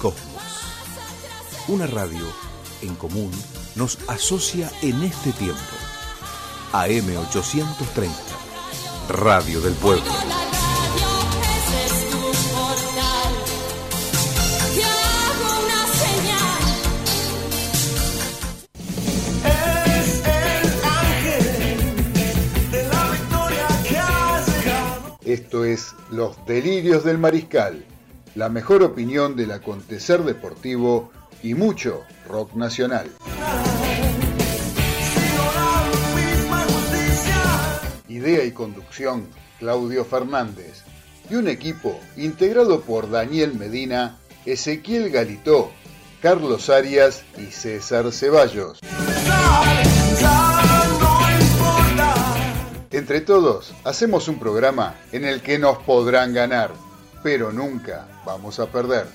Cosmos. Una radio en común nos asocia en este tiempo. AM830, Radio del Pueblo. Esto es Los Delirios del Mariscal, la mejor opinión del acontecer deportivo y mucho rock nacional. Idea y conducción, Claudio Fernández. Y un equipo integrado por Daniel Medina, Ezequiel Galitó, Carlos Arias y César Ceballos. Entre todos, hacemos un programa en el que nos podrán ganar, pero nunca vamos a perder.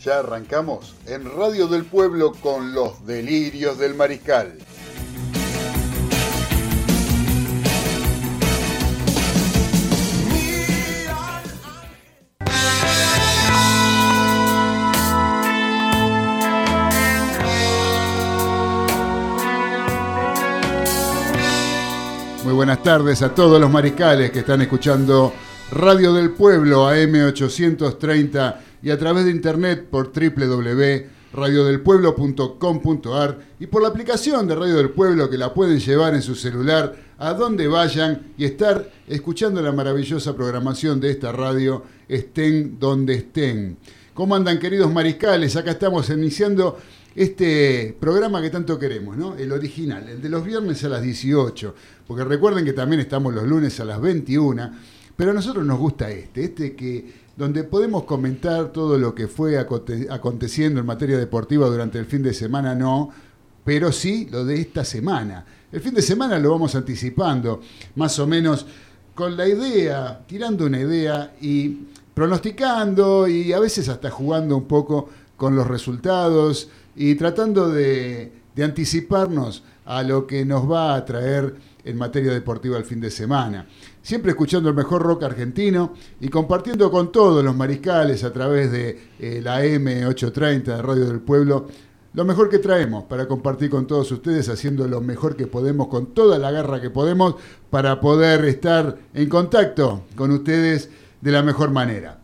Ya arrancamos en Radio del Pueblo con los delirios del mariscal. Muy buenas tardes a todos los mariscales que están escuchando Radio del Pueblo AM830 y a través de internet por www.radiodelpueblo.com.ar y por la aplicación de Radio del Pueblo que la pueden llevar en su celular a donde vayan y estar escuchando la maravillosa programación de esta radio, estén donde estén. ¿Cómo andan queridos mariscales? Acá estamos iniciando este programa que tanto queremos, ¿no? El original, el de los viernes a las 18, porque recuerden que también estamos los lunes a las 21, pero a nosotros nos gusta este, este que donde podemos comentar todo lo que fue aconteciendo en materia deportiva durante el fin de semana, no, pero sí lo de esta semana. El fin de semana lo vamos anticipando, más o menos con la idea, tirando una idea y pronosticando y a veces hasta jugando un poco con los resultados y tratando de, anticiparnos a lo que nos va a traer en materia deportiva el fin de semana. Siempre escuchando el mejor rock argentino y compartiendo con todos los mariscales a través de eh, la M830 de Radio del Pueblo lo mejor que traemos para compartir con todos ustedes, haciendo lo mejor que podemos, con toda la garra que podemos, para poder estar en contacto con ustedes de la mejor manera.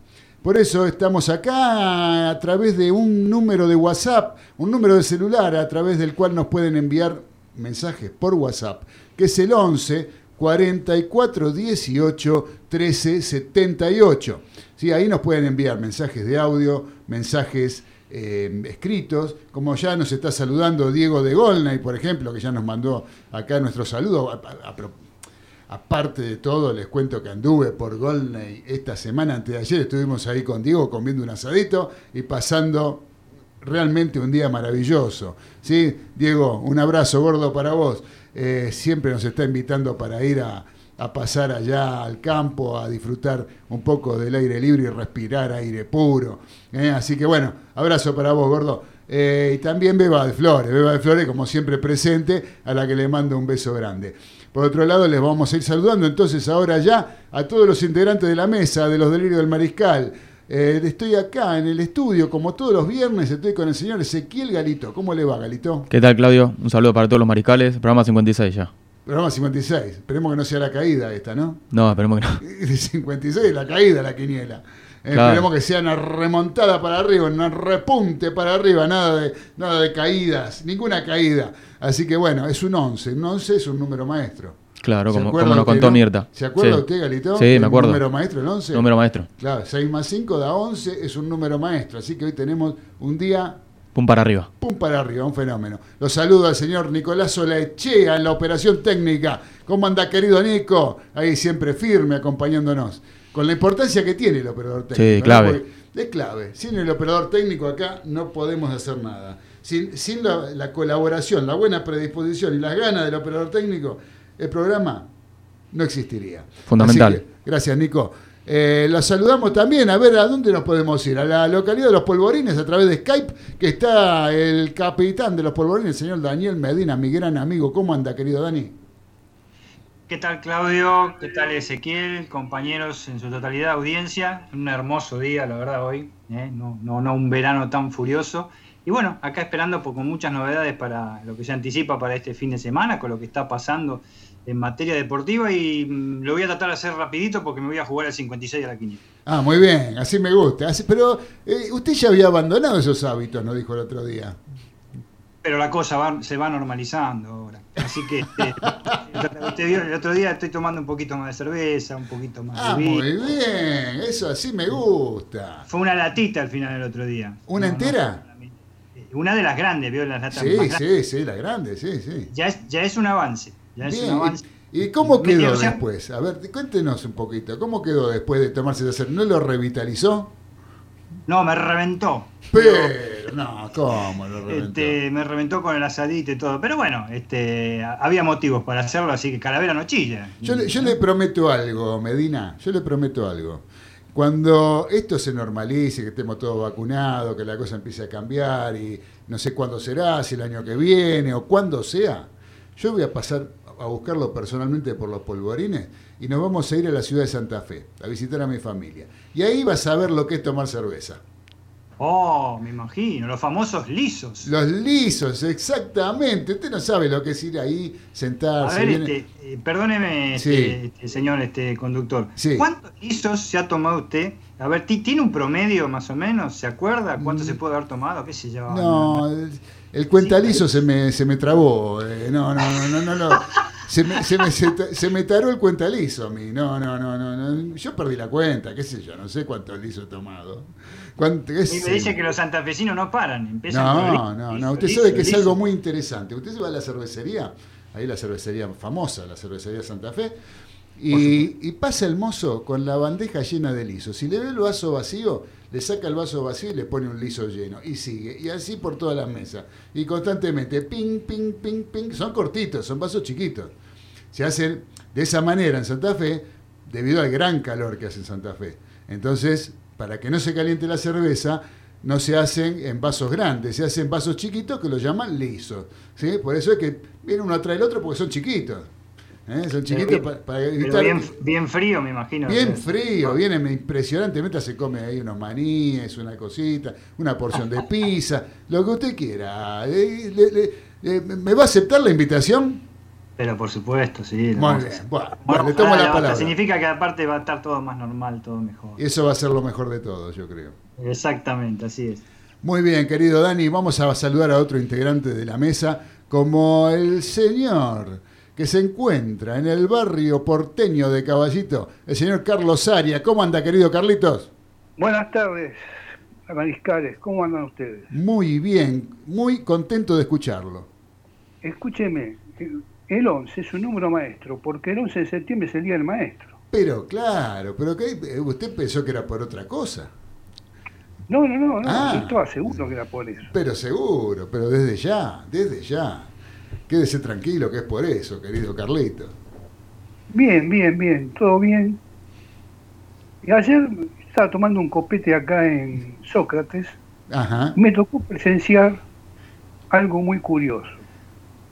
Por eso estamos acá a través de un número de WhatsApp, un número de celular a través del cual nos pueden enviar mensajes por WhatsApp que es el 11 44 18 13 78. ¿Sí? Ahí nos pueden enviar mensajes de audio, mensajes eh, escritos, como ya nos está saludando Diego de Golnay, por ejemplo, que ya nos mandó acá nuestro saludo. Aparte de todo, les cuento que anduve por Golnay esta semana, antes de ayer estuvimos ahí con Diego comiendo un asadito y pasando realmente un día maravilloso. ¿Sí? Diego, un abrazo gordo para vos. Eh, siempre nos está invitando para ir a, pasar allá al campo, a disfrutar un poco del aire libre y respirar aire puro. ¿eh? Así que bueno, abrazo para vos, gordo. Eh, y también Beba de Flores, Beba de Flores como siempre presente, a la que le mando un beso grande. Por otro lado, les vamos a ir saludando entonces ahora ya a todos los integrantes de la mesa de los delirios del mariscal. Eh, estoy acá en el estudio, como todos los viernes, estoy con el señor Ezequiel Galito. ¿Cómo le va, Galito? ¿Qué tal, Claudio? Un saludo para todos los mariscales. Programa 56 ya. Programa 56. Esperemos que no sea la caída esta, ¿no? No, esperemos que no. De 56 la caída, la quiniela. Esperemos que sea una remontada para arriba, un repunte para arriba, nada de, nada de caídas, ninguna caída. Así que bueno, es un 11. Un 11 es un número maestro. Claro, como, como nos contó Mirta. ¿Se acuerda usted, Galito? Sí, me acuerdo. número maestro, el 11? Número maestro. Claro, 6 más 5 da 11, es un número maestro. Así que hoy tenemos un día... Pum para arriba. Pum para arriba, un fenómeno. Los saludo al señor Nicolás Solaechea en la operación técnica. ¿Cómo anda, querido Nico? Ahí siempre firme, acompañándonos. Con la importancia que tiene el operador técnico. Sí, clave. Es clave. Sin el operador técnico acá no podemos hacer nada. Sin, sin la, la colaboración, la buena predisposición y las ganas del operador técnico, el programa no existiría. Fundamental. gracias, Nico. Eh, los saludamos también, a ver a dónde nos podemos ir, a la localidad de los polvorines a través de Skype, que está el capitán de los polvorines, el señor Daniel Medina, mi gran amigo. ¿Cómo anda, querido Dani? ¿Qué tal Claudio? ¿Qué tal Ezequiel? Compañeros en su totalidad, audiencia. Un hermoso día, la verdad, hoy. ¿eh? No, no, no un verano tan furioso. Y bueno, acá esperando con muchas novedades para lo que se anticipa para este fin de semana, con lo que está pasando en materia deportiva y mm, lo voy a tratar de hacer rapidito porque me voy a jugar al 56 a la 500. Ah, muy bien, así me gusta. pero eh, usted ya había abandonado esos hábitos, nos dijo el otro día. Pero la cosa se va normalizando ahora. Así que eh, el otro día estoy tomando un poquito más de cerveza, un poquito más ah, de vino. Muy bien, eso así me gusta. Fue una latita al final del otro día. ¿Una entera? una de las grandes, vio las latas Sí, sí, sí, la grande, sí, sí. Ya es, ya es un avance. ¿Y cómo quedó después? A ver, cuéntenos un poquito. ¿Cómo quedó después de tomarse de hacer? ¿No lo revitalizó? No, me reventó. Pero, no, ¿cómo lo reventó? Este, me reventó con el asadito y todo. Pero bueno, este, había motivos para hacerlo, así que Calavera no chilla. Yo, yo le prometo algo, Medina. Yo le prometo algo. Cuando esto se normalice, que estemos todos vacunados, que la cosa empiece a cambiar y no sé cuándo será, si el año que viene o cuándo sea, yo voy a pasar a buscarlo personalmente por los polvorines y nos vamos a ir a la ciudad de Santa Fe, a visitar a mi familia. Y ahí vas a ver lo que es tomar cerveza. Oh, me imagino, los famosos lisos. Los lisos, exactamente. Usted no sabe lo que es ir ahí, sentarse. A ver, este, eh, perdóneme, este, este, señor este conductor. ¿Cuántos lisos se ha tomado usted? A ver, ¿tiene un promedio más o menos? ¿Se acuerda cuánto mm. se puede haber tomado? ¿Qué se llama? No, el cuentalizo se, me, se me trabó. Eh, no, no, no, no, no. Se me, se, me, se, me taró el cuentalizo a mí. No, no, no, no, Yo perdí la cuenta, qué sé yo, no sé cuánto liso he tomado. y me dice que los santafesinos no paran. no, no, no. Usted sabe que es algo muy interesante. Usted se va a la cervecería, ahí la cervecería famosa, la cervecería Santa Fe, y, y, pasa el mozo con la bandeja llena de liso. Si le ve el vaso vacío, le saca el vaso vacío y le pone un liso lleno. Y sigue. Y así por toda la mesa. Y constantemente, ping, ping, ping, ping. Son cortitos, son vasos chiquitos. Se hacen de esa manera en Santa Fe, debido al gran calor que hace en Santa Fe. Entonces, para que no se caliente la cerveza, no se hacen en vasos grandes, se hacen en vasos chiquitos que los llaman lisos. ¿sí? Por eso es que viene uno atrás del otro porque son chiquitos. ¿Eh? Son chiquitos para, evitar. Bien, frío, me imagino. Bien frío, viene impresionantemente. Se come ahí unos maníes, una cosita, una porción de pizza, lo que usted quiera. ¿Me va a aceptar la invitación? Pero por supuesto, sí. Muy bien. Bueno, le tomo la palabra. Significa que aparte va a estar todo más normal, todo mejor. Y eso va a ser lo mejor de todo, yo creo. Exactamente, así es. Muy bien, querido Dani. Vamos a saludar a otro integrante de la mesa, como el señor que se encuentra en el barrio porteño de Caballito, el señor Carlos Aria. ¿Cómo anda, querido Carlitos? Buenas tardes, mariscales. ¿Cómo andan ustedes? Muy bien, muy contento de escucharlo. Escúcheme, el 11 es un número maestro, porque el 11 de septiembre es el Día del Maestro. Pero claro, pero que usted pensó que era por otra cosa. No, no, no, no. Ah. estaba seguro que era por eso. Pero seguro, pero desde ya, desde ya. Quédese tranquilo que es por eso, querido Carlito. Bien, bien, bien, todo bien. Y ayer estaba tomando un copete acá en Sócrates. Ajá. Me tocó presenciar algo muy curioso.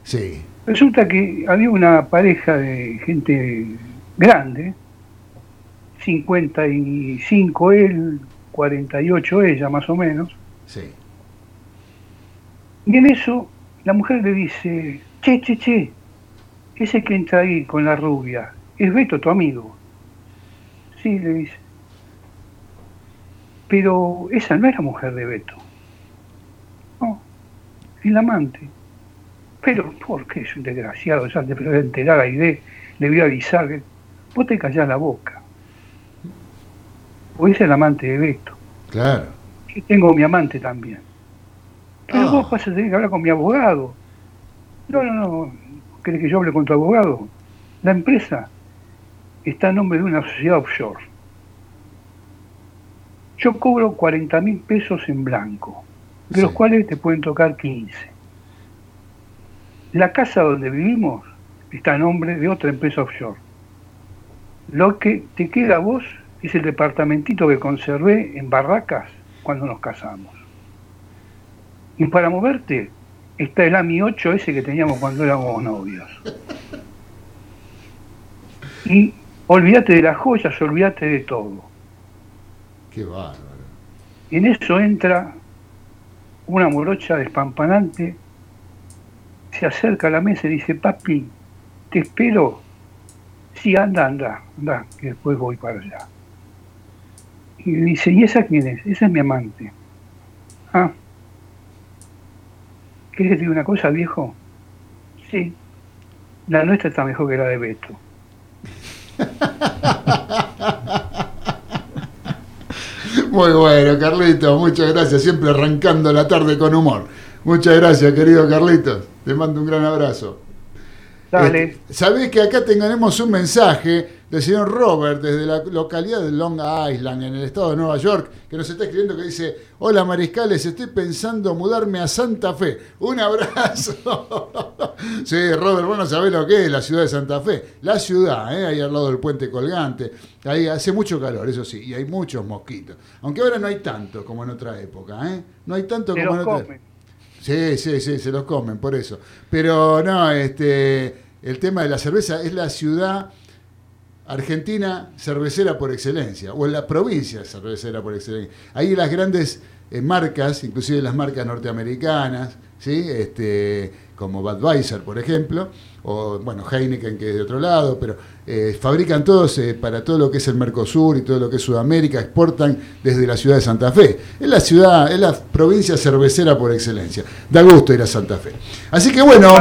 Sí. Resulta que había una pareja de gente grande, 55 él, 48 ella más o menos. Sí. Y en eso la mujer le dice, che, che, che, ese que entra ahí con la rubia, es Beto tu amigo. Sí, le dice. Pero esa no era mujer de Beto. No, es la amante. Pero, ¿por qué es un desgraciado? Ya te pero enterar y de, le voy a avisar. Vos te callás la boca. O es el amante de Beto. Claro. Yo tengo mi amante también. Pero vos vas a tener que hablar con mi abogado. No, no, no. ¿Querés que yo hable con tu abogado? La empresa está a nombre de una sociedad offshore. Yo cobro 40 mil pesos en blanco, de los cuales te pueden tocar 15. La casa donde vivimos está a nombre de otra empresa offshore. Lo que te queda a vos es el departamentito que conservé en Barracas cuando nos casamos. Y para moverte está el AMI 8 ese que teníamos cuando éramos novios. Y olvídate de las joyas, olvídate de todo. Qué bárbaro. Y en eso entra una morocha despampanante, se acerca a la mesa y dice, papi, te espero. Sí, anda, anda, anda, que después voy para allá. Y dice, ¿y esa quién es? Esa es mi amante. Ah. ¿Quieres que te diga una cosa, viejo? Sí. La nuestra está mejor que la de Beto. Muy bueno, Carlitos, muchas gracias. Siempre arrancando la tarde con humor. Muchas gracias, querido Carlitos. Te mando un gran abrazo. Dale. Este, Sabés que acá tenemos un mensaje del señor Robert desde la localidad de Long Island, en el estado de Nueva York, que nos está escribiendo que dice, hola mariscales, estoy pensando mudarme a Santa Fe. Un abrazo. sí, Robert, vos no sabés lo que es la ciudad de Santa Fe. La ciudad, ¿eh? ahí al lado del puente colgante. Ahí hace mucho calor, eso sí, y hay muchos mosquitos. Aunque ahora no hay tanto como en otra época. ¿eh? No hay tanto Se como los en otra comen. Sí, sí, sí, se los comen, por eso. Pero no, este, el tema de la cerveza es la ciudad argentina cervecera por excelencia, o la provincia cervecera por excelencia. Ahí las grandes eh, marcas, inclusive las marcas norteamericanas, ¿sí? este, como Budweiser, por ejemplo, o bueno, Heineken, que es de otro lado, pero eh, fabrican todos eh, para todo lo que es el Mercosur y todo lo que es Sudamérica, exportan desde la ciudad de Santa Fe. Es la ciudad, es la provincia cervecera por excelencia. Da gusto ir a Santa Fe. Así que bueno,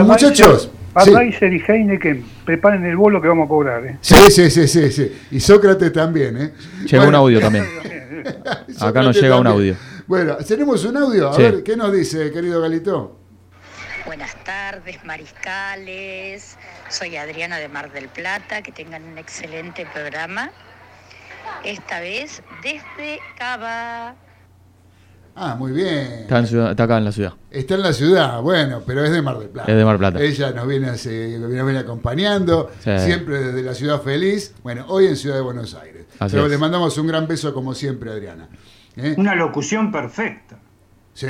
Budweiser- sí. Y Heineken, preparen el bolo que vamos a cobrar. ¿eh? Sí, sí, sí, sí, sí. Y Sócrates también, ¿eh? Llega un Bueno, audio también. Acá nos llega un audio. Bueno, tenemos un audio. A Sí. ver, ¿qué nos dice, querido Galito? Buenas tardes, mariscales. Soy Adriana de Mar del Plata. Que tengan un excelente programa. Esta vez desde Cava. Ah, muy bien. Está, en ciudad- está acá en la ciudad. Está en la ciudad, bueno, pero es de Mar del Plata. Es de Mar del Plata. Ella nos viene, hace- nos viene acompañando, Sí. siempre desde la ciudad feliz. Bueno, hoy en Ciudad de Buenos Aires. Así Pero es. le mandamos un gran beso como siempre, Adriana. ¿Eh? Una locución perfecta. Sí,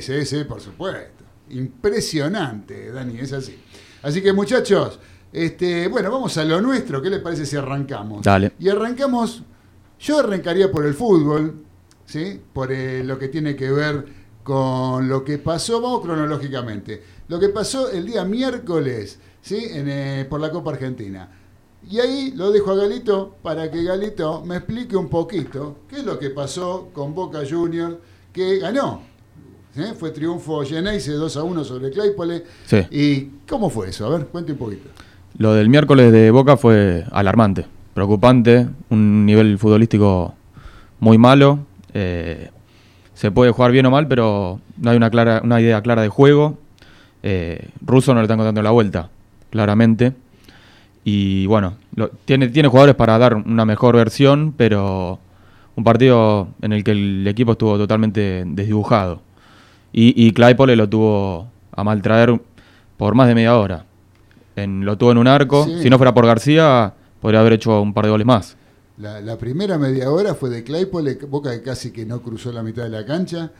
sí, sí, por supuesto. Impresionante, Dani, es así. Así que muchachos, este, bueno, vamos a lo nuestro. ¿Qué les parece si arrancamos? Dale. Y arrancamos, yo arrancaría por el fútbol, ¿sí? Por eh, lo que tiene que ver con lo que pasó, vamos cronológicamente, lo que pasó el día miércoles, ¿sí? En, eh, por la Copa Argentina. Y ahí lo dejo a Galito para que Galito me explique un poquito qué es lo que pasó con Boca Juniors, que ganó. ¿sí? Fue triunfo Geneise 2 a 1 sobre Claypole. Sí. ¿Y cómo fue eso? A ver, cuente un poquito. Lo del miércoles de Boca fue alarmante, preocupante, un nivel futbolístico muy malo. Eh, se puede jugar bien o mal, pero no hay una, clara, una idea clara de juego. Eh, Russo no le están contando la vuelta, claramente. Y bueno, lo- tiene, tiene jugadores para dar una mejor versión, pero un partido en el que el equipo estuvo totalmente desdibujado. Y, y Claypole lo tuvo a maltraer por más de media hora. En, lo tuvo en un arco. Sí. Si no fuera por García, podría haber hecho un par de goles más. La, la primera media hora fue de Claypole, Boca que casi que no cruzó la mitad de la cancha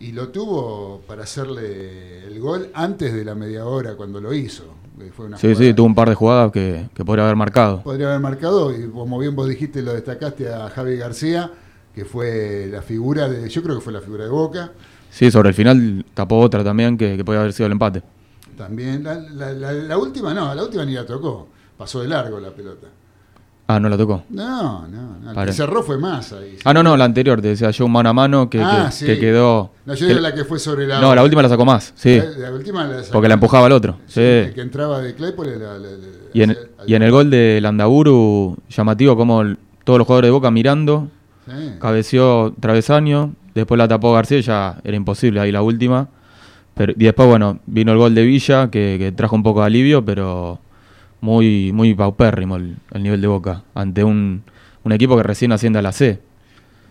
y lo tuvo para hacerle el gol antes de la media hora cuando lo hizo. Fue una Sí, sí, tuvo un par de jugadas que, que podría haber marcado. Podría haber marcado y como bien vos dijiste, lo destacaste a Javi García, que fue la figura de, yo creo que fue la figura de Boca. Sí, sobre el final tapó otra también que, que podría haber sido el empate. También, la, la- la- la última no, la última ni la tocó, pasó de largo la pelota. Ah, no la tocó. No, no, no. El que cerró fue más ahí. Ah, no, no, la anterior, te decía yo un mano a mano que, Ah, que- sí. que quedó. No, yo que- era la que fue sobre la. no, la última la sacó más, sí. La, la última la sacó. Porque la empujaba al otro. Sí, el que entraba de Claypole la- Y en, hacía- y en el gol de Landaburu, llamativo como el- todos los jugadores de Boca mirando, Sí. cabeció travesaño, después la tapó García, ya era imposible ahí la última. Pero, y después, bueno, vino el gol de Villa, que, que trajo un poco de alivio, pero muy, muy paupérrimo el, el nivel de Boca, ante un, un equipo que recién asciende a la C.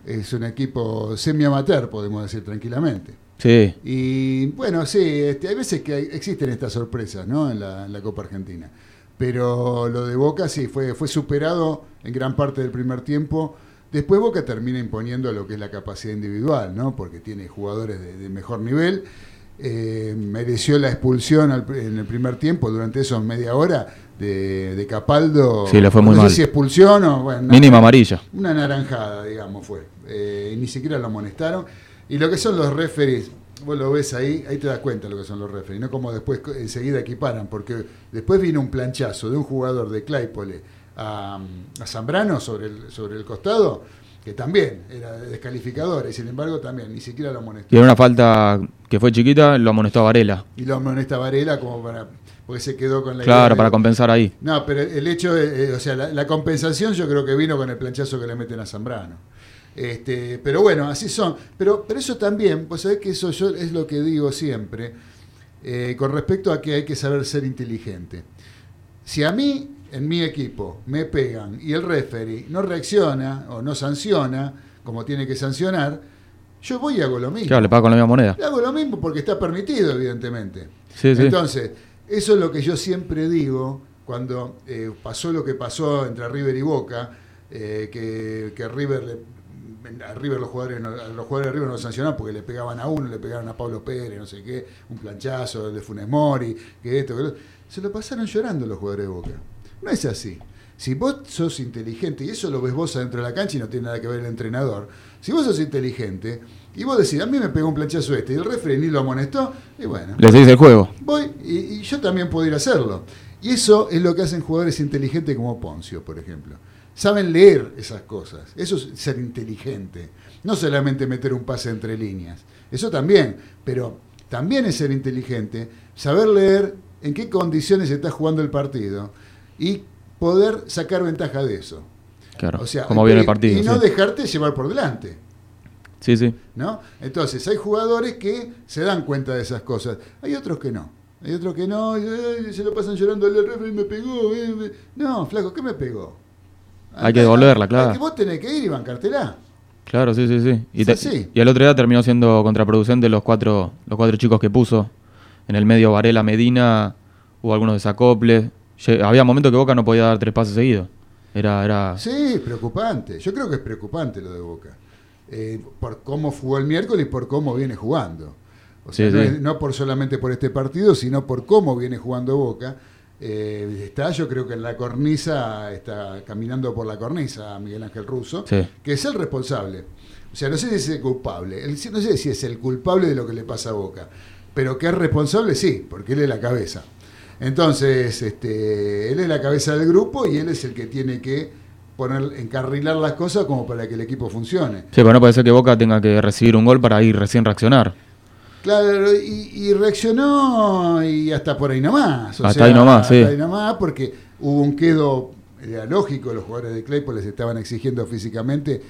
Es un equipo semi-amateur, podemos decir tranquilamente. Sí, Y bueno, sí, este, hay veces que hay- existen estas sorpresas ¿no? en, la, en la Copa Argentina. Pero lo de Boca sí, fue, fue superado en gran parte del primer tiempo. Después Boca termina imponiendo lo que es la capacidad individual, ¿no? porque tiene jugadores de, de mejor nivel. eh, mereció la expulsión en el primer tiempo, durante esos media hora, de, Capaldo. Sí, le fue muy no mal. sé si expulsión o. Bueno, Mínima amarilla. Una naranjada, digamos, fue. Eh, y ni siquiera lo amonestaron. Y lo que son los referees, vos lo ves ahí, ahí te das cuenta lo que son los referees, no como después enseguida equiparan, porque después vino un planchazo de un jugador de Claypole a, Zambrano sobre el, sobre el costado, que también era descalificador, y sin embargo también ni siquiera lo amonestó. Y era una falta que fue chiquita, lo amonestó a Varela. Y lo amonesta Varela como para porque se quedó con la Claro, para compensar ahí. No, pero el hecho, de, eh, o sea, la, compensación yo creo que vino con el planchazo que le meten a Zambrano. Este, pero bueno, así son. Pero, pero eso también, vos sabés que eso yo es lo que digo siempre, eh, con respecto a que hay que saber ser inteligente. Si a mí, en mi equipo, me pegan y el referee no reacciona o no sanciona como tiene que sancionar, yo voy y hago lo mismo. Claro, le pago con la misma moneda. Le hago lo mismo porque está permitido, evidentemente. Sí, sí. Eso es lo que yo siempre digo cuando eh, pasó lo que pasó entre River y Boca, eh, que, River a River los jugadores los jugadores de River no sancionaron porque le pegaban a uno, le pegaron a Pablo Pérez, no sé qué, un planchazo de Funes Mori, que esto, que lo, se lo pasaron llorando los jugadores de Boca. No es así. Si vos sos inteligente, y eso lo ves vos adentro de la cancha y no tiene nada que ver el entrenador, si vos sos inteligente y vos decís, a mí me pegó un planchazo este y el refri ni lo amonestó, y bueno. Le seguís el juego. Voy y, yo también puedo ir a hacerlo. Y eso es lo que hacen jugadores inteligentes como Poncio, por ejemplo. Saben leer esas cosas. Eso es ser inteligente. No solamente meter un pase entre líneas. Eso también. Pero también es ser inteligente, saber leer en qué condiciones está jugando el partido y poder sacar ventaja de eso. Claro, o sea, cómo viene el partido. Y no dejarte llevar por delante. Sí, sí. ¿No? Entonces, hay jugadores que se dan cuenta de esas cosas. Hay otros que no. Hay otros que no, se lo pasan llorando el y me pegó. Eh, no, flaco, ¿qué me pegó? Hay que devolverla, claro. Que vos tenés que ir y bancártela. Claro, sí, sí, sí. Y, y el otro día terminó siendo contraproducente los cuatro, los cuatro chicos que puso. En el medio Varela Medina, hubo algunos desacoples. Había momentos que Boca no podía dar tres pases seguidos. Era, era... Sí, preocupante. Yo creo que es preocupante lo de Boca. Eh, por cómo jugó el miércoles y por cómo viene jugando. O sea, no, por solamente por este partido, sino por cómo viene jugando Boca. Eh, está, yo creo que en la cornisa, está caminando por la cornisa Miguel Ángel Russo, que es el responsable. O sea, no sé si es el culpable, no sé si es el culpable de lo que le pasa a Boca, pero que es responsable, sí, porque él es la cabeza. Entonces, este, él es la cabeza del grupo y él es el que tiene que poner, encarrilar las cosas como para que el equipo funcione. Sí, pero no puede ser que Boca tenga que recibir un gol para ir recién reaccionar. Claro, y, reaccionó y hasta por ahí nomás. hasta ahí nomás, sí. Hasta ahí nomás porque hubo un quedo lógico, los jugadores de Claypool les estaban exigiendo físicamente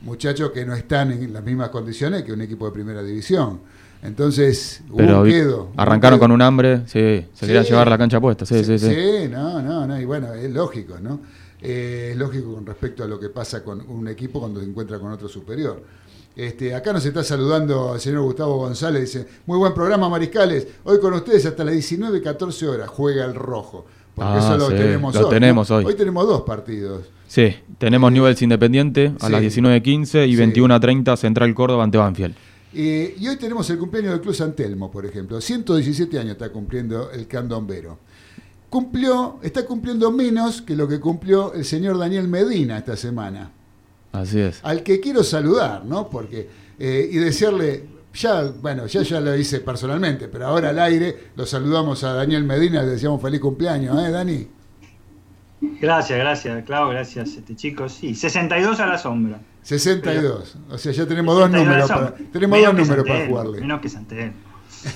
muchachos que no están en las mismas condiciones que un equipo de primera división. Entonces, Pero quedo. Arrancaron con un hambre, sí, se quería llevar la cancha puesta, sí, sí, sí. Sí, no, no, no, y bueno, es lógico, ¿no? Eh, es lógico con respecto a lo que pasa con un equipo cuando se encuentra con otro superior. Este, acá nos está saludando el señor Gustavo González, dice, muy buen programa Mariscales, hoy con ustedes hasta las 19, 14 horas, juega el rojo. Porque ah, eso lo tenemos hoy. Tenemos hoy. hoy tenemos dos partidos. Sí, tenemos Newell's Independiente a las 19.15 y 21.30 Central Córdoba ante Banfield. Eh, y hoy tenemos el cumpleaños del Club San Telmo, por ejemplo. 117 años está cumpliendo el candombero. Cumplió, está cumpliendo menos que lo que cumplió el señor Daniel Medina esta semana. Así es. Al que quiero saludar, ¿no? Porque, eh, y decirle, ya, bueno, ya, ya lo hice personalmente, pero ahora al aire lo saludamos a Daniel Medina, le decíamos feliz cumpleaños, ¿eh, Dani? Gracias, gracias, Clau, gracias, este, chicos. Sí, 62 a la sombra. 62. o sea, ya tenemos dos números para, tenemos dos números para jugarle. Menos que Santelmo.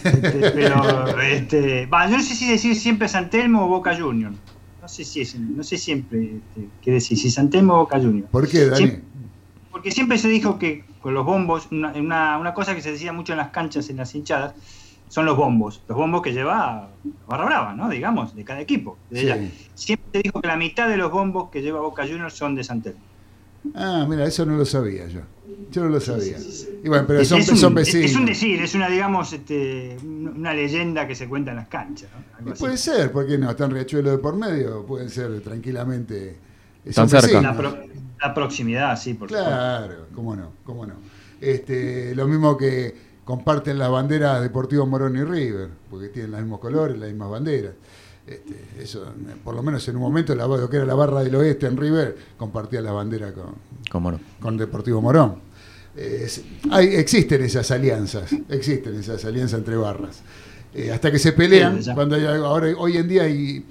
Este, pero, este, yo no sé si decir siempre Santelmo o Boca Junior. No sé si es, no sé siempre este, qué decir, si Santelmo o Boca Junior. ¿Por qué, Dani? porque siempre se dijo que con los bombos, una, una, cosa que se decía mucho en las canchas, en las hinchadas, son los bombos. Los bombos que lleva Barra Brava, ¿no? Digamos, de cada equipo. Siempre se dijo que la mitad de los bombos que lleva Boca Juniors son de Santelmo. Ah, mira, eso no lo sabía yo. Yo no lo sabía. Y bueno, pero son, son, vecinos. Es un decir, es una, digamos, este, una leyenda que se cuenta en las canchas. puede ser, ¿por qué no? Están Riachuelo de por medio, pueden ser tranquilamente. Están cerca. La, proximidad, sí, por Claro, cómo no, cómo no. Este, lo mismo que, comparten las banderas Deportivo Morón y River, porque tienen los mismos colores, las mismas banderas. Este, eso, por lo menos en un momento, la, lo que era la barra del oeste en River, compartía la bandera con, con Deportivo Morón. hay, existen esas alianzas, existen esas alianzas entre barras. Eh, hasta que se pelean, cuando hay, ahora hoy en día hay,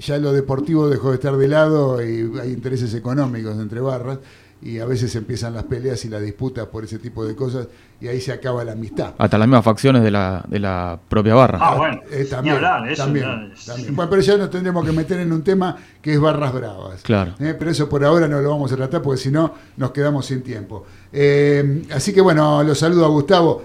ya lo deportivo dejó de estar de lado y hay intereses económicos entre barras y a veces empiezan las peleas y las disputas por ese tipo de cosas y ahí se acaba la amistad. Hasta las mismas facciones de la, de la propia barra. Ah, bueno, eh, también, también, Bueno, pero ya nos tendremos que meter en un tema que es barras bravas. Claro. Eh, pero eso por ahora no lo vamos a tratar porque si no nos quedamos sin tiempo. Eh, así que bueno, los saludo a Gustavo.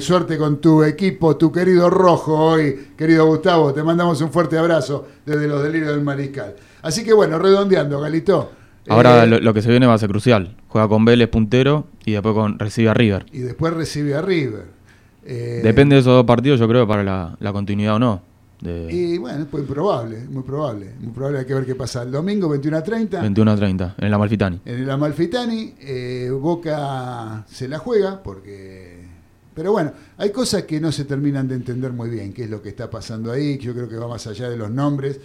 suerte con tu equipo, tu querido Rojo hoy, querido Gustavo. Te mandamos un fuerte abrazo desde los delirios del Mariscal. Así que bueno, redondeando, Galito. Ahora eh, lo, que se viene va a ser crucial. Juega con Vélez puntero y después con, recibe a River. Y después recibe a River. Eh, Depende de esos dos partidos, yo creo, para la, continuidad o no. Y bueno, es muy probable, muy probable. Muy probable, hay que ver qué pasa. El domingo, 21 a 30. 21 a 30, en el Amalfitani. En el Amalfitani, eh, Boca se la juega porque... Pero bueno, hay cosas que no se terminan de entender muy bien, qué es lo que está pasando ahí. Yo creo que va más allá de los nombres.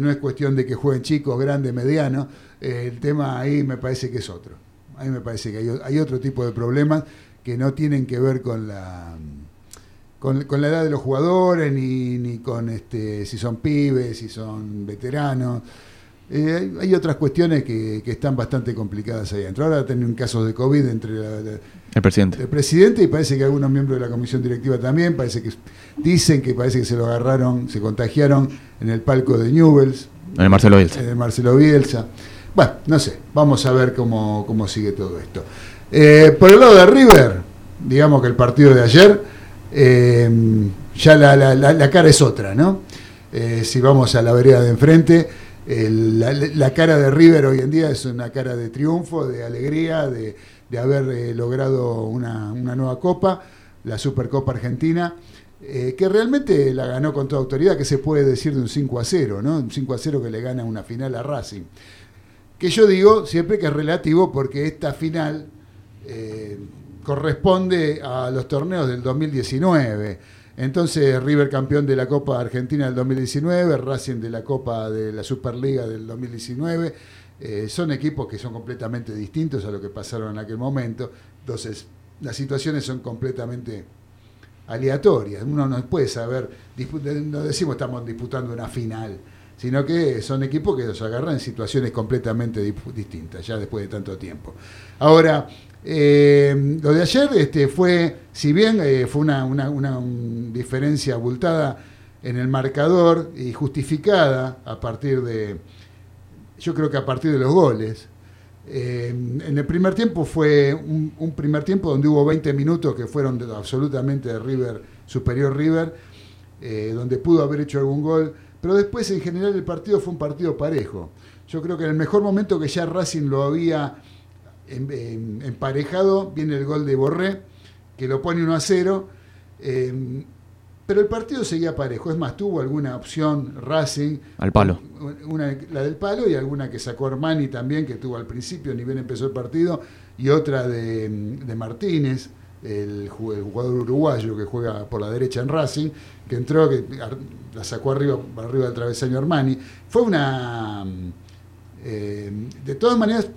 No es cuestión de que jueguen chicos, grandes, medianos el tema ahí me parece que es otro. A mí me parece que hay, otro tipo de problemas que no tienen que ver con la con, la edad de los jugadores ni, ni, con este si son pibes, si son veteranos. Eh, hay, otras cuestiones que, están bastante complicadas ahí adentro. Ahora tienen casos de COVID entre el presidente. El presidente y parece que algunos miembros de la comisión directiva también. Parece que dicen que parece que se lo agarraron, se contagiaron en el palco de Newells. En el Marcelo Bielsa. En el Marcelo Bielsa. Bueno, no sé, vamos a ver cómo, sigue todo esto. Eh, por el lado de River, digamos que el partido de ayer, eh, ya la, cara es otra, ¿no? Eh, si vamos a la vereda de enfrente, la, cara de River hoy en día es una cara de triunfo, de alegría, de, haber logrado una, una, nueva copa, la Supercopa Argentina. que realmente la ganó con toda autoridad, que se puede decir de un 5 a 0, ¿no? Un 5 a 0 que le gana una final a Racing que yo digo siempre que es relativo porque esta final eh, corresponde a los torneos del 2019. Entonces River campeón de la Copa Argentina del 2019, Racing de la Copa de la Superliga del 2019, eh, son equipos que son completamente distintos a lo que pasaron en aquel momento. Entonces las situaciones son completamente aleatorias. Uno no puede saber, no decimos estamos disputando una final sino que son equipos que los agarran en situaciones completamente distintas, ya después de tanto tiempo. Ahora, eh, lo de ayer este, fue, si bien eh, fue una, diferencia abultada en el marcador y justificada a partir de, yo creo que a partir de los goles, eh, en el primer tiempo fue un, primer tiempo donde hubo 20 minutos que fueron absolutamente de River, superior River, donde pudo haber hecho algún gol pero después en general el partido fue un partido parejo. Yo creo que en el mejor momento que ya Racing lo había emparejado, viene el gol de Borré, que lo pone 1 a 0. Em, pero el partido seguía parejo. Es más, tuvo alguna opción Racing. Al palo. Una, la del palo y alguna que sacó Armani también, que tuvo al principio, ni bien empezó el partido. Y otra de, de Martínez el, jugador uruguayo que juega por la derecha en Racing, que entró, que la sacó arriba, arriba del travesaño Armani. Fue una... Eh, de todas maneras,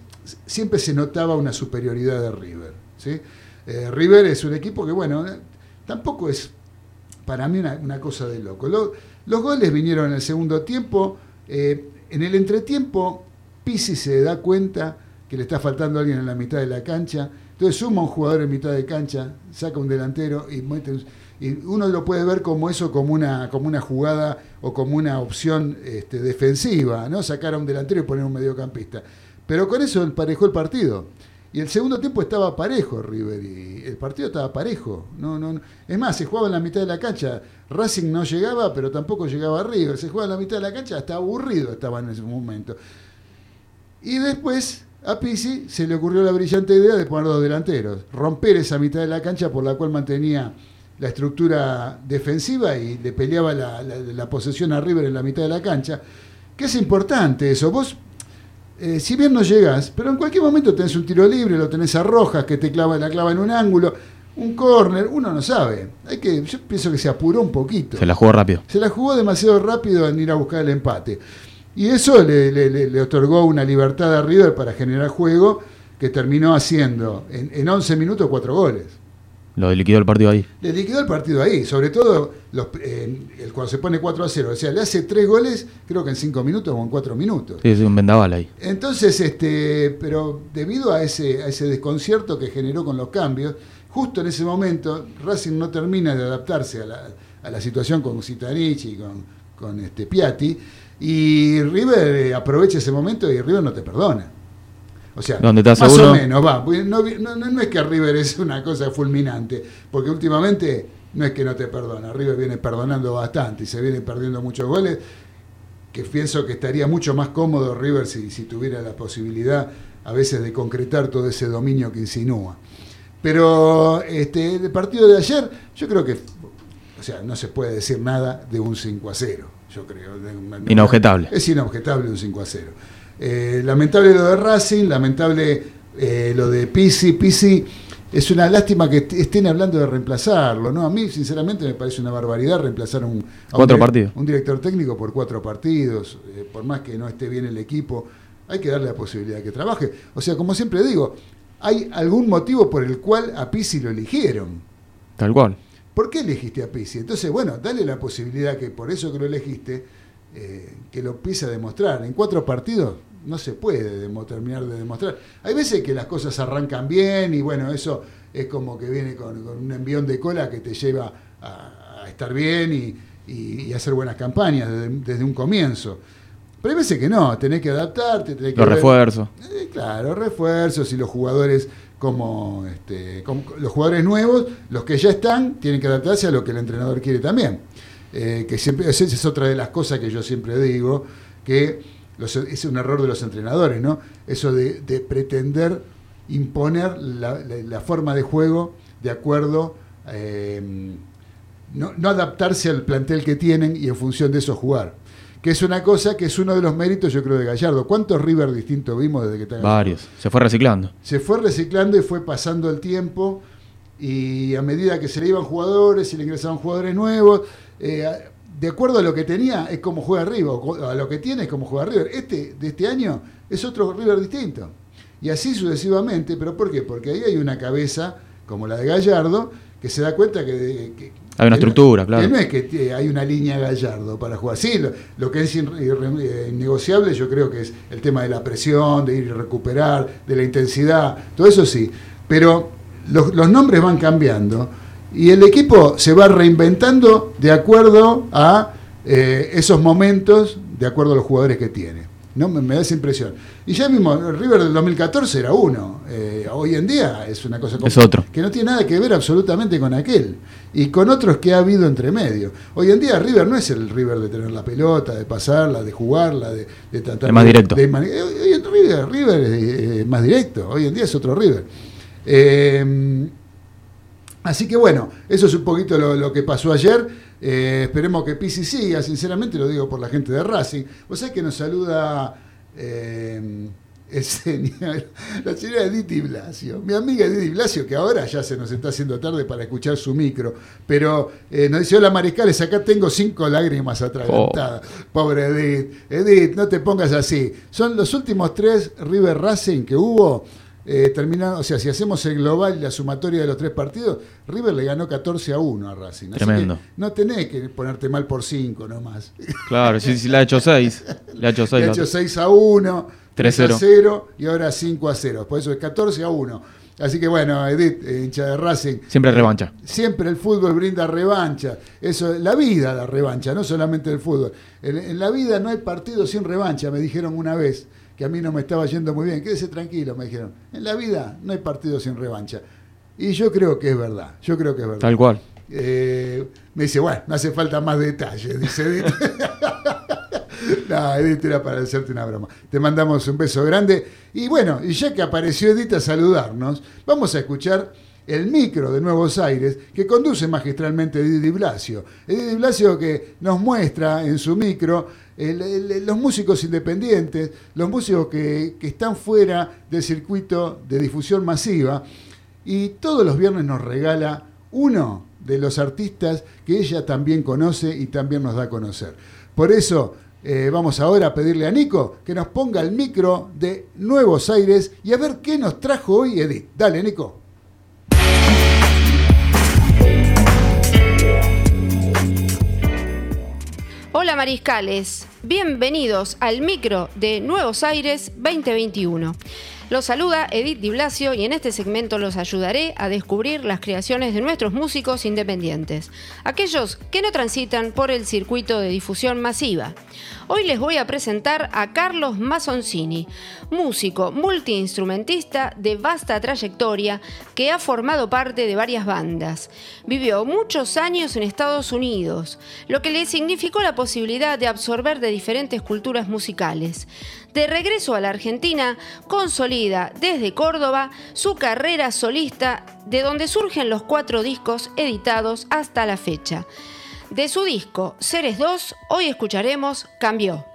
siempre se notaba una superioridad de River. ¿sí? Eh, River es un equipo que, bueno, tampoco es para mí una, cosa de loco. los goles vinieron en el segundo tiempo. Eh, en el entretiempo, Pisi se da cuenta que le está faltando alguien en la mitad de la cancha entonces suma un jugador en mitad de cancha, saca un delantero y, y uno lo puede ver como eso, como una, como una jugada o como una opción este, defensiva, ¿no? Sacar a un delantero y poner un mediocampista. Pero con eso emparejó el partido. Y el segundo tiempo estaba parejo River y el partido estaba parejo. No, no, Es más, se jugaba en la mitad de la cancha. Racing no llegaba, pero tampoco llegaba a River. Se jugaba en la mitad de la cancha, hasta aburrido estaba en ese momento. Y después a Pisi se le ocurrió la brillante idea de poner dos delanteros, romper esa mitad de la cancha por la cual mantenía la estructura defensiva y le peleaba la, posesión a River en la mitad de la cancha, que es importante eso. Vos, eh, si bien no llegás, pero en cualquier momento tenés un tiro libre, lo tenés a Rojas que te clava, la clava en un ángulo, un córner, uno no sabe. Hay que, yo pienso que se apuró un poquito. Se la jugó rápido. Se la jugó demasiado rápido en ir a buscar el empate. Y eso le, le- le- le otorgó una libertad a River para generar juego que terminó haciendo en, en 11 minutos cuatro goles. Lo liquidó el partido ahí. Le liquidó el partido ahí, sobre todo los, eh, el- cuando se pone 4 a 0. O sea, le hace tres goles, creo que en 5 minutos o en 4 minutos. Sí, sí, un vendaval ahí. Entonces, este, pero debido a ese, a ese desconcierto que generó con los cambios, justo en ese momento Racing no termina de adaptarse a la, a la situación con Citanich y con, con este Piatti, y River eh, aprovecha ese momento y River no te perdona. O sea, Donde más uno- o menos va. porque No, no, no- no es que River es una cosa fulminante, porque últimamente no es que no te perdona. River viene perdonando bastante y se viene perdiendo muchos goles que pienso que estaría mucho más cómodo River si, si tuviera la posibilidad a veces de concretar todo ese dominio que insinúa. Pero este, el partido de ayer, yo creo que, o sea, no se puede decir nada de un 5 a 0, yo creo. de Inobjetable. Es inobjetable un 5 a 0. Eh, lamentable lo de Racing, lamentable eh, lo de Pisi. Pisi es una lástima que est- estén hablando de reemplazarlo, ¿no? A mí, sinceramente, me parece una barbaridad reemplazar a un, a un Cuatro direc- partidos. un director técnico por cuatro partidos, eh, por más que no esté bien el equipo, hay que darle la posibilidad de que trabaje. O sea, como siempre digo, hay algún motivo por el cual a Pisi lo eligieron. Tal cual. ¿Por qué elegiste a Pisi? Entonces, bueno, dale la posibilidad que por eso que lo elegiste, eh, que lo empiece a demostrar. En cuatro partidos no se puede demo- terminar de demostrar. Hay veces que las cosas arrancan bien y bueno, eso es como que viene con, con un envión de cola que te lleva a, a estar bien y, y- y hacer buenas campañas desde, desde un comienzo. Pero hay veces que no, tenés que adaptarte, tenés que Los refuerzos. eh, claro, refuerzos y los jugadores como, este, como los jugadores nuevos, los que ya están, tienen que adaptarse a lo que el entrenador quiere también. Eh, que siempre, esa es otra de las cosas que yo siempre digo, que los- es un error de los entrenadores, ¿no? Eso de, de pretender imponer la, la- la forma de juego de acuerdo, eh, no, no adaptarse al plantel que tienen y en función de eso jugar. Que es una cosa que es uno de los méritos, yo creo, de Gallardo. ¿Cuántos River distintos vimos desde que está? Varios. Se fue reciclando. se fue reciclando y fue pasando el tiempo y a medida que se le iban jugadores, se le ingresaban jugadores nuevos, eh, de acuerdo a lo que tenía es como juega River, a lo que tiene es como juega River. Este de este año es otro River distinto. Y así sucesivamente, pero ¿por qué? Porque ahí hay una cabeza como la de Gallardo que se da cuenta que... que- Hay una que no- estructura, claro. Que no es que hay una línea Gallardo para jugar. Sí, lo, lo que es innegociable yo creo que es el tema de la presión, de ir y recuperar, de la intensidad, todo eso sí. Pero los, los nombres van cambiando y el equipo se va reinventando de acuerdo a eh, esos momentos, de acuerdo a los jugadores que tiene. ¿no? Me, me da esa impresión. Y ya mismo, el River del 2014 era uno. Eh, hoy en día es una cosa Es otro. que no tiene nada que ver absolutamente con aquel. Y con otros que ha habido entre medio. Hoy en día River no es el River de tener la pelota, de pasarla, de jugarla, de, de tratar Es más directo. de hoy en River, River es eh, más directo. Hoy en día es otro River. Eh, Así que bueno, eso es un poquito lo, lo que pasó ayer. Eh, esperemos que Pisi siga, sinceramente lo digo por la gente de Racing. Vos sabés que nos saluda eh, el señor- la señora Edith Blasio, mi amiga Edith Blasio, que ahora ya se nos está haciendo tarde para escuchar su micro, pero eh, nos dice, hola Mariscales, acá tengo cinco lágrimas atragantadas. Pobre Edith. Edith, no te pongas así. Son los últimos tres River Racing que hubo. Eh, terminaron, o sea, si hacemos el global y la sumatoria de los tres partidos, River le ganó 14 a 1 a Racing. Así Tremendo. que no tenés que ponerte mal por 5 nomás. Claro, sí, sí, le ha hecho 6. Le ha hecho 6. Le ha hecho 6 a 1, 3 a 3-0. 0 y ahora 5 a 0. Por eso es 14 a 1. Así que bueno, Edith, eh, hincha de Racing. Siempre revancha. Siempre el fútbol brinda revancha. Eso, la vida da revancha, no solamente el fútbol. En, en la vida no hay partido sin revancha, me dijeron una vez, que a mí no me estaba yendo muy bien. Quédese tranquilo, me dijeron. En la vida no hay partido sin revancha. Y yo creo que es verdad, yo creo que es verdad. Tal cual. Eh, me dice, bueno, no hace falta más detalles, dice Edith. no, Edith era para hacerte una broma. Te mandamos un beso grande. Y bueno, y ya que apareció Edith a saludarnos, vamos a escuchar el micro de Nuevos Aires, que conduce magistralmente Edith Di Blasio. Edith Di Blasio que nos muestra en su micro los músicos independientes, los músicos que, que están fuera del circuito de difusión masiva. y todos los viernes nos regala uno de los artistas que ella también conoce y también nos da a conocer. Por eso eh, vamos ahora a pedirle a Nico que nos ponga el micro de Nuevos Aires y a ver qué nos trajo hoy Edith. Dale, Nico. Hola Mariscales, bienvenidos al micro de Nuevos Aires 2021. Los saluda Edith Di Blasio y en este segmento los ayudaré a descubrir las creaciones de nuestros músicos independientes, aquellos que no transitan por el circuito de difusión masiva. Hoy les voy a presentar a Carlos Mazzoncini, músico multiinstrumentista de vasta trayectoria que ha formado parte de varias bandas. Vivió muchos años en Estados Unidos, lo que le significó la posibilidad de absorber de diferentes culturas musicales. De regreso a la Argentina, consolida desde Córdoba su carrera solista, de donde surgen los cuatro discos editados hasta la fecha. De su disco Seres 2, hoy escucharemos Cambió.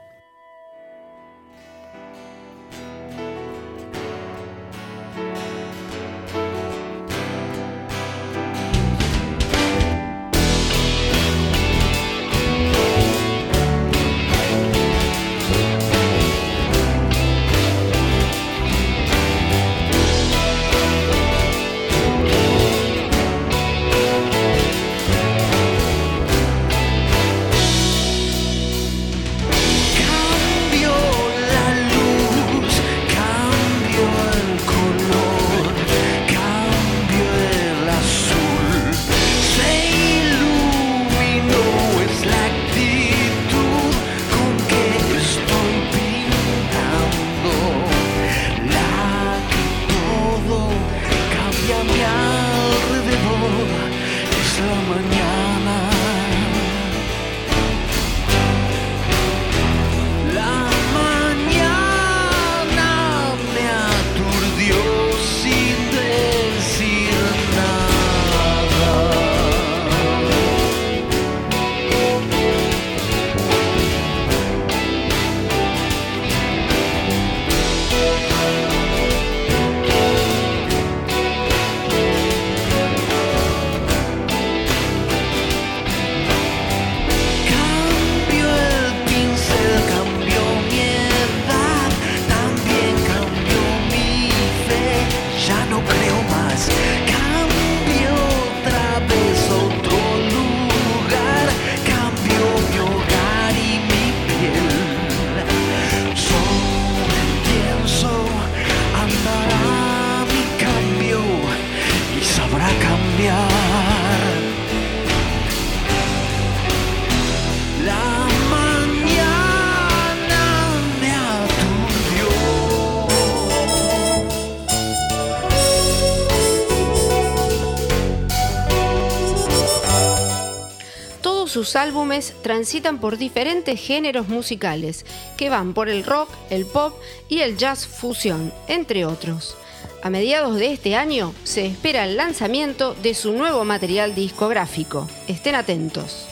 Sus álbumes transitan por diferentes géneros musicales, que van por el rock, el pop y el jazz fusión, entre otros. A mediados de este año se espera el lanzamiento de su nuevo material discográfico. Estén atentos.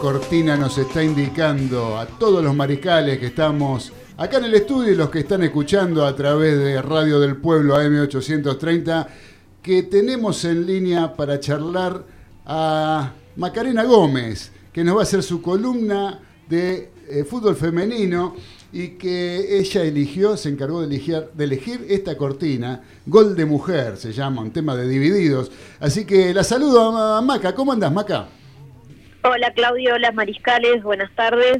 Cortina nos está indicando a todos los mariscales que estamos acá en el estudio y los que están escuchando a través de Radio del Pueblo AM830 que tenemos en línea para charlar a Macarena Gómez, que nos va a hacer su columna de eh, fútbol femenino y que ella eligió, se encargó de elegir, de elegir esta cortina, Gol de Mujer se llama, un tema de divididos. Así que la saludo a Maca. ¿Cómo andás, Maca? Hola Claudio, hola Mariscales, buenas tardes.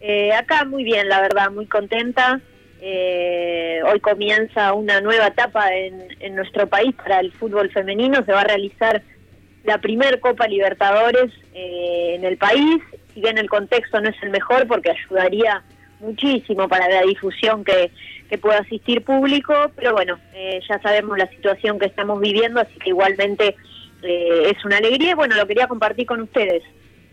Eh, acá muy bien, la verdad, muy contenta. Eh, hoy comienza una nueva etapa en, nuestro país para el fútbol femenino. Se va a realizar la primer Copa Libertadores eh, en el país. Si bien el contexto no es el mejor porque ayudaría muchísimo para la difusión que, que pueda asistir público, pero bueno, eh, ya sabemos la situación que estamos viviendo, así que igualmente eh, es una alegría bueno, lo quería compartir con ustedes.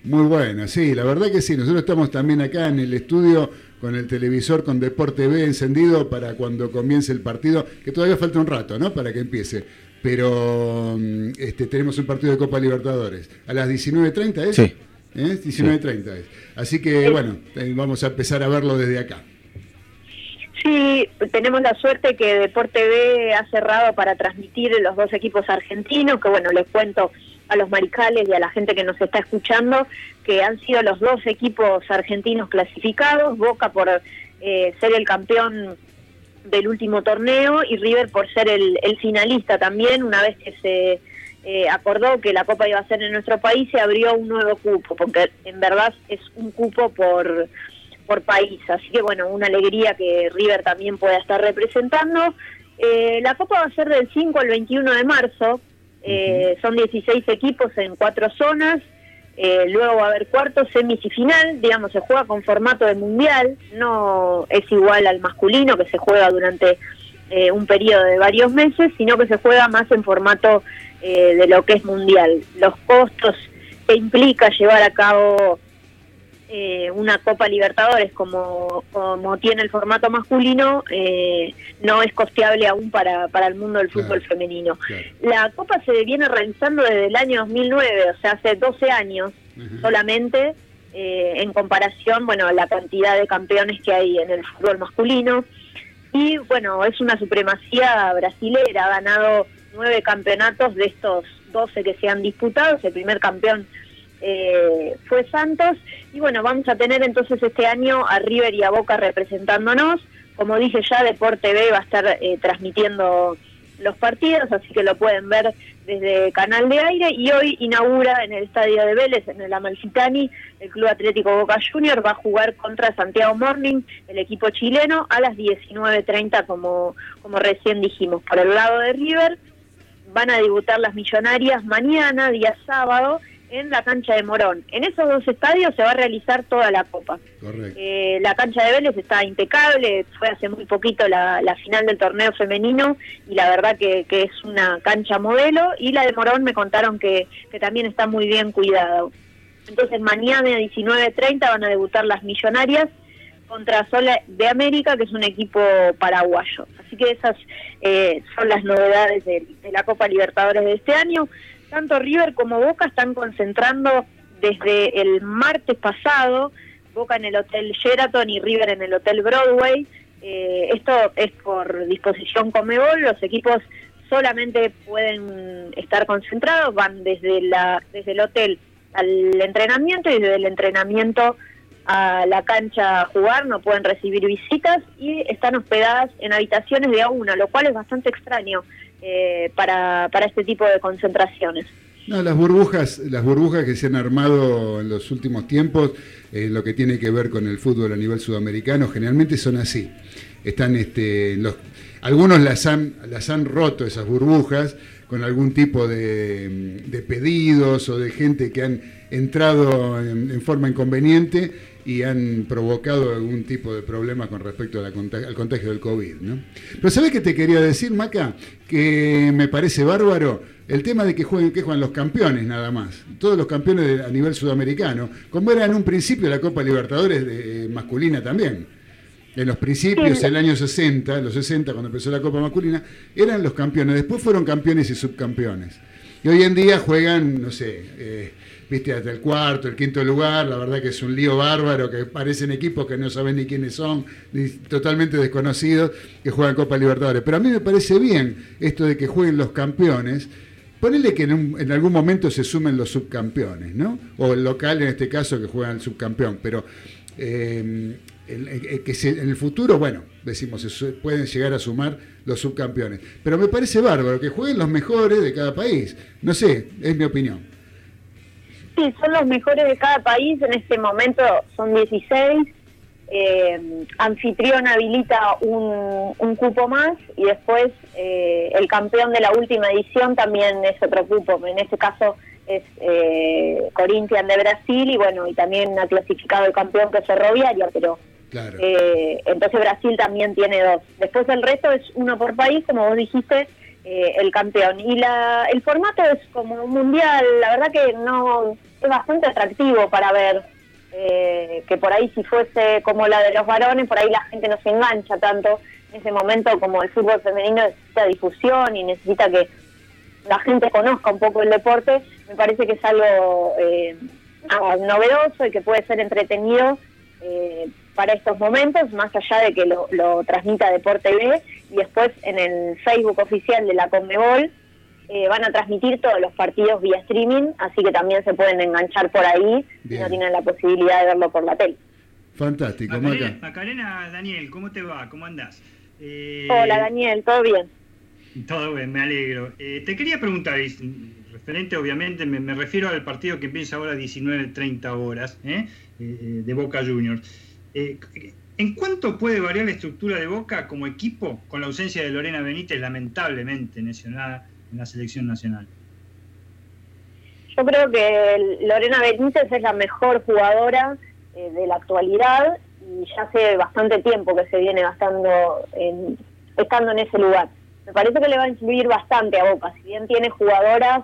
Muy bueno, sí, la verdad que sí. Nosotros estamos también acá en el estudio con el televisor con Deporte B encendido para cuando comience el partido, que todavía falta un rato, ¿no? Para que empiece. Pero mm, este, tenemos un partido de Copa Libertadores. ¿A las 19.30 es? Sí. ¿Eh? 19.30 es. Así que, bueno, eh, vamos a empezar a verlo desde acá. Sí, tenemos la suerte que Deporte B ha cerrado para transmitir los dos equipos argentinos, que bueno, les cuento a los maricales y a la gente que nos está escuchando, que han sido los dos equipos argentinos clasificados, Boca por eh, ser el campeón del último torneo y River por ser el, el finalista también, una vez que se eh, acordó que la Copa iba a ser en nuestro país, se abrió un nuevo cupo, porque en verdad es un cupo por por país. Así que bueno, una alegría que River también pueda estar representando. Eh, la Copa va a ser del 5 al 21 de marzo. Eh, Son 16 equipos en cuatro zonas. Eh, luego va a haber cuartos, semis y final. Digamos, se juega con formato de mundial. No es igual al masculino que se juega durante eh, un periodo de varios meses, sino que se juega más en formato eh, de lo que es mundial. Los costos que implica llevar a cabo eh, una Copa Libertadores como, como tiene el formato masculino eh, no es costeable aún para, para el mundo del fútbol Claro, femenino. claro. La Copa se viene realizando desde el año 2009, o sea, hace 12 años solamente, eh, en comparación, bueno, a la cantidad de campeones que hay en el fútbol masculino. Y bueno, es una supremacía brasilera, ha ganado nueve campeonatos de estos 12 que se han disputado, el primer campeón eh, fue Santos. Y bueno, vamos a tener entonces este año a River y a Boca representándonos. Como dije ya, Deporte B va a estar eh, transmitiendo los partidos, así que lo pueden ver desde Canal de Aire. Y hoy inaugura en el Estadio de Vélez, en el Amalfitani, el Club Atlético Boca Junior va a jugar contra Santiago Morning, el equipo chileno, a las 19.30, como, como recién dijimos. Por el lado de River, van a debutar las millonarias mañana, día sábado, en la cancha de Morón. En esos dos estadios se va a realizar toda la Copa. Correcto. Eh, la cancha de Vélez está impecable, fue hace muy poquito la, la final del torneo femenino y la verdad que, que es una cancha modelo y la de Morón me contaron que, que también está muy bien cuidada. Entonces mañana a 19.30 van a debutar las millonarias contra Sola de América, que es un equipo paraguayo. Así que esas eh, son las novedades de, de la Copa Libertadores de este año. Tanto River como Boca están concentrando desde el martes pasado, Boca en el Hotel Sheraton y River en el Hotel Broadway, Eh, esto es por disposición Comebol, los equipos solamente pueden estar concentrados, van desde, la, desde el hotel al entrenamiento y desde el entrenamiento a la cancha a jugar, no pueden recibir visitas y están hospedadas en habitaciones de a una, lo cual es bastante extraño eh, para, para este tipo de concentraciones. No, las burbujas, las burbujas que se han armado en los últimos tiempos, en lo que tiene que ver con el fútbol a nivel sudamericano, generalmente son así. Están, este, algunos las han, las han roto esas burbujas con algún tipo de, de pedidos o de gente que han entrado en, en forma inconveniente y han provocado algún tipo de problema con respecto a la contagio, al contagio del COVID. ¿no? Pero ¿sabes qué te quería decir, Maca? Que me parece bárbaro el tema de que jueguen, que juegan los campeones nada más, todos los campeones de, a nivel sudamericano, como era en un principio la Copa Libertadores de, eh, masculina también. En los principios, el año 60, los 60, cuando empezó la Copa masculina, eran los campeones. Después fueron campeones y subcampeones. Y hoy en día juegan, no sé, eh, viste, hasta el cuarto, el quinto lugar, la verdad que es un lío bárbaro, que parecen equipos que no saben ni quiénes son, ni totalmente desconocidos, que juegan Copa Libertadores. Pero a mí me parece bien esto de que jueguen los campeones, ponele que en, algún momento se sumen los subcampeones, ¿no? O el local en este caso que juegan el subcampeón, pero eh, que en el futuro, bueno, decimos, se pueden llegar a sumar los subcampeones. Pero me parece bárbaro que jueguen los mejores de cada país. No sé, es mi opinión. Sí, son los mejores de cada país, en este momento son 16. Eh, anfitrión habilita un, un cupo más y después eh, el campeón de la última edición también es otro cupo. En este caso es eh, Corinthians de Brasil y bueno, y también ha clasificado el campeón que es Ferroviaria, pero Claro. eh, entonces Brasil también tiene dos. Después el resto es uno por país, como vos dijiste, eh, el campeón. Y la, el formato es como un mundial, la verdad que no es bastante atractivo para ver. eh, que por ahí si fuese como la de los varones, por ahí la gente no se engancha tanto. En ese momento como el fútbol femenino necesita difusión y necesita que la gente conozca un poco el deporte, me parece que es algo eh, novedoso y que puede ser entretenido eh, para estos momentos, más allá de que lo, lo transmita Deporte TV y después en el Facebook oficial de la Conmebol eh, van a transmitir todos los partidos vía streaming, así que también se pueden enganchar por ahí si no tienen la posibilidad de verlo por la tele. Fantástico, Macarena, Maca. Macarena, Daniel, ¿cómo te va? ¿Cómo andás? Eh, Hola Daniel, ¿todo bien? Todo bien, me alegro. Eh, te quería preguntar, referente obviamente, me, me refiero al partido que empieza ahora a 19.30 horas, ¿eh? Eh, eh, de Boca Juniors. Eh, ¿En cuánto puede variar la estructura de Boca como equipo con la ausencia de Lorena Benítez, lamentablemente lesionada en la selección nacional? Yo creo que Lorena Benítez es la mejor jugadora eh, de la actualidad y ya hace bastante tiempo que se viene gastando en, estando en ese lugar. Me parece que le va a influir bastante a Boca, si bien tiene jugadoras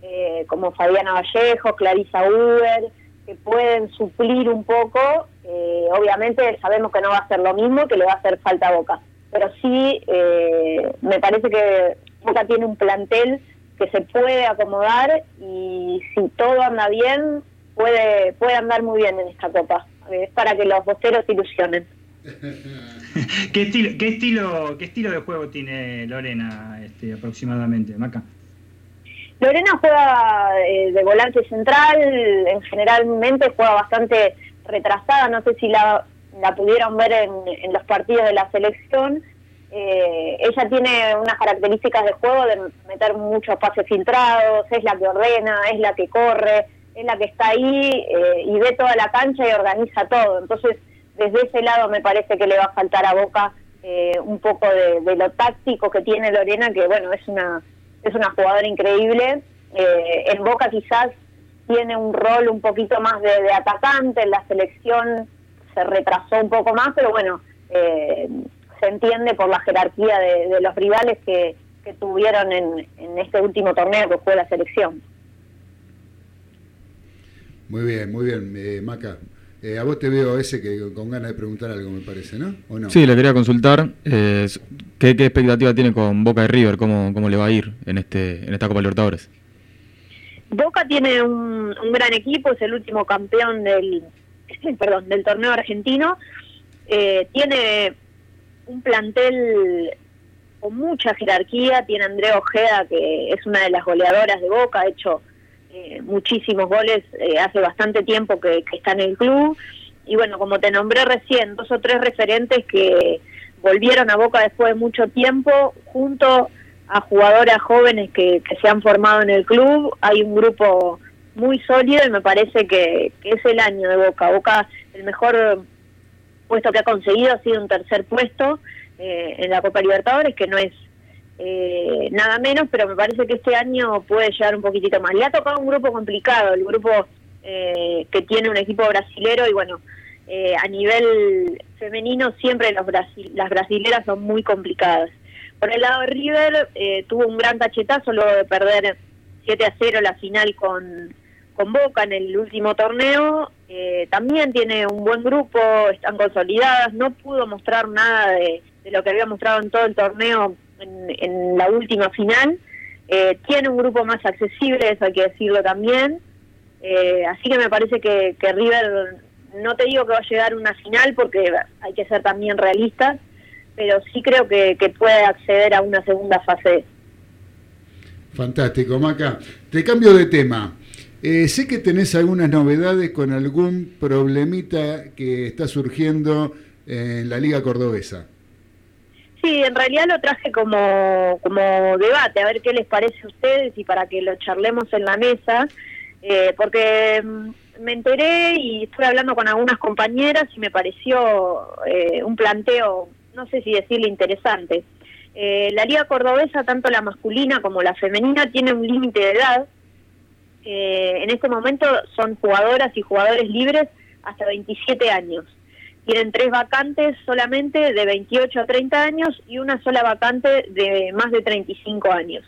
eh, como Fabiana Vallejo, Clarisa Uber, que pueden suplir un poco, eh, obviamente sabemos que no va a ser lo mismo, que le va a hacer falta a Boca, pero sí eh, me parece que Boca tiene un plantel que se puede acomodar y si todo anda bien, puede, puede andar muy bien en esta copa. Es para que los bosteros ilusionen. ¿Qué estilo, qué estilo, qué estilo de juego tiene Lorena este, aproximadamente, Maca? Lorena juega eh, de volante central, en generalmente juega bastante retrasada, no sé si la, la pudieron ver en, en los partidos de la selección. Eh, ella tiene unas características de juego de meter muchos pases filtrados, es la que ordena, es la que corre, es la que está ahí eh, y ve toda la cancha y organiza todo. Entonces, desde ese lado me parece que le va a faltar a Boca eh, un poco de, lo táctico que tiene Lorena, que bueno, es una es una jugadora increíble. Eh, en Boca quizás tiene un rol un poquito más de, de atacante, en la selección se retrasó un poco más, pero bueno, eh, se entiende por la jerarquía de, de los rivales que, que tuvieron en, en este último torneo que fue la selección. Muy bien, muy bien, eh, Maca. Eh, a vos te veo ese que con ganas de preguntar algo, me parece, ¿no? ¿O no? Sí, le quería consultar eh, ¿qué, qué expectativa tiene con Boca y River, cómo, cómo le va a ir en este en esta Copa Libertadores. Boca tiene un, un gran equipo, es el último campeón del, perdón, del torneo argentino. Eh, tiene un plantel con mucha jerarquía, tiene Andrea Ojeda, que es una de las goleadoras de Boca, ha hecho eh, muchísimos goles eh, hace bastante tiempo que, que está en el club, y bueno, como te nombré recién, dos o tres referentes que volvieron a Boca después de mucho tiempo, junto a jugadoras jóvenes que, que se han formado en el club, hay un grupo muy sólido y me parece que, que es el año de Boca. Boca, el mejor puesto que ha conseguido ha sido un tercer puesto eh, en la Copa Libertadores, que no es eh, nada menos, pero me parece que este año puede llegar un poquitito más. Le ha tocado un grupo complicado, el grupo eh, que tiene un equipo brasilero y bueno, eh, a nivel femenino siempre los las brasileras son muy complicadas. Por el lado de River eh, tuvo un gran cachetazo luego de perder 7 a 0 la final con, con Boca en el último torneo. Eh, también tiene un buen grupo, están consolidadas, no pudo mostrar nada de, lo que había mostrado en todo el torneo en, la última final. Eh, tiene un grupo más accesible, eso hay que decirlo también. Eh, así que me parece que, que River, no te digo que va a llegar a una final porque hay que ser también realistas, pero sí creo que, que puede acceder a una segunda fase. Fantástico, Maca. Te cambio de tema. Eh, sé que tenés algunas novedades con algún problemita que está surgiendo en la Liga Cordobesa. Sí, en realidad lo traje como, como debate, a ver qué les parece a ustedes y para que lo charlemos en la mesa, eh, porque mm, me enteré y estuve hablando con algunas compañeras y me pareció eh, un planteo, no sé si decirle interesante. Eh, la liga cordobesa, tanto la masculina como la femenina, tiene un límite de edad. Eh, en este momento son jugadoras y jugadores libres hasta 27 años. Tienen tres vacantes solamente de 28 a 30 años y una sola vacante de más de 35 años.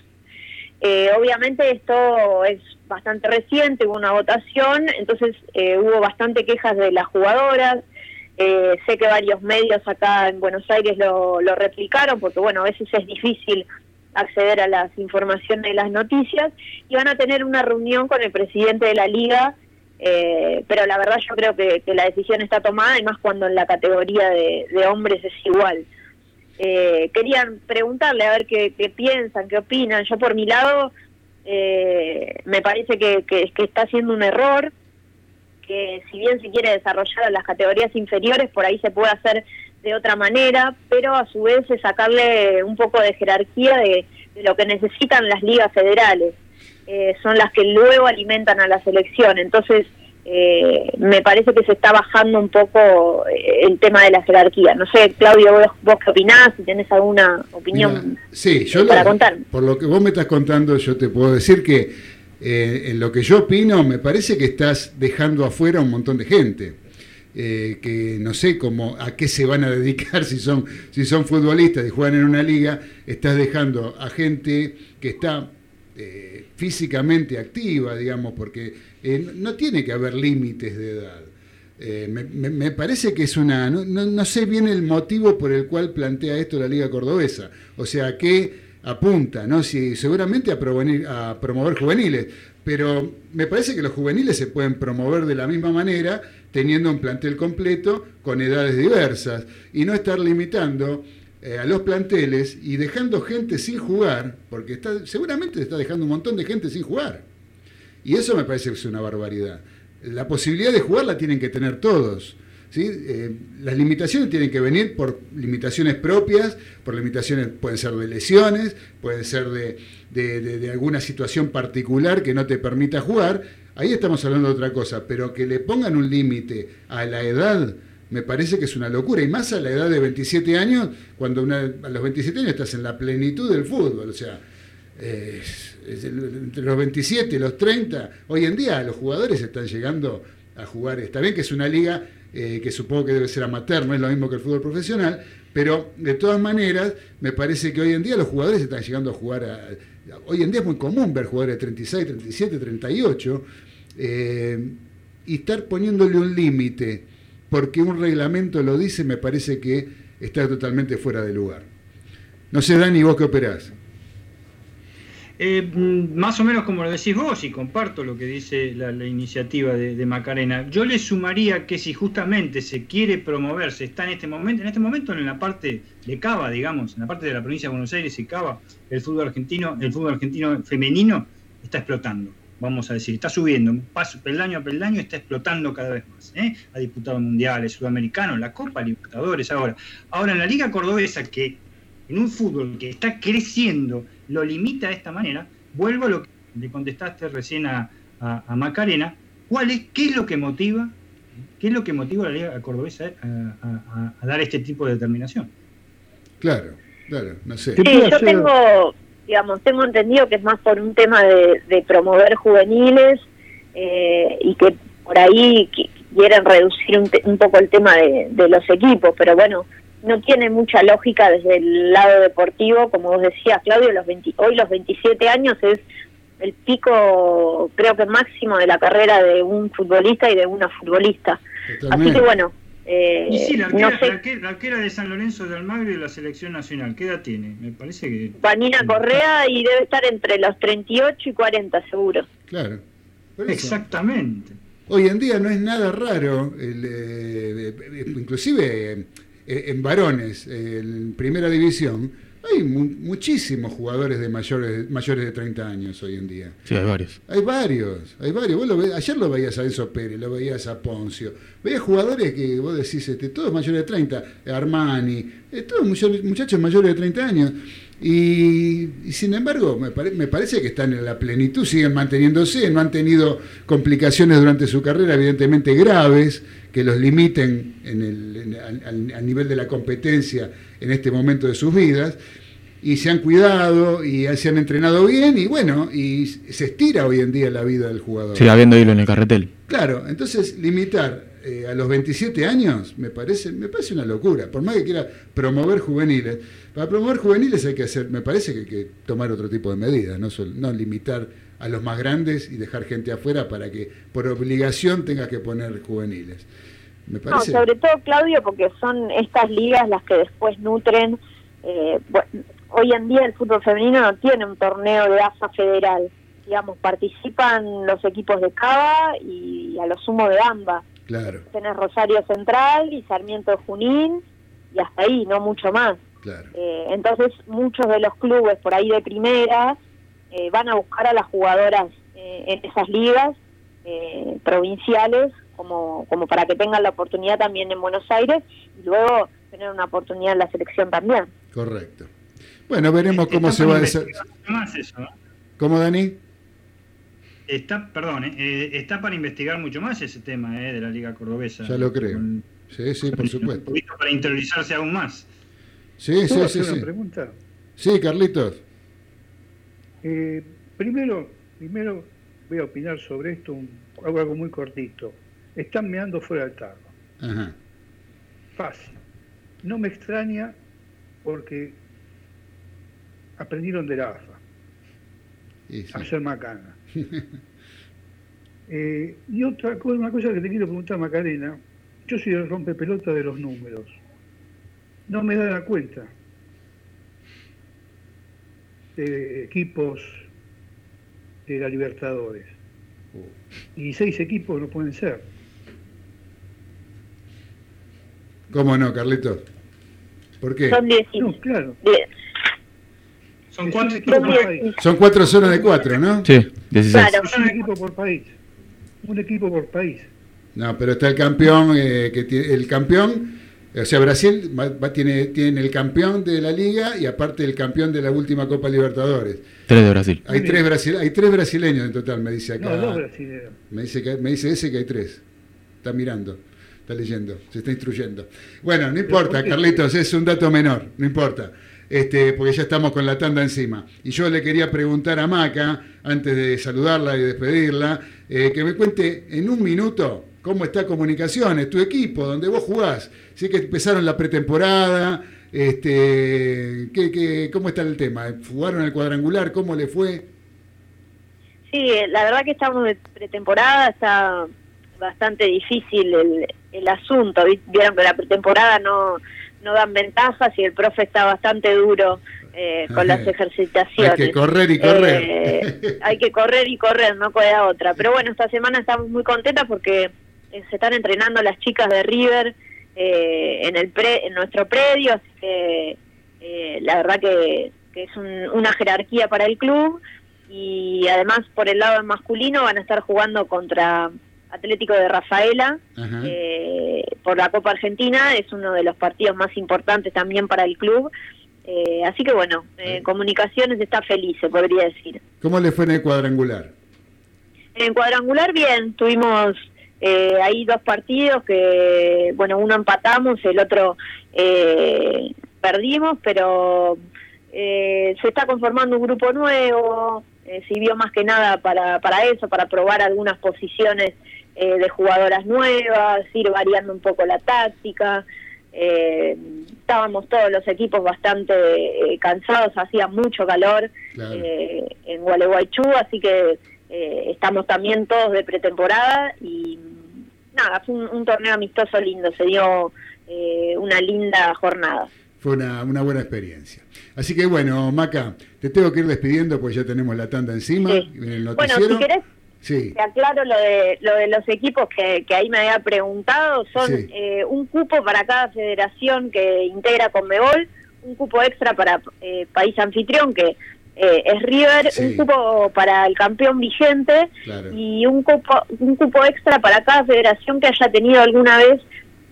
Eh, obviamente esto es bastante reciente, hubo una votación, entonces eh, hubo bastante quejas de las jugadoras, eh, sé que varios medios acá en Buenos Aires lo, lo replicaron, porque bueno, a veces es difícil acceder a las informaciones de las noticias, y van a tener una reunión con el presidente de la liga, eh, pero la verdad yo creo que, que, la decisión está tomada, y más cuando en la categoría de, hombres es igual. Eh, querían preguntarle a ver qué, piensan, qué opinan. Yo por mi lado eh, me parece que, que, que, está haciendo un error, que si bien se quiere desarrollar en las categorías inferiores, por ahí se puede hacer de otra manera, pero a su vez es sacarle un poco de jerarquía de, de lo que necesitan las ligas federales. Eh, son las que luego alimentan a la selección. Entonces, eh, me parece que se está bajando un poco eh, el tema de la jerarquía. No sé, Claudio, vos, vos qué opinás, si tenés alguna opinión Mira, sí, yo para lo, contar. Por lo que vos me estás contando, yo te puedo decir que eh, en lo que yo opino, me parece que estás dejando afuera un montón de gente. Eh, que no sé cómo a qué se van a dedicar si son si son futbolistas y juegan en una liga estás dejando a gente que está eh, físicamente activa digamos porque eh, no tiene que haber límites de edad. Me, parece que es una no, no, no, sé bien el motivo por el cual plantea esto la liga cordobesa. O sea que apunta no si seguramente a, provenir, a promover juveniles pero me parece que los juveniles se pueden promover de la misma manera teniendo un plantel completo con edades diversas y no estar limitando eh, a los planteles y dejando gente sin jugar, porque está, seguramente está dejando un montón de gente sin jugar. Y eso me parece que es una barbaridad. La posibilidad de jugar la tienen que tener todos. ¿sí? Eh, las limitaciones tienen que venir por limitaciones propias, por limitaciones, pueden ser de lesiones, pueden ser de, de, de, de alguna situación particular que no te permita jugar, ahí estamos hablando de otra cosa, pero que le pongan un límite a la edad, me parece que es una locura, y más a la edad de 27 años, cuando a los 27 años estás en la plenitud del fútbol, o sea, entre los 27 y los 30, hoy en día los jugadores están llegando a jugar, está bien que es una liga eh, que supongo que debe ser amateur, no es lo mismo que el fútbol profesional, pero de todas maneras me parece que hoy en día los jugadores están llegando a jugar a, hoy en día es muy común ver jugadores de 36, 37, 38 eh, y estar poniéndole un límite porque un reglamento lo dice me parece que está totalmente fuera de lugar. No sé, Dani, vos qué operás. Eh, mm, más o menos como lo decís vos, y comparto lo que dice la, iniciativa de, de Macarena. Yo le sumaría que si justamente se quiere promover, se está en este momento, en este momento en la parte de Cava, digamos, en la parte de la provincia de Buenos Aires y Cava, el fútbol argentino, el fútbol argentino femenino está explotando. Vamos a decir, está subiendo, paso peldaño a peldaño, está explotando cada vez más. ¿eh? Ha disputado mundiales, sudamericanos, la Copa Libertadores ahora. Ahora en la Liga Cordobesa, que en un fútbol que está creciendo, lo limita de esta manera, vuelvo a lo que le contestaste recién a, a- a Macarena, ¿cuál es, ¿qué es lo que motiva? ¿Qué es lo que motiva a la Liga Cordobesa a, a- a- a dar este tipo de determinación? Claro, claro, no sé. ¿Qué Sí, yo tengo, digamos, tengo entendido que es más por un tema de, de promover juveniles eh, y que por ahí qui- quieren reducir un, te- un poco el tema de, de los equipos, pero bueno, no tiene mucha lógica desde el lado deportivo, como vos decías, Claudio, los 20 hoy los 27 años es el pico, creo que máximo de la carrera de un futbolista y de una futbolista. Así que bueno, eh, Y sí, la no arquera, sé la arquera- la arquera de San Lorenzo de Almagro y de la selección nacional, ¿qué edad tiene? Me parece que... Vanina Correa y debe estar entre los 38 y 40 seguro. Claro. Exactamente. Hoy en día no es nada raro, el, eh, eh, inclusive eh, en varones, eh, en primera división, hay mu- muchísimos jugadores de mayores, mayores de 30 años hoy en día. Sí, hay varios. Hay varios, hay varios. Vos lo ve- ayer lo veías a Enzo Pérez, lo veías a Poncio. Veías jugadores que vos decís, este, todos mayores de 30, Armani, eh, todos muchachos, muchachos mayores de 30 años. Y, y sin embargo, me, pare- me parece que están en la plenitud, siguen manteniéndose, no han tenido complicaciones durante su carrera, evidentemente graves, que los limiten en el, en- al, nivel de la competencia en este momento de sus vidas y se han cuidado y se han entrenado bien y bueno, y se estira hoy en día la vida del jugador. Sigue habiendo hilo en el carretel. Claro, entonces limitar eh, a los 27 años me parece, me parece una locura, por más que quiera promover juveniles. Para promover juveniles hay que hacer, me parece que hay que tomar otro tipo de medidas, no, no limitar a los más grandes y dejar gente afuera para que por obligación tengas que poner juveniles. Me No, parece... sobre todo, Claudio, porque son estas ligas las que después nutren. eh, bueno, hoy en día el fútbol femenino no tiene un torneo de AFA federal. Digamos, participan los equipos de Cava y a lo sumo de AMBA. Claro, Tenés Rosario Central y Sarmiento Junín y hasta ahí, no mucho más. claro. Eh, entonces, muchos de los clubes por ahí de primera eh, van a buscar a las jugadoras eh, en esas ligas eh, provinciales como, como para que tengan la oportunidad también en Buenos Aires y luego tener una oportunidad en la selección también. Correcto. Bueno, veremos cómo Está se va a eso, ¿no? ¿Cómo, Dani? Está, perdón, eh, eh, está para investigar mucho más ese tema eh, de la Liga Cordobesa. Ya lo creo. Con- Sí, sí, por Un supuesto. poquito para interiorizarse aún más. Sí, ¿Puedo sí, sí, sí. pregunta? Sí, Carlitos. Eh, primero, primero voy a opinar sobre esto, un- algo, algo muy cortito. Están meando fuera del tarro. Ajá. Fácil. No me extraña porque aprendieron de la AFA sí. a ser macana. Eh, y otra cosa, una cosa que te quiero preguntar, Macarena. Yo soy el rompepelota de los números. No me da la cuenta de equipos de la Libertadores. Y seis equipos no pueden ser. ¿Cómo no, Carlitos? ¿Por qué? Son 10 No, claro. Son cuatro equipos Son por diez- país. Son cuatro zonas de cuatro, ¿no? Sí, 16. Claro. Es un equipo por país. Un equipo por país. No, pero está el campeón, eh, que tiene, el campeón, o sea, Brasil va- va- tiene, tiene el campeón de la liga y aparte el campeón de la última Copa Libertadores. Tres de Brasil. Hay tres, bien. brasil- hay tres brasileños en total, me dice acá. No, dos brasileños. Me dice, que, me dice ese que hay tres. Está mirando, está leyendo, se está instruyendo. Bueno, no importa. Carlitos, es un dato menor, no importa. Este, porque ya estamos con la tanda encima. Y yo le quería preguntar a Maca, antes de saludarla y despedirla, eh, que me cuente en un minuto cómo está Comunicaciones, tu equipo, donde vos jugás. Sé que empezaron la pretemporada, este, ¿qué, qué, cómo está el tema? ¿Jugaron el cuadrangular? ¿Cómo le fue? Sí, eh, la verdad que estamos de pretemporada, está bastante difícil el, el asunto. Vi- Vieron que la pretemporada no, no dan ventajas y el profe está bastante duro eh, con las ejercitaciones. Hay que correr y correr. Eh, hay que correr y correr, no queda otra. Pero bueno, esta semana estamos muy contentas porque se están entrenando las chicas de River eh, en el pre, en nuestro predio, así que eh, la verdad que, que es un- una jerarquía para el club y además por el lado masculino van a estar jugando contra Atlético de Rafaela eh, por la Copa Argentina, es uno de los partidos más importantes también para el club. Eh, así que bueno, eh, Comunicaciones está feliz, se podría decir. ¿Cómo le fue en el cuadrangular? En cuadrangular bien, tuvimos eh, ahí dos partidos que, bueno, uno empatamos, el otro eh, perdimos, pero eh, se está conformando un grupo nuevo, eh, sirvió más que nada para, para eso, para probar algunas posiciones eh, de jugadoras nuevas, ir variando un poco la táctica. Eh, estábamos todos los equipos bastante eh, cansados, hacía mucho calor Claro. eh, en Gualeguaychú, así que estamos también todos de pretemporada y nada, fue un, un torneo amistoso lindo, se dio eh, una linda jornada. Fue una, una buena experiencia. Así que bueno, Maca, te tengo que ir despidiendo porque ya tenemos la tanda encima. Sí. en el Bueno, si querés, Sí, te aclaro lo de, lo de los equipos que, que ahí me había preguntado, son Sí. eh, un cupo para cada federación que integra Conmebol, un cupo extra para eh, país anfitrión que eh, es River, Sí. un cupo para el campeón vigente claro. y un cupo, un cupo extra para cada federación que haya tenido alguna vez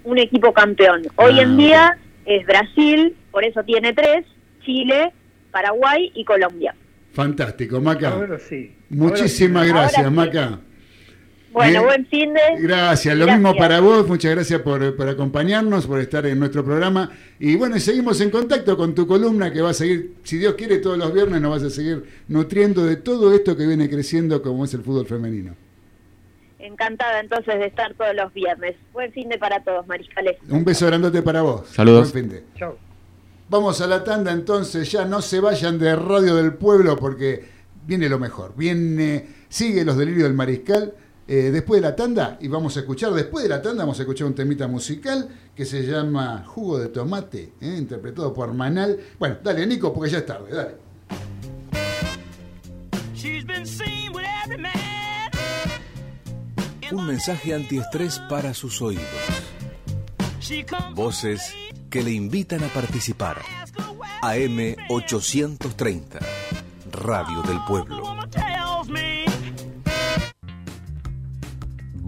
un equipo campeón. Hoy Ah, en día es Brasil, por eso tiene tres, Chile, Paraguay y Colombia. Fantástico, Maca. Ahora sí. Muchísimas Ahora gracias, sí. Maca. Bueno, Bien. buen fin de... Gracias, lo Gracias. mismo para vos, muchas gracias por, por acompañarnos, por estar en nuestro programa. Y bueno, seguimos en contacto con tu columna que va a seguir, si Dios quiere, todos los viernes nos vas a seguir nutriendo de todo esto que viene creciendo como es el fútbol femenino. Encantada entonces de estar todos los viernes. Buen fin de para todos, Mariscales. Un beso grandote para vos. Saludos. Buen fin de. Chao. Vamos a la tanda entonces, ya no se vayan de Radio del Pueblo porque viene lo mejor. Viene, sigue los delirios del mariscal. Eh, después de la tanda, y vamos a escuchar, después de la tanda vamos a escuchar un temita musical que se llama Jugo de Tomate, eh, interpretado por Manal. Bueno, dale Nico, porque ya es tarde, dale. She's been seen with every man. Un mensaje antiestrés para sus oídos. Voces que le invitan a participar. AM 830. Radio del Pueblo.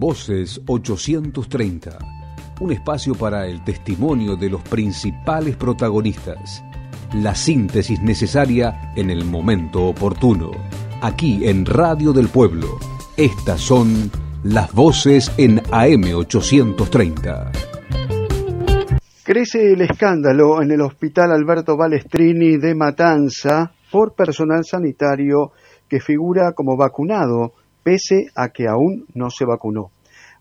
Voces 830. Un espacio para el testimonio de los principales protagonistas. La síntesis necesaria en el momento oportuno. Aquí en Radio del Pueblo. Estas son las voces en AM 830. Crece el escándalo en el Hospital Alberto Balestrini de Matanza por personal sanitario que figura como vacunado, pese a que aún no se vacunó.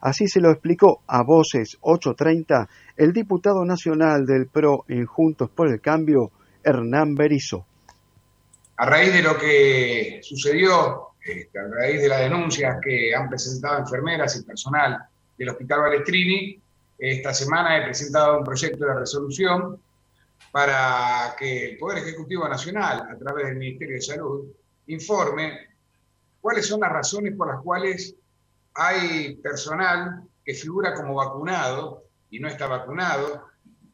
Así se lo explicó a Voces 830 el diputado nacional del PRO en Juntos por el Cambio, Hernán Berizo. a raíz de lo que sucedió, este, a raíz de las denuncias que han presentado enfermeras y personal del Hospital Balestrini, esta semana he presentado un proyecto de resolución para que el Poder Ejecutivo Nacional, a través del Ministerio de Salud, informe cuáles son las razones por las cuales hay personal que figura como vacunado y no está vacunado,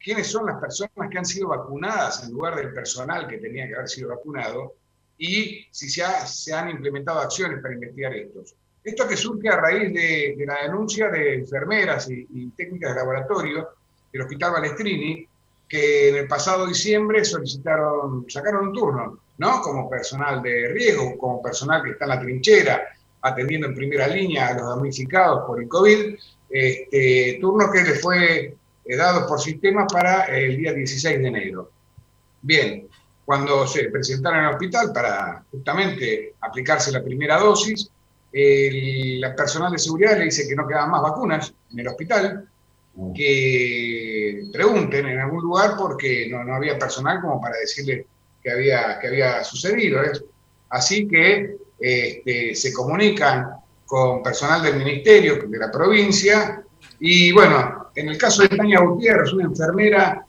quiénes son las personas que han sido vacunadas en lugar del personal que tenía que haber sido vacunado y si se, ha- se han implementado acciones para investigar estos. Esto que surge a raíz de, de la denuncia de enfermeras y, y técnicas de laboratorio del Hospital Balestrini, que en el pasado diciembre solicitaron, sacaron un turno, ¿no? Como personal de riesgo, como personal que está en la trinchera, atendiendo en primera línea a los damnificados por el COVID, este, turno que le fue eh, dado por sistema para el día 16 de enero. Bien, cuando se presentaron al hospital para justamente aplicarse la primera dosis, el la personal de seguridad le dice que no quedaban más vacunas en el hospital, que pregunten en algún lugar porque no, no había personal como para decirle que había, que había sucedido. ¿eh? Así que este, se comunican con personal del ministerio, de la provincia, y bueno, en el caso de Tania Gutiérrez, una enfermera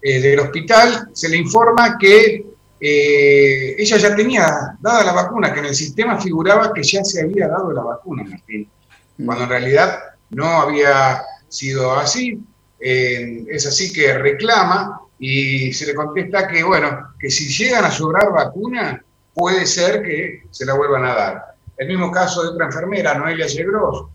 eh, del hospital, se le informa que eh, ella ya tenía dada la vacuna, que en el sistema figuraba que ya se había dado la vacuna, Martín, cuando en realidad no había sido así. Eh, es así que reclama y se le contesta que, bueno, que si llegan a sobrar vacuna, puede ser que se la vuelvan a dar. El mismo caso de otra enfermera, Noelia Yegros,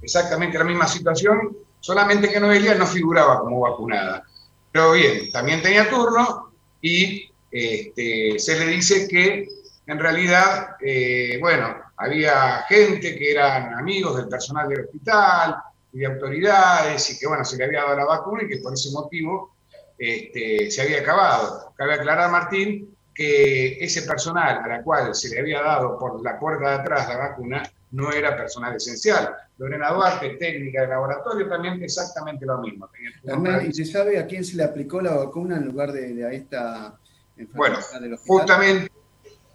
exactamente la misma situación, solamente que Noelia no figuraba como vacunada. Pero bien, también tenía turno y este, se le dice que en realidad, eh, bueno, había gente que eran amigos del personal del hospital y de autoridades y que, bueno, se le había dado la vacuna y que por ese motivo este, se había acabado. Cabe aclarar, Martín, que ese personal a la cual se le había dado por la puerta de atrás la vacuna no era personal esencial. Lorena Duarte, técnica de laboratorio, también exactamente lo mismo. Hernán, ¿y se sabe a quién se le aplicó la vacuna en lugar de, de a esta bueno, del hospital? justamente,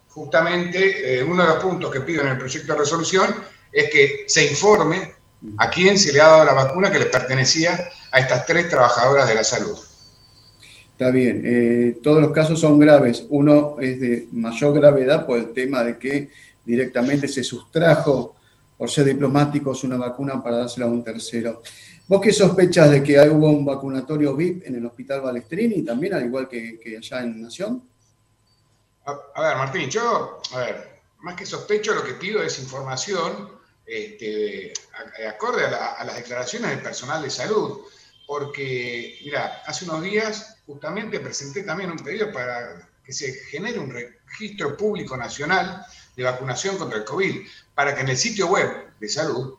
justamente eh, uno de los puntos que pido en el proyecto de resolución es que se informe a quién se le ha dado la vacuna que le pertenecía a estas tres trabajadoras de la salud. Está bien, eh, todos los casos son graves. Uno es de mayor gravedad por el tema de que directamente se sustrajo por ser diplomáticos una vacuna para dársela a un tercero. ¿Vos qué sospechas de que hubo un vacunatorio VIP en el Hospital Balestrini también, al igual que, que allá en Nación? A, ver, Martín, yo, a ver, más que sospecho, lo que pido es información este, acorde a, a las declaraciones del personal de salud. Porque, mira, hace unos días justamente presenté también un pedido para que se genere un registro público nacional de vacunación contra el COVID, para que en el sitio web de salud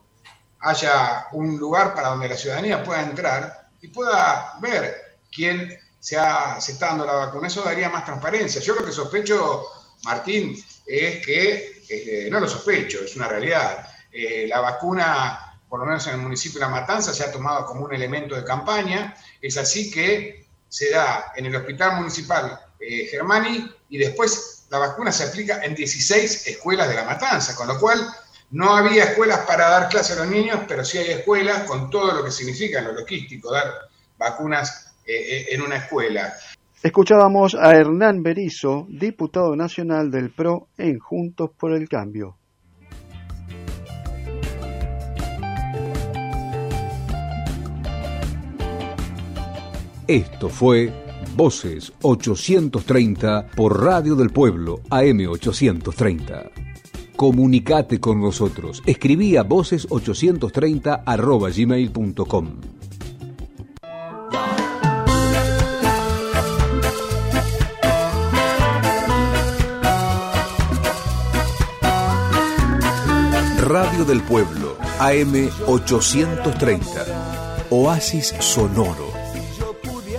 haya un lugar para donde la ciudadanía pueda entrar y pueda ver quién se, ha- se está dando la vacuna. Eso daría más transparencia. Yo lo que sospecho, Martín, es que, eh, no lo sospecho, es una realidad. Eh, la vacuna, por lo menos en el municipio de La Matanza, se ha tomado como un elemento de campaña. Es así que se da en el Hospital Municipal eh, Germani y después la vacuna se aplica en 16 escuelas de La Matanza, con lo cual no había escuelas para dar clase a los niños, pero sí hay escuelas con todo lo que significa en lo logístico dar vacunas eh, eh, en una escuela. Escuchábamos a Hernán Berizo, diputado nacional del PRO en Juntos por el Cambio. Esto fue Voces 830 por Radio del Pueblo AM830. Comunicate con nosotros. Escribí a voces830 arroba gmail.com. Radio del Pueblo, AM830. Oasis sonoro.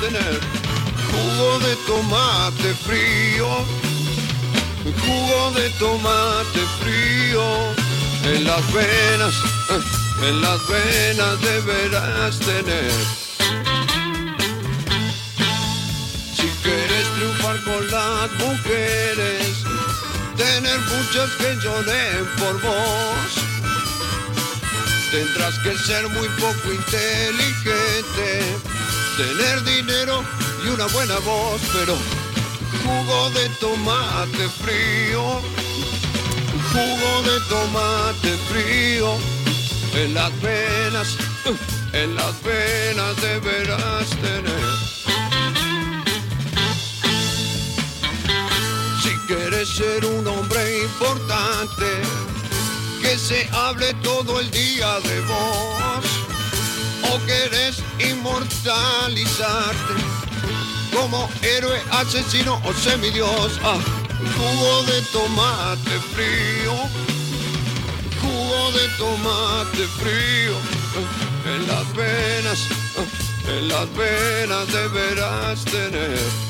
Tener jugo de tomate frío, jugo de tomate frío en las venas, eh, en las venas deberás tener. Si quieres triunfar con las mujeres, tener muchas que lloren por vos. Tendrás que ser muy poco inteligente, tener dinero y una buena voz, pero jugo de tomate frío, jugo de tomate frío, en las venas, en las venas deberás tener. Si quieres ser un hombre importante, que se hable todo el día de vos, o querés inmortalizarte como héroe, asesino o semidios. Ah, jugo de tomate frío, jugo de tomate frío, ah, en las venas, ah, en las venas deberás tener.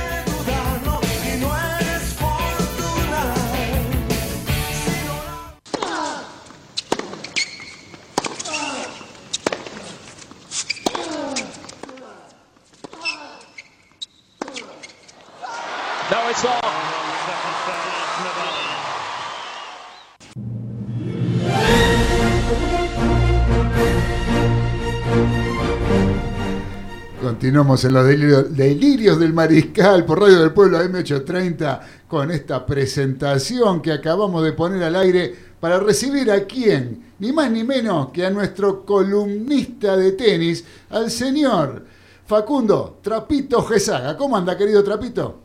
Continuamos en los delirios, del Mariscal por Radio del Pueblo AM830 con esta presentación que acabamos de poner al aire para recibir a quién, ni más ni menos que a nuestro columnista de tenis, al señor Facundo Trapito Gesaga. ¿Cómo anda, querido Trapito?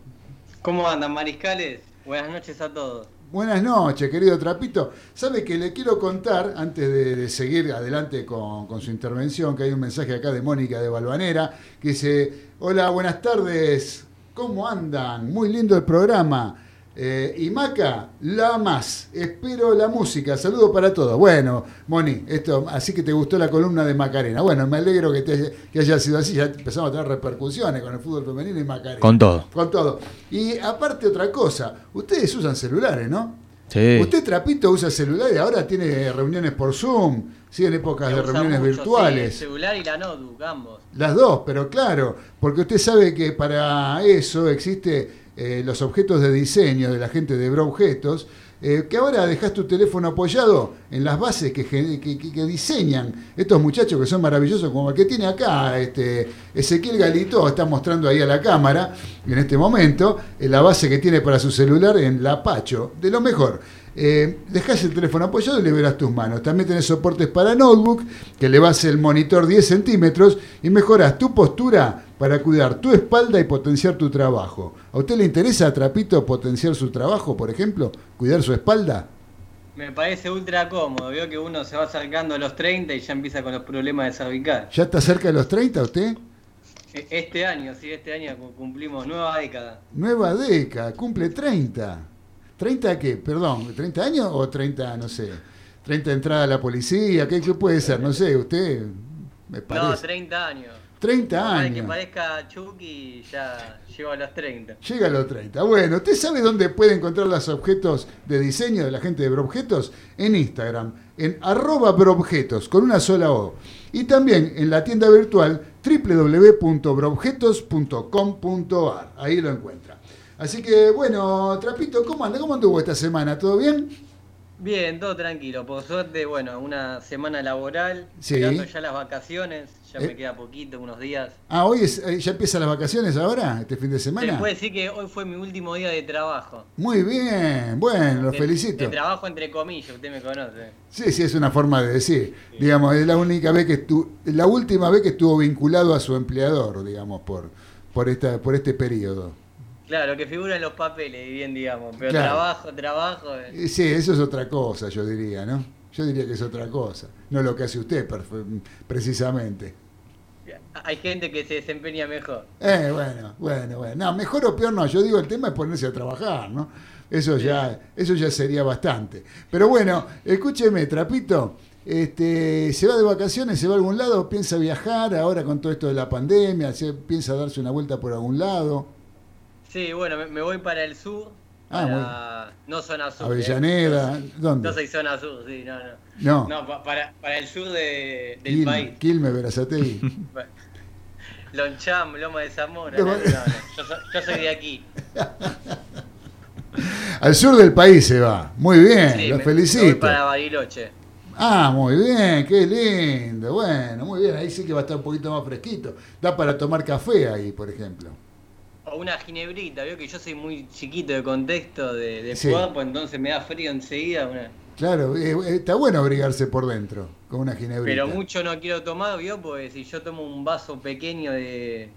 ¿Cómo andan, mariscales? Buenas noches a todos. Buenas noches, querido Trapito. Sabe que le quiero contar, antes de, seguir adelante con, con, su intervención, que hay un mensaje acá de Mónica de Balvanera, que dice, hola, buenas tardes, ¿cómo andan? Muy lindo el programa. Eh, y Maca, la más. Espero la música. Saludos para todos. Bueno, Moni, esto, así que te gustó la columna de Macarena. Bueno, me alegro que, te, que haya sido así. Ya empezamos a tener repercusiones con el fútbol femenino y Macarena. Con todo. Con todo. Y aparte otra cosa, ustedes usan celulares, ¿no? Sí. Usted, Trapito, usa celular y ahora tiene reuniones por Zoom. Sí, en épocas de reuniones mucho, virtuales. Sí, el celular y la notebook, ambos. Las dos, pero claro, porque usted sabe que para eso existe eh, los objetos de diseño de la gente de Broobjetos, eh, que ahora dejas tu teléfono apoyado en las bases que, diseñan estos muchachos que son maravillosos, como el que tiene acá este Ezequiel Galito, está mostrando ahí a la cámara en este momento, eh, la base que tiene para su celular en la Pacho, de lo mejor. Eh, dejas el teléfono apoyado y le verás tus manos. También tenés soportes para notebook, que le vas el monitor 10 centímetros y mejoras tu postura para cuidar tu espalda y potenciar tu trabajo. ¿A usted le interesa, Trapito, potenciar su trabajo, por ejemplo? ¿Cuidar su espalda? Me parece ultra cómodo. Veo que uno se va acercando a los 30 y ya empieza con los problemas de cervical. ¿Ya está cerca de los 30 usted? Este año, sí, este año cumplimos nueva década. Nueva década, cumple 30. ¿30 qué? Perdón, ¿30 años o 30, no sé? 30 entrada a la policía, ¿qué, qué puede ser? No sé, usted me parece. No, 30 años. 30 Para años. que parezca Chucky ya lleva a los 30. Llega a los 30. Bueno, ¿usted sabe dónde puede encontrar los objetos de diseño de la gente de Broobjetos? En Instagram, en arroba broobjetos, con una sola O. Y también en la tienda virtual www.broobjetos.com.ar. Ahí lo encuentra. Así que, bueno, Trapito, ¿cómo anda? ¿Cómo anduvo esta semana? ¿Todo bien? Bien, todo tranquilo. Por suerte, bueno, una semana laboral. Sí. Ya las vacaciones. Ya Eh. me queda poquito, unos días. Ah, hoy es, eh, ya empiezan las vacaciones ahora, este fin de Se semana. puede decir que hoy fue mi último día de trabajo. Muy bien, bueno, los De- felicito. De trabajo entre comillas, usted me conoce. Sí, sí, es una forma de decir. Digamos, es la única vez que estu- la última vez que estuvo vinculado a su empleador, digamos, por, por esta, por este periodo. Claro, que figura en los papeles, bien digamos. Pero Claro. trabajo, trabajo. eh. Sí, eso es otra cosa, yo diría, ¿no? Yo diría que es otra cosa, no lo que hace usted precisamente. Hay gente que se desempeña mejor. Eh, bueno, bueno, bueno. No, mejor o peor no, yo digo el tema es ponerse a trabajar, ¿no? Eso ya, eso ya sería bastante. Pero bueno, escúcheme, Trapito, este, ¿se va de vacaciones? ¿Se va a algún lado? ¿Piensa viajar ahora con todo esto de la pandemia? ¿Se- ¿Piensa darse una vuelta por algún lado? Sí, bueno, me voy para el sur. Ah, No zona sur. Avellaneda, eh. ¿dónde? No soy zona sur, sí, no, no. No. No, pa- para, para el sur de- del Quilme, país. Quilme, Verazategui. Loncham, Loma de Zamora. Loma- no, no, no. Yo, soy, yo soy de aquí. Al sur del país se va. Muy bien, Sí, lo me- felicito. voy para Bariloche. Ah, muy bien, qué lindo. Bueno, muy bien. Ahí sí que va a estar un poquito más fresquito. Da para tomar café ahí, por ejemplo. O una ginebrita, veo que yo soy muy chiquito de contexto de, de Sí. cuerpo, entonces me da frío enseguida. una- Claro, eh, eh, está bueno abrigarse por dentro con una ginebrita. Pero mucho no quiero tomar, ¿vio? Porque si yo tomo un vaso pequeño de,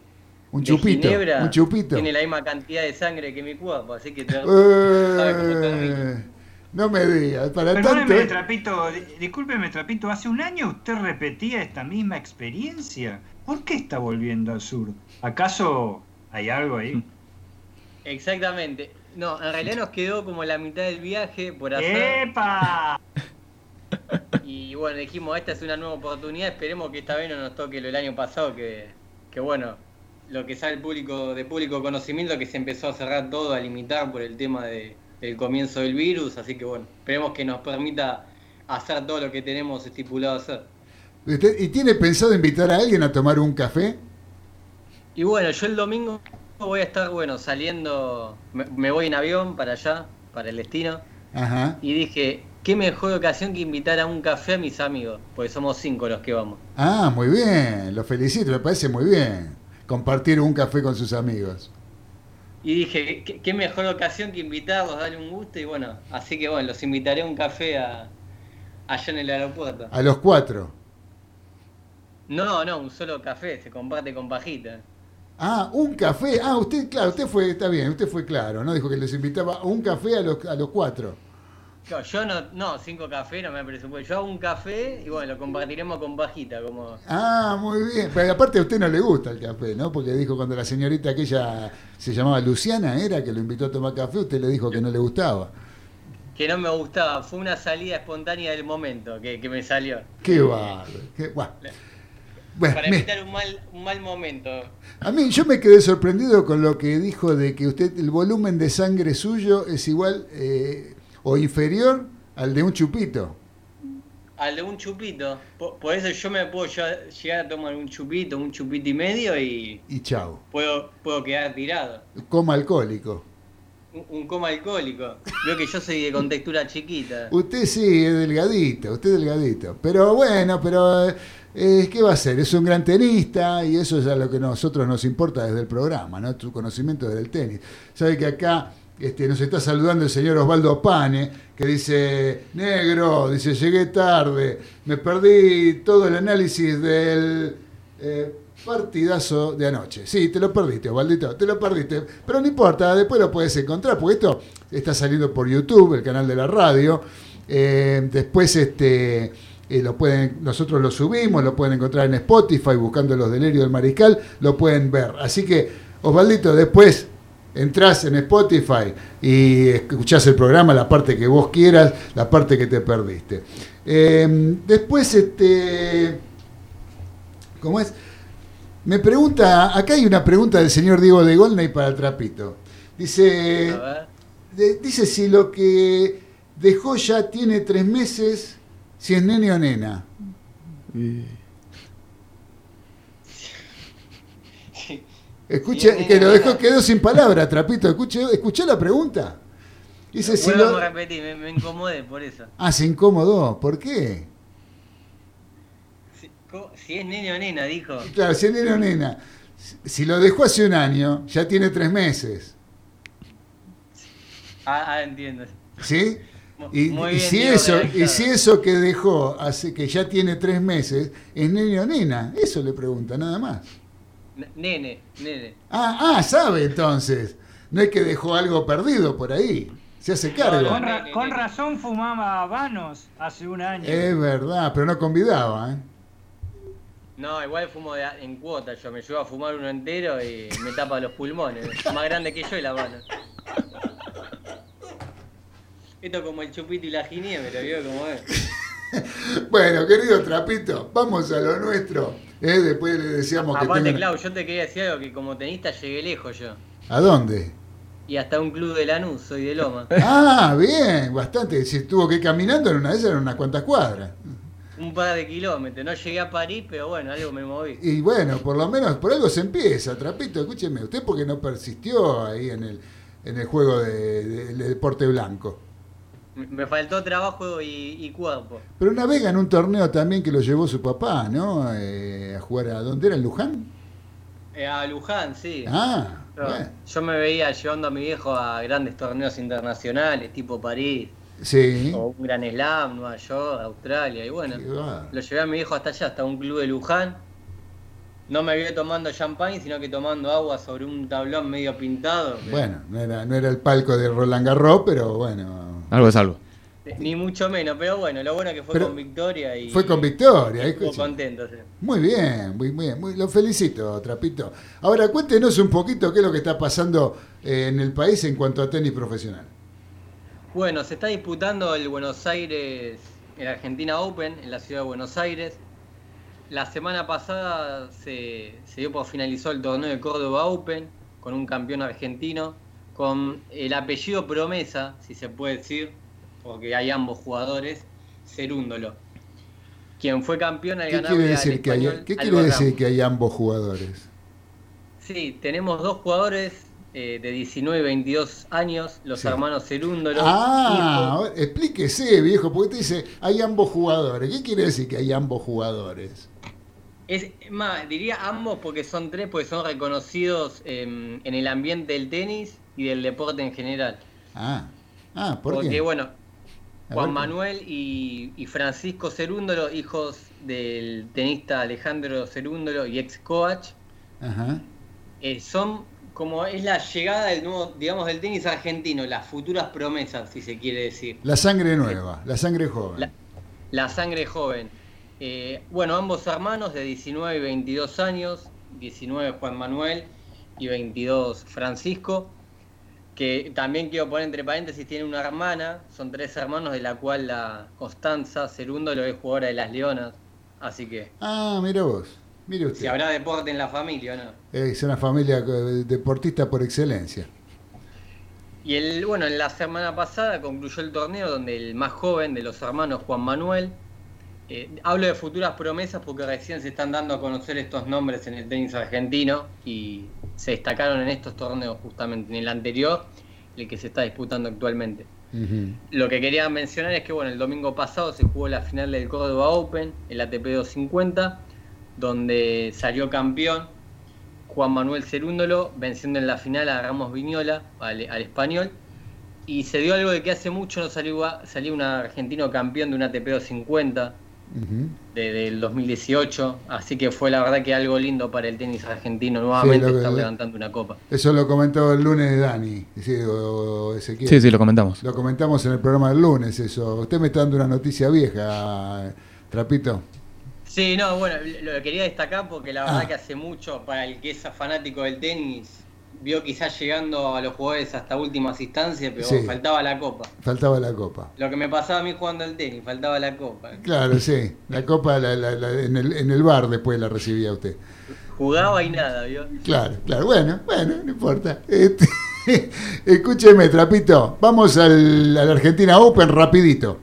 Un de chupito, ginebra, un chupito. tiene la misma cantidad de sangre que mi cuerpo, así que te, sabe cómo termina. Eh, no me digas, para tanto. Perdóneme, Trapito, di- discúlpeme, Trapito, hace un año usted repetía esta misma experiencia. ¿Por qué está volviendo al sur? ¿Acaso hay algo ahí? Exactamente. No, en realidad nos quedó como la mitad del viaje por hacer. ¡Epa! Y bueno, dijimos, esta es una nueva oportunidad, esperemos que esta vez no nos toque lo del año pasado, que, que bueno, lo que sale el público, de público conocimiento, que se empezó a cerrar todo, a limitar por el tema de- del comienzo del virus, así que bueno, esperemos que nos permita hacer todo lo que tenemos estipulado hacer. ¿Usted- ¿Y tiene pensado invitar a alguien a tomar un café? Y bueno, yo el domingo voy a estar, bueno, saliendo, me, me voy en avión para allá, para el destino, Ajá. y dije, qué mejor ocasión que invitar a un café a mis amigos, porque somos cinco los que vamos. Ah, muy bien, lo felicito, me parece muy bien. Compartir un café con sus amigos. Y dije, ¿qué, qué mejor ocasión que invitarlos, darle un gusto y bueno, así que bueno, los invitaré a un café a- allá en el aeropuerto. A los cuatro. No, no, un solo café, se comparte con pajita. Ah, un café. Ah, usted, claro, usted fue, está bien, usted fue claro, ¿no? Dijo que les invitaba a un café a los, a los cuatro. Yo no, no, cinco cafés no me presupuesto. Yo hago un café y bueno, lo compartiremos con pajita, como... Ah, muy bien. Pero aparte a usted no le gusta el café, ¿no? Porque dijo cuando la señorita aquella se llamaba Luciana, era que lo invitó a tomar café, usted le dijo que no le gustaba. Que no me gustaba, fue una salida espontánea del momento que, que me salió. Qué bárbaro. Qué, buah. Bueno, Para me- evitar un mal, un mal momento. A mí yo me quedé sorprendido con lo que dijo de que usted el volumen de sangre suyo es igual eh, o inferior al de un chupito. Al de un chupito. Por, por eso yo me puedo llegar a tomar un chupito, un chupito y medio y Y chao. puedo, puedo quedar tirado. Coma alcohólico. Un, un coma alcohólico. Veo que yo soy de contextura chiquita. Usted sí, es delgadito, usted es delgadito. Pero bueno, pero eh, ¿qué va a hacer? Es un gran tenista y eso es a lo que a nosotros nos importa desde el programa, ¿no? Tu conocimiento del tenis. Sabe que acá este, nos está saludando el señor Osvaldo Pane, que dice, negro, dice, llegué tarde, me perdí todo el análisis del eh, partidazo de anoche. Sí, te lo perdiste, Osvaldito, te lo perdiste. Pero no importa, después lo puedes encontrar, porque esto está saliendo por YouTube, el canal de la radio. Eh, después este eh, lo pueden, nosotros lo subimos, lo pueden encontrar en Spotify buscando los delirios del mariscal, lo pueden ver. Así que, Osvaldito, después entrás en Spotify y escuchás el programa, la parte que vos quieras, la parte que te perdiste. Eh, después, este, ¿cómo es? Me pregunta, acá hay una pregunta del señor Diego de Golney para el trapito. Dice, de- dice si lo que dejó ya tiene tres meses, si es nene o nena. Escuche, es que nene lo dejó, quedó sin palabra, trapito. Escuche, ¿escuchó la pregunta? Dice, si lo- a repetir, me, me incomodé por eso. Ah, se incomodó. ¿Por qué? Si, si es nene o nena, dijo. Claro, si es nena o nena. Si- Si lo dejó hace un año, ya tiene tres meses. Ah, ah, entiendo. ¿Sí? Y, Muy y bien, si Diego, eso, y si eso que dejó hace que ya tiene tres meses, es nene o nena. Eso le pregunta, nada más. Nene, nene. Ah, ah, sabe entonces. No es que dejó algo perdido por ahí. Se hace cargo. Con, ra- con razón fumaba habanos hace un año. Es verdad, pero no convidaba, ¿eh? No, igual fumo de en cuota. Yo me llevo a fumar uno entero y me tapa los pulmones. Más grande que yo y la mano. Esto como el chupito y la ginebra, ¿vio cómo es? Bueno, querido Trapito, vamos a lo nuestro. ¿eh? Después le decíamos que Aparte, tenga... Clau, yo te quería decir algo que como tenista llegué lejos yo. ¿A dónde? Y hasta un club de Lanús, soy de Loma. Ah, bien, bastante. Si tuvo que ir caminando en una de esas, eran unas cuantas cuadras. Un par de kilómetros. No llegué a París, pero bueno, algo me moví. Y bueno, por lo menos por algo se empieza, Trapito, escúcheme, usted porque no persistió ahí en el, en el juego de, de- del deporte blanco. Me- faltó trabajo y, y cuerpo. Pero una vez ganó un torneo también que lo llevó su papá, ¿no? Eh, a jugar a... ¿Dónde era? ¿En Luján? Eh, a Luján, sí. Ah, Yo, bueno. yo me veía llevando a mi viejo a grandes torneos internacionales, tipo París, Sí. o un Gran Slam, Nueva York, Australia, y bueno, lo llevé a mi viejo hasta allá, hasta un club de Luján. No me vio tomando champagne, sino que tomando agua sobre un tablón medio pintado. Bueno, no era, no era el palco de Roland Garros, pero bueno. Algo es algo. Ni mucho menos, pero bueno, lo bueno que fue Pero con victoria y. Fue con victoria. y estuvo contento, sí. Muy bien, muy bien, muy- lo felicito, Trapito. Ahora cuéntenos un poquito qué es lo que está pasando eh, en el país en cuanto a tenis profesional. Bueno, se está disputando el Buenos Aires, el Argentina Open, en la ciudad de Buenos Aires. La semana pasada se, se dio por finalizó el torneo de Córdoba Open con un campeón argentino, con el apellido promesa, si se puede decir, porque hay ambos jugadores, Cerúndolo, quien fue campeón al ¿Qué ganarle quiere al decir, que hay, ¿qué quiere decir Ramos. que hay ambos jugadores? Sí, tenemos dos jugadores eh, de 19 y 22 años, los Sí. hermanos Cerúndolo. Ah, ahora, explíquese, viejo, porque te dice hay ambos jugadores. ¿Qué quiere decir que hay ambos jugadores? Es más, diría ambos porque son tres, porque son reconocidos em, en el ambiente del tenis y del deporte en general. Ah, ah, ¿por porque qué? bueno, Juan. Manuel y, y Francisco Cerúndolo, hijos del tenista Alejandro Cerúndolo y ex coach, Ajá. eh, son como es la llegada del nuevo, digamos, del tenis argentino, las futuras promesas, si se quiere decir. La sangre nueva, la sangre joven. La- La sangre joven. Eh, bueno, ambos hermanos de 19 y 22 años, 19 Juan Manuel y 22 Francisco, que también quiero poner entre paréntesis, tiene una hermana, son tres hermanos, de la cual la Constanza Cerundo lo es jugadora de las Leonas, así que Ah, mira vos, mire usted. si habrá deporte en la familia o no. Es una familia deportista por excelencia. Y el, bueno, en la semana pasada concluyó el torneo donde el más joven de los hermanos, Juan Manuel, eh, hablo de futuras promesas porque recién se están dando a conocer estos nombres en el tenis argentino y se destacaron en estos torneos justamente, en el anterior, el que se está disputando actualmente. Lo que quería mencionar es que bueno, el domingo pasado se jugó la final del Córdoba Open, el ATP 250, donde salió campeón Juan Manuel Cerúndolo, venciendo en la final a Ramos Viñola, al, al español. Y se dio algo de que hace mucho no salió, salió un argentino campeón de un ATP 250 de- del 2018, así que fue la verdad que algo lindo para el tenis argentino nuevamente que- estar levantando una copa. Eso lo comentó el lunes Dani, sí, o Ezequiel. Sí, sí, lo comentamos. Lo comentamos en el programa del lunes, eso. Usted me está dando una noticia vieja, Trapito. Sí, no, bueno, lo lo quería destacar porque la verdad Ah. que hace mucho, para el que es fanático del tenis, vio quizás llegando a los jugadores hasta últimas instancias, pero Sí. faltaba la copa. Faltaba la copa. Lo que me pasaba a mí jugando al tenis, faltaba la copa. Claro, sí. La copa la- la- la- en, el, en el bar después la recibía usted. Jugaba y nada, ¿vio? Claro, claro. Bueno, bueno, no importa. Este, escúcheme, Trapito. Vamos al, al Argentina Open rapidito.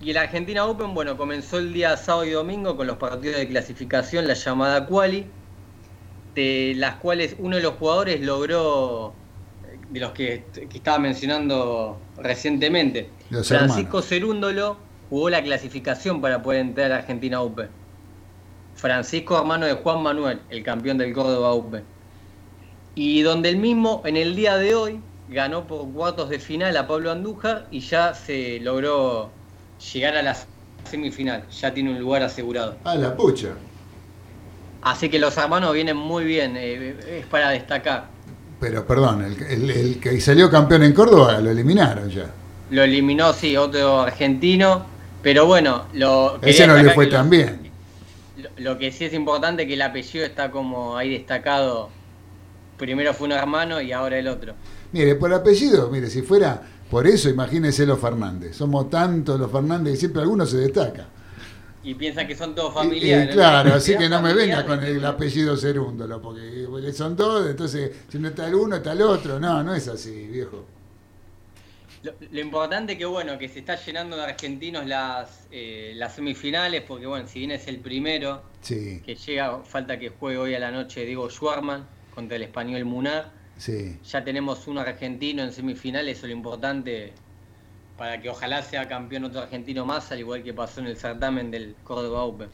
Y el Argentina Open, bueno, comenzó el día sábado y domingo con los partidos de clasificación, la llamada quali, de las cuales uno de los jugadores logró eh, de los que, que estaba mencionando recientemente. Los Francisco Cerúndolo jugó la clasificación para poder entrar a Argentina UP. Francisco, hermano de Juan Manuel, el campeón del Córdoba UP. Y donde el mismo, en el día de hoy, ganó por cuartos de final a Pablo Andújar y ya se logró llegar a la semifinal. Ya tiene un lugar asegurado. Ah, la pucha. Así que los hermanos vienen muy bien, eh, es para destacar. Pero perdón, el, el- el que salió campeón en Córdoba lo eliminaron ya. Lo eliminó, sí, otro argentino. Pero bueno, lo Ese no le fue tan lo- bien. Lo, lo que sí es importante es que el apellido está como ahí destacado. Primero fue un hermano y ahora el otro. Mire, por apellido, mire, si fuera por eso, imagínese los Fernández. Somos tantos los Fernández y siempre alguno se destaca. Y piensa que son todos familiares. y claro, ¿no? así que no me venga con el apellido Cerúndolo, porque, son dos, entonces si no está el uno, está el otro. No, no es así, viejo. Lo, lo importante que bueno, que se está llenando de argentinos las, eh, las semifinales, porque bueno, si bien es el primero Sí, que llega, falta que juegue hoy a la noche Diego Schwarman contra el español Munar. sí. Ya tenemos un argentino en semifinales, eso es lo importante para que ojalá sea campeón otro argentino más, al igual que pasó en el certamen del Córdoba Open.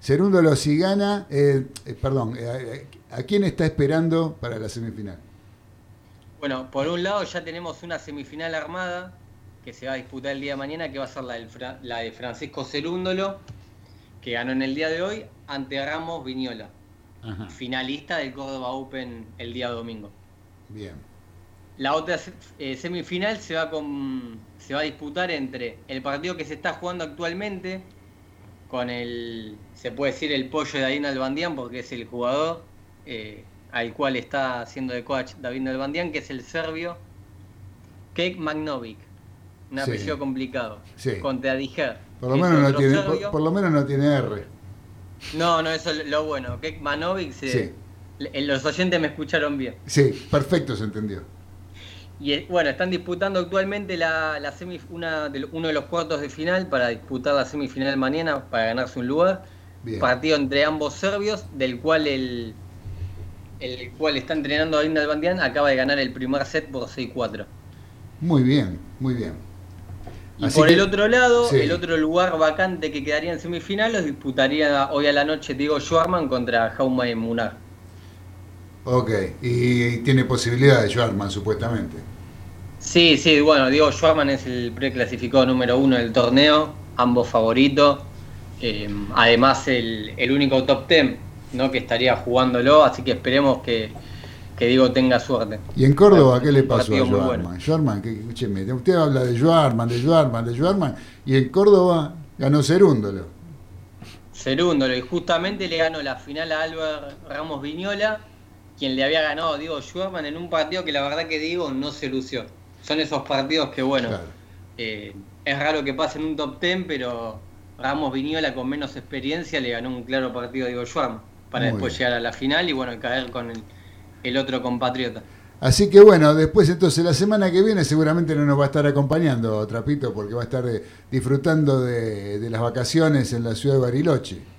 Cerúndolo si gana, eh, eh, perdón, eh, ¿a quién está esperando para la semifinal? Bueno, por un lado ya tenemos una semifinal armada que se va a disputar el día de mañana, que va a ser la, del Fra- la de Francisco Cerúndolo, que ganó en el día de hoy ante Ramos Viñola, Ajá, finalista del Córdoba Open el día domingo. bien. La otra semifinal se va, con, se va a disputar entre el partido que se está jugando actualmente, con el, se puede decir, el pollo de David Albandián, porque es el jugador eh, al cual está haciendo de coach David Albandián, que es el serbio Kek Magnovic. Un Sí. apellido complicado. Sí. Contra Dijer. Por lo, menos no tiene, por, por lo menos no tiene R. No, no, eso es lo bueno. Kek Magnovic, se- Sí. le- los oyentes me escucharon bien. Sí, perfecto se entendió. Y eh, bueno, están disputando actualmente la, la semif- una de, uno de los cuartos de final para disputar la semifinal mañana para ganarse un lugar. Bien. Partido entre ambos serbios, del cual el, el cual está entrenando a Linda Albandián acaba de ganar el primer set por 6-4. Muy bien, muy bien. Y Así por que- el otro lado, sí. el otro lugar vacante que quedaría en semifinal los disputaría hoy a la noche Diego Schwarman contra Jaume Munar. Ok, y tiene posibilidad de Schwarman, supuestamente. Sí, sí, bueno, Diego Schwarman es el preclasificado número uno del torneo, ambos favoritos. Eh, además, el, el único top ten ¿no? que estaría jugándolo, así que esperemos que, que Diego tenga suerte. ¿Y en Córdoba qué le pasó a Schwarman? Schwarman, que, escúcheme, usted habla de Schwarman, de Schwarman, de Schwarman, y en Córdoba ganó Cerúndolo. Cerúndolo, y justamente le ganó la final a Álvaro Ramos Viñola, quien le había ganado a Diego Schwarman en un partido que la verdad que Diego no se lució. Son esos partidos que, bueno, eh, es raro que pase en un top ten, pero Ramos Viñola con menos experiencia le ganó un claro partido a Diego Schwarman para Muy después llegar a la final y bueno, caer con el, el otro compatriota. Así que bueno, después entonces la semana que viene seguramente no nos va a estar acompañando Trapito porque va a estar eh, disfrutando de, de las vacaciones en la ciudad de Bariloche.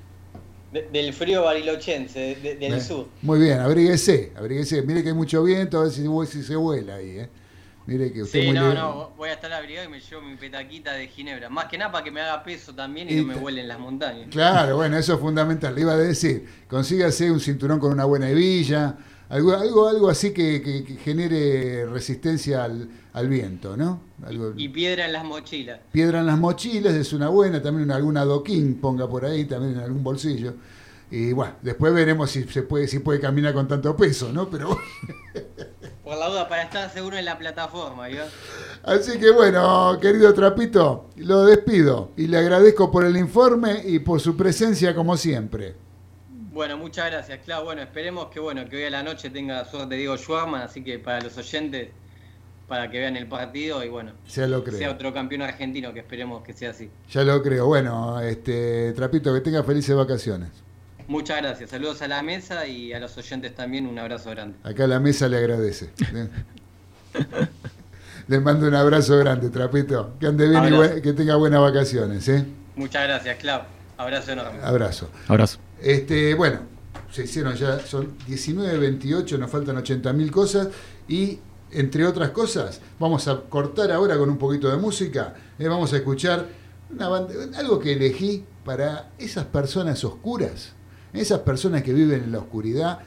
De- del frío barilochense, de- de- del ¿eh? sur. Muy bien, abríguese, abríguese. Mire que hay mucho viento, a ver si, si se vuela ahí. ¿eh? Mire que usted Sí, muy no, libre. no, voy a estar abrigado y me llevo mi petaquita de ginebra. Más que nada para que me haga peso también y, Y no me vuelen las montañas. Claro, bueno, eso es fundamental. Le iba a decir, consígase un cinturón con una buena hebilla, algo, algo, algo así que, que- que genere resistencia al, al viento, ¿no? Algo, Y piedra en las mochilas. piedra en las mochilas es una buena, también algún adoquín ponga por ahí, también en algún bolsillo. Y bueno, después veremos si se puede, si puede caminar con tanto peso, ¿no? Pero Por la duda, para estar seguro en la plataforma, así que bueno, querido Trapito, lo despido y le agradezco por el informe y por su presencia como siempre. Bueno, muchas gracias, claro. Bueno, esperemos que bueno, que hoy a la noche tenga suerte Diego Schwarman, así que para los oyentes, para que vean el partido y bueno, Ya lo creo. sea otro campeón argentino, que esperemos que sea así. Ya lo creo. Bueno, este Trapito, que tenga felices vacaciones. Muchas gracias, saludos a la mesa y a los oyentes también, un abrazo grande. Acá la mesa le agradece. le mando un abrazo grande, Trapito. Que ande bien y Abrazo. que tenga buenas vacaciones, ¿eh? Muchas gracias, Clau. Abrazo enorme. Abrazo. Abrazo. Este, bueno, se hicieron ya, son 19.28, nos faltan 80.000 cosas y entre otras cosas, vamos a cortar ahora con un poquito de música. eh, vamos a escuchar una banda- algo que elegí para esas personas oscuras, esas personas que viven en la oscuridad,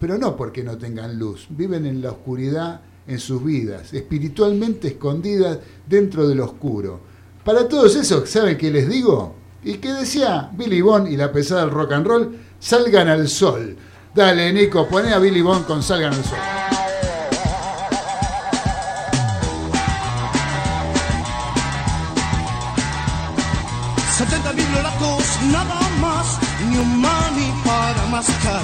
pero no porque no tengan luz, viven en la oscuridad en sus vidas, espiritualmente escondidas dentro del oscuro. Para todos esos, ¿saben qué les digo? Y que decía Billy Bond y la pesada del rock and roll, salgan al sol. Dale, Nico, poné a Billy Bond con Salgan al sol. 70 bibliolacos nada más, ni un mani para mascar,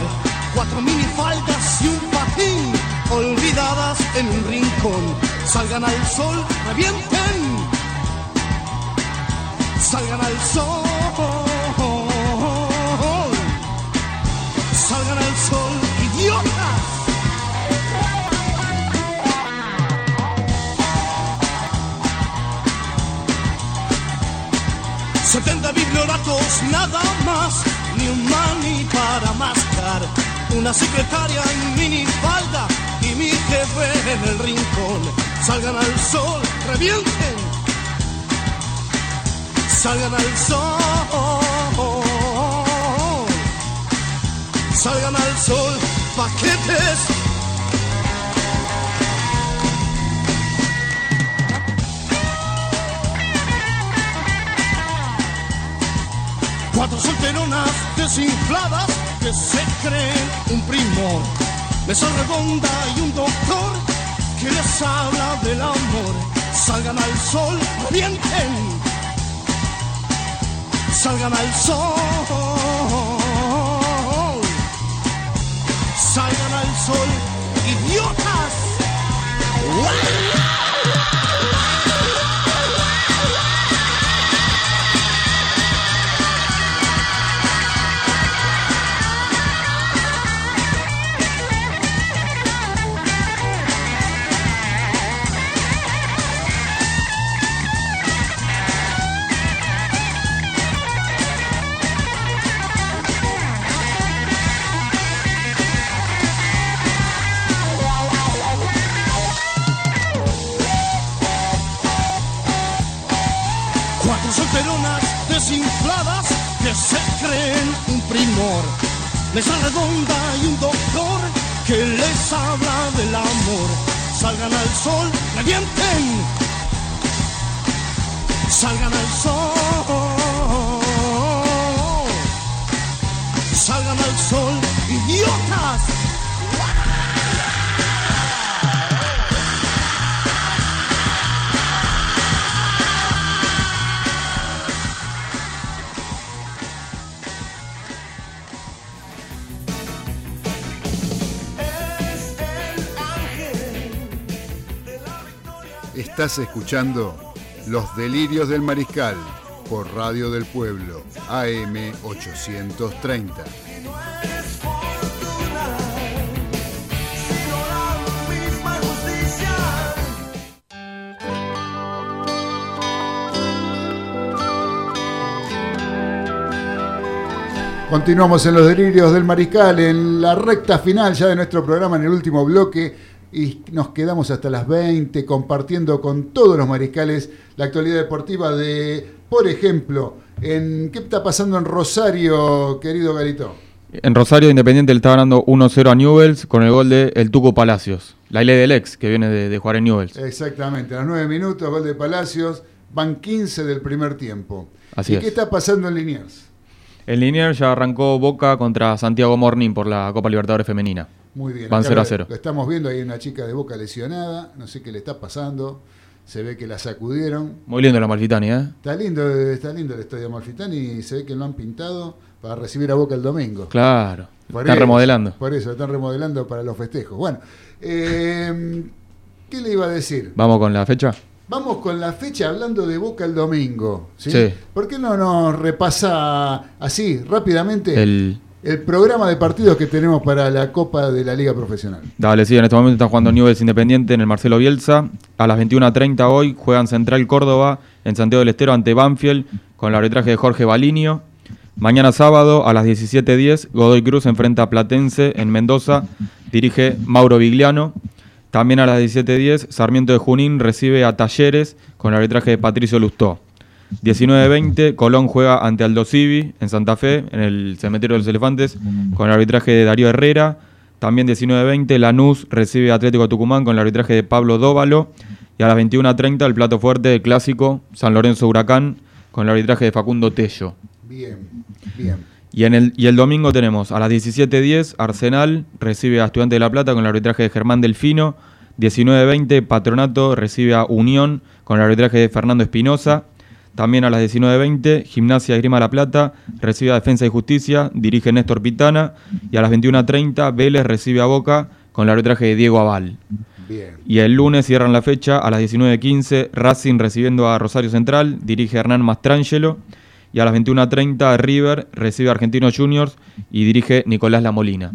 cuatro minifaldas y un patín, olvidadas en un rincón. Salgan al sol, revienten, salgan al sol, salgan al sol, idiotas. 70 bibliolacos nada más, ni un mani para mascar, una secretaria en minifalda y mi jefe en el rincón. Salgan al sol, revienten, salgan al sol, salgan al sol, paquetes. Cuatro solteronas desinfladas que se creen un primor. Mesa redonda y un doctor que les habla del amor. Salgan al sol, revienten. Salgan al sol. Salgan al sol, idiotas. Cuatro solteronas desinfladas que se creen un primor. Mesa redonda y un doctor que les habla del amor. Salgan al sol, revienten. Salgan al sol. Salgan al sol, idiotas. Estás escuchando Los Delirios del Mariscal por Radio del Pueblo, AM 830. Continuamos en los delirios del mariscal, en la recta final ya de nuestro programa, en el último bloque, y nos quedamos hasta las 20 compartiendo con todos los mariscales la actualidad deportiva de, por ejemplo, en ¿qué está pasando en Rosario, querido Garito? En Rosario Independiente le está ganando 1-0 a Newells con el gol de El Tuco Palacios. La ley del ex que viene de, de jugar en Newells. Exactamente, a los 9 minutos, gol de Palacios, van 15 del primer tiempo. Así ¿Y es. qué está pasando en Liniers? El Liniers ya arrancó Boca contra Santiago Morning por la Copa Libertadores Femenina. Muy bien. Van acá 0 a lo- 0. Lo estamos viendo, hay una chica de boca lesionada, no sé qué le está pasando, se ve que la sacudieron. Muy lindo la Malfitani, ¿eh? Está lindo, está lindo el estadio Amalfitani y se ve que lo han pintado para recibir a Boca el domingo. Claro. Por Están eso, remodelando. Por eso, están remodelando para los festejos. Bueno, eh, ¿qué le iba a decir? Vamos con la fecha. Vamos con la fecha hablando de Boca el domingo. ¿sí? Sí. ¿Por qué no nos repasa así, rápidamente, El- el programa de partidos que tenemos para la Copa de la Liga Profesional? Dale, sí, en este momento están jugando Newells Independiente en el Marcelo Bielsa. A las 21.30 hoy juegan Central Córdoba en Santiago del Estero ante Banfield con el arbitraje de Jorge Balinio. Mañana sábado a las 17.10 Godoy Cruz enfrenta a Platense en Mendoza. Dirige Mauro Vigliano. También a las 17.10, Sarmiento de Junín recibe a Talleres con el arbitraje de Patricio Lustó. 19.20, Colón juega ante Aldo Civi en Santa Fe, en el Cementerio de los Elefantes, con el arbitraje de Darío Herrera. También 19.20, Lanús recibe a Atlético Tucumán con el arbitraje de Pablo Dóvalo. Y a las 21.30, el plato fuerte clásico San Lorenzo Huracán con el arbitraje de Facundo Tello. Bien, bien. Y, en el, y el domingo tenemos a las 17.10, Arsenal recibe a Estudiante de La Plata con el arbitraje de Germán Delfino. 19.20, Patronato recibe a Unión con el arbitraje de Fernando Espinosa. También a las 19.20, Gimnasia Grima La Plata recibe a Defensa y Justicia, dirige Néstor Pitana. Y a las 21.30, Vélez recibe a Boca con el arbitraje de Diego Aval. Bien. Y el lunes cierran la fecha a las 19.15, Racing recibiendo a Rosario Central, dirige Hernán Mastrangelo. Y a las 21.30, River recibe a Argentinos Juniors y dirige Nicolás Lamolina.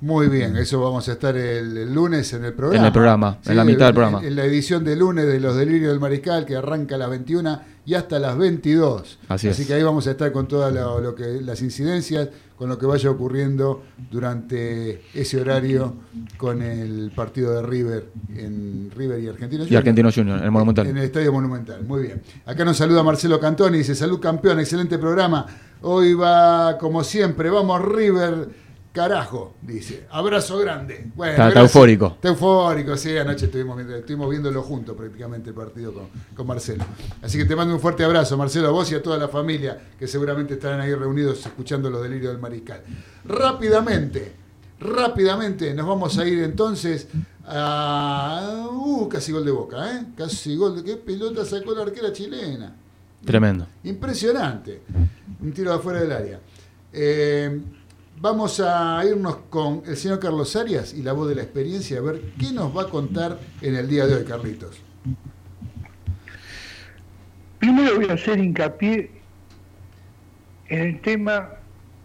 Muy bien, eso vamos a estar el, el lunes en el programa. En el programa, en la mitad del programa. En, en la edición de lunes de Los Delirios del Mariscal, que arranca a las 21 y hasta las 22. Así es. que ahí vamos a estar con todas lo, lo que, las incidencias, con lo que vaya ocurriendo durante ese horario con el partido de River en River y Argentinos Y Argentinos Juniors, en el Monumental. En el Estadio Monumental, muy bien. Acá nos saluda Marcelo Cantoni, dice, salud campeón, excelente programa. Hoy va como siempre, vamos River. Carajo, dice. Abrazo grande. Bueno, Está- está eufórico. Está eufórico, sí. Anoche estuvimos, estuvimos viéndolo juntos prácticamente el partido con, con Marcelo. Así que te mando un fuerte abrazo, Marcelo, a vos y a toda la familia que seguramente estarán ahí reunidos escuchando los delirios del mariscal. Rápidamente, rápidamente nos vamos a ir entonces a. Uh, casi gol de boca, ¿eh? Casi gol de. ¿Qué pelota sacó la arquera chilena? Tremendo. Impresionante. Un tiro de afuera del área. Eh, vamos a irnos con el señor Carlos Arias y la voz de la experiencia a ver qué nos va a contar en el día de hoy, Carlitos. Primero voy a hacer hincapié en el tema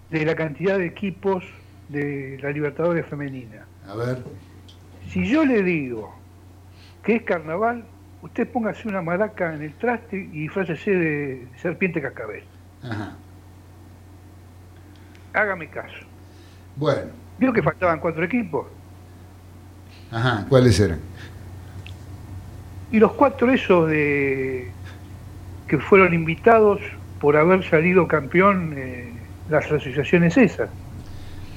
de la cantidad de equipos de la Libertadores Femenina. A ver. Si yo le digo que es carnaval, usted póngase una maraca en el traste y disfrácese de serpiente cascabel. Ajá. Hágame caso. Bueno, Vio que faltaban cuatro equipos ajá, ¿cuáles eran? y los cuatro esos de que fueron invitados por haber salido campeón eh, las asociaciones esas.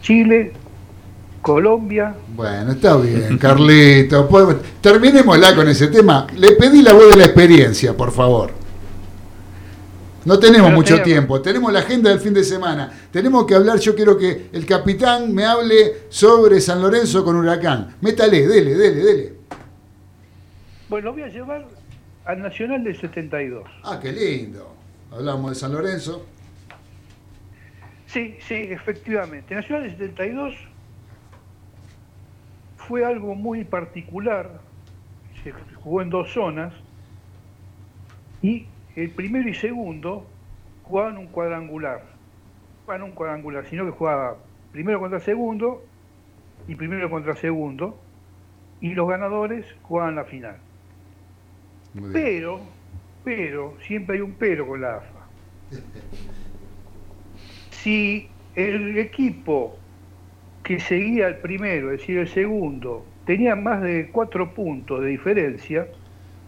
Chile, Colombia, Bueno, está bien, Carlito. Pues, terminémosla con ese tema. Le pedí la voz de la experiencia, por favor. No tenemos Pero mucho tenemos- tiempo, tenemos la agenda del fin de semana. Tenemos que hablar, yo quiero que el capitán me hable sobre San Lorenzo con Huracán. Métale, dele, dele, dele. Bueno, lo voy a llevar al Nacional del 72. Ah, qué lindo. Hablamos de San Lorenzo. Sí, sí, efectivamente. Nacional del 72 fue algo muy particular. Se jugó en dos zonas y el primero y segundo jugaban un cuadrangular. Jugaban un cuadrangular, sino que jugaba primero contra segundo y primero contra segundo y los ganadores jugaban la final. Pero, pero, siempre hay un pero con la AFA. Si el equipo que seguía al primero, es decir, el segundo, tenía más de cuatro puntos de diferencia,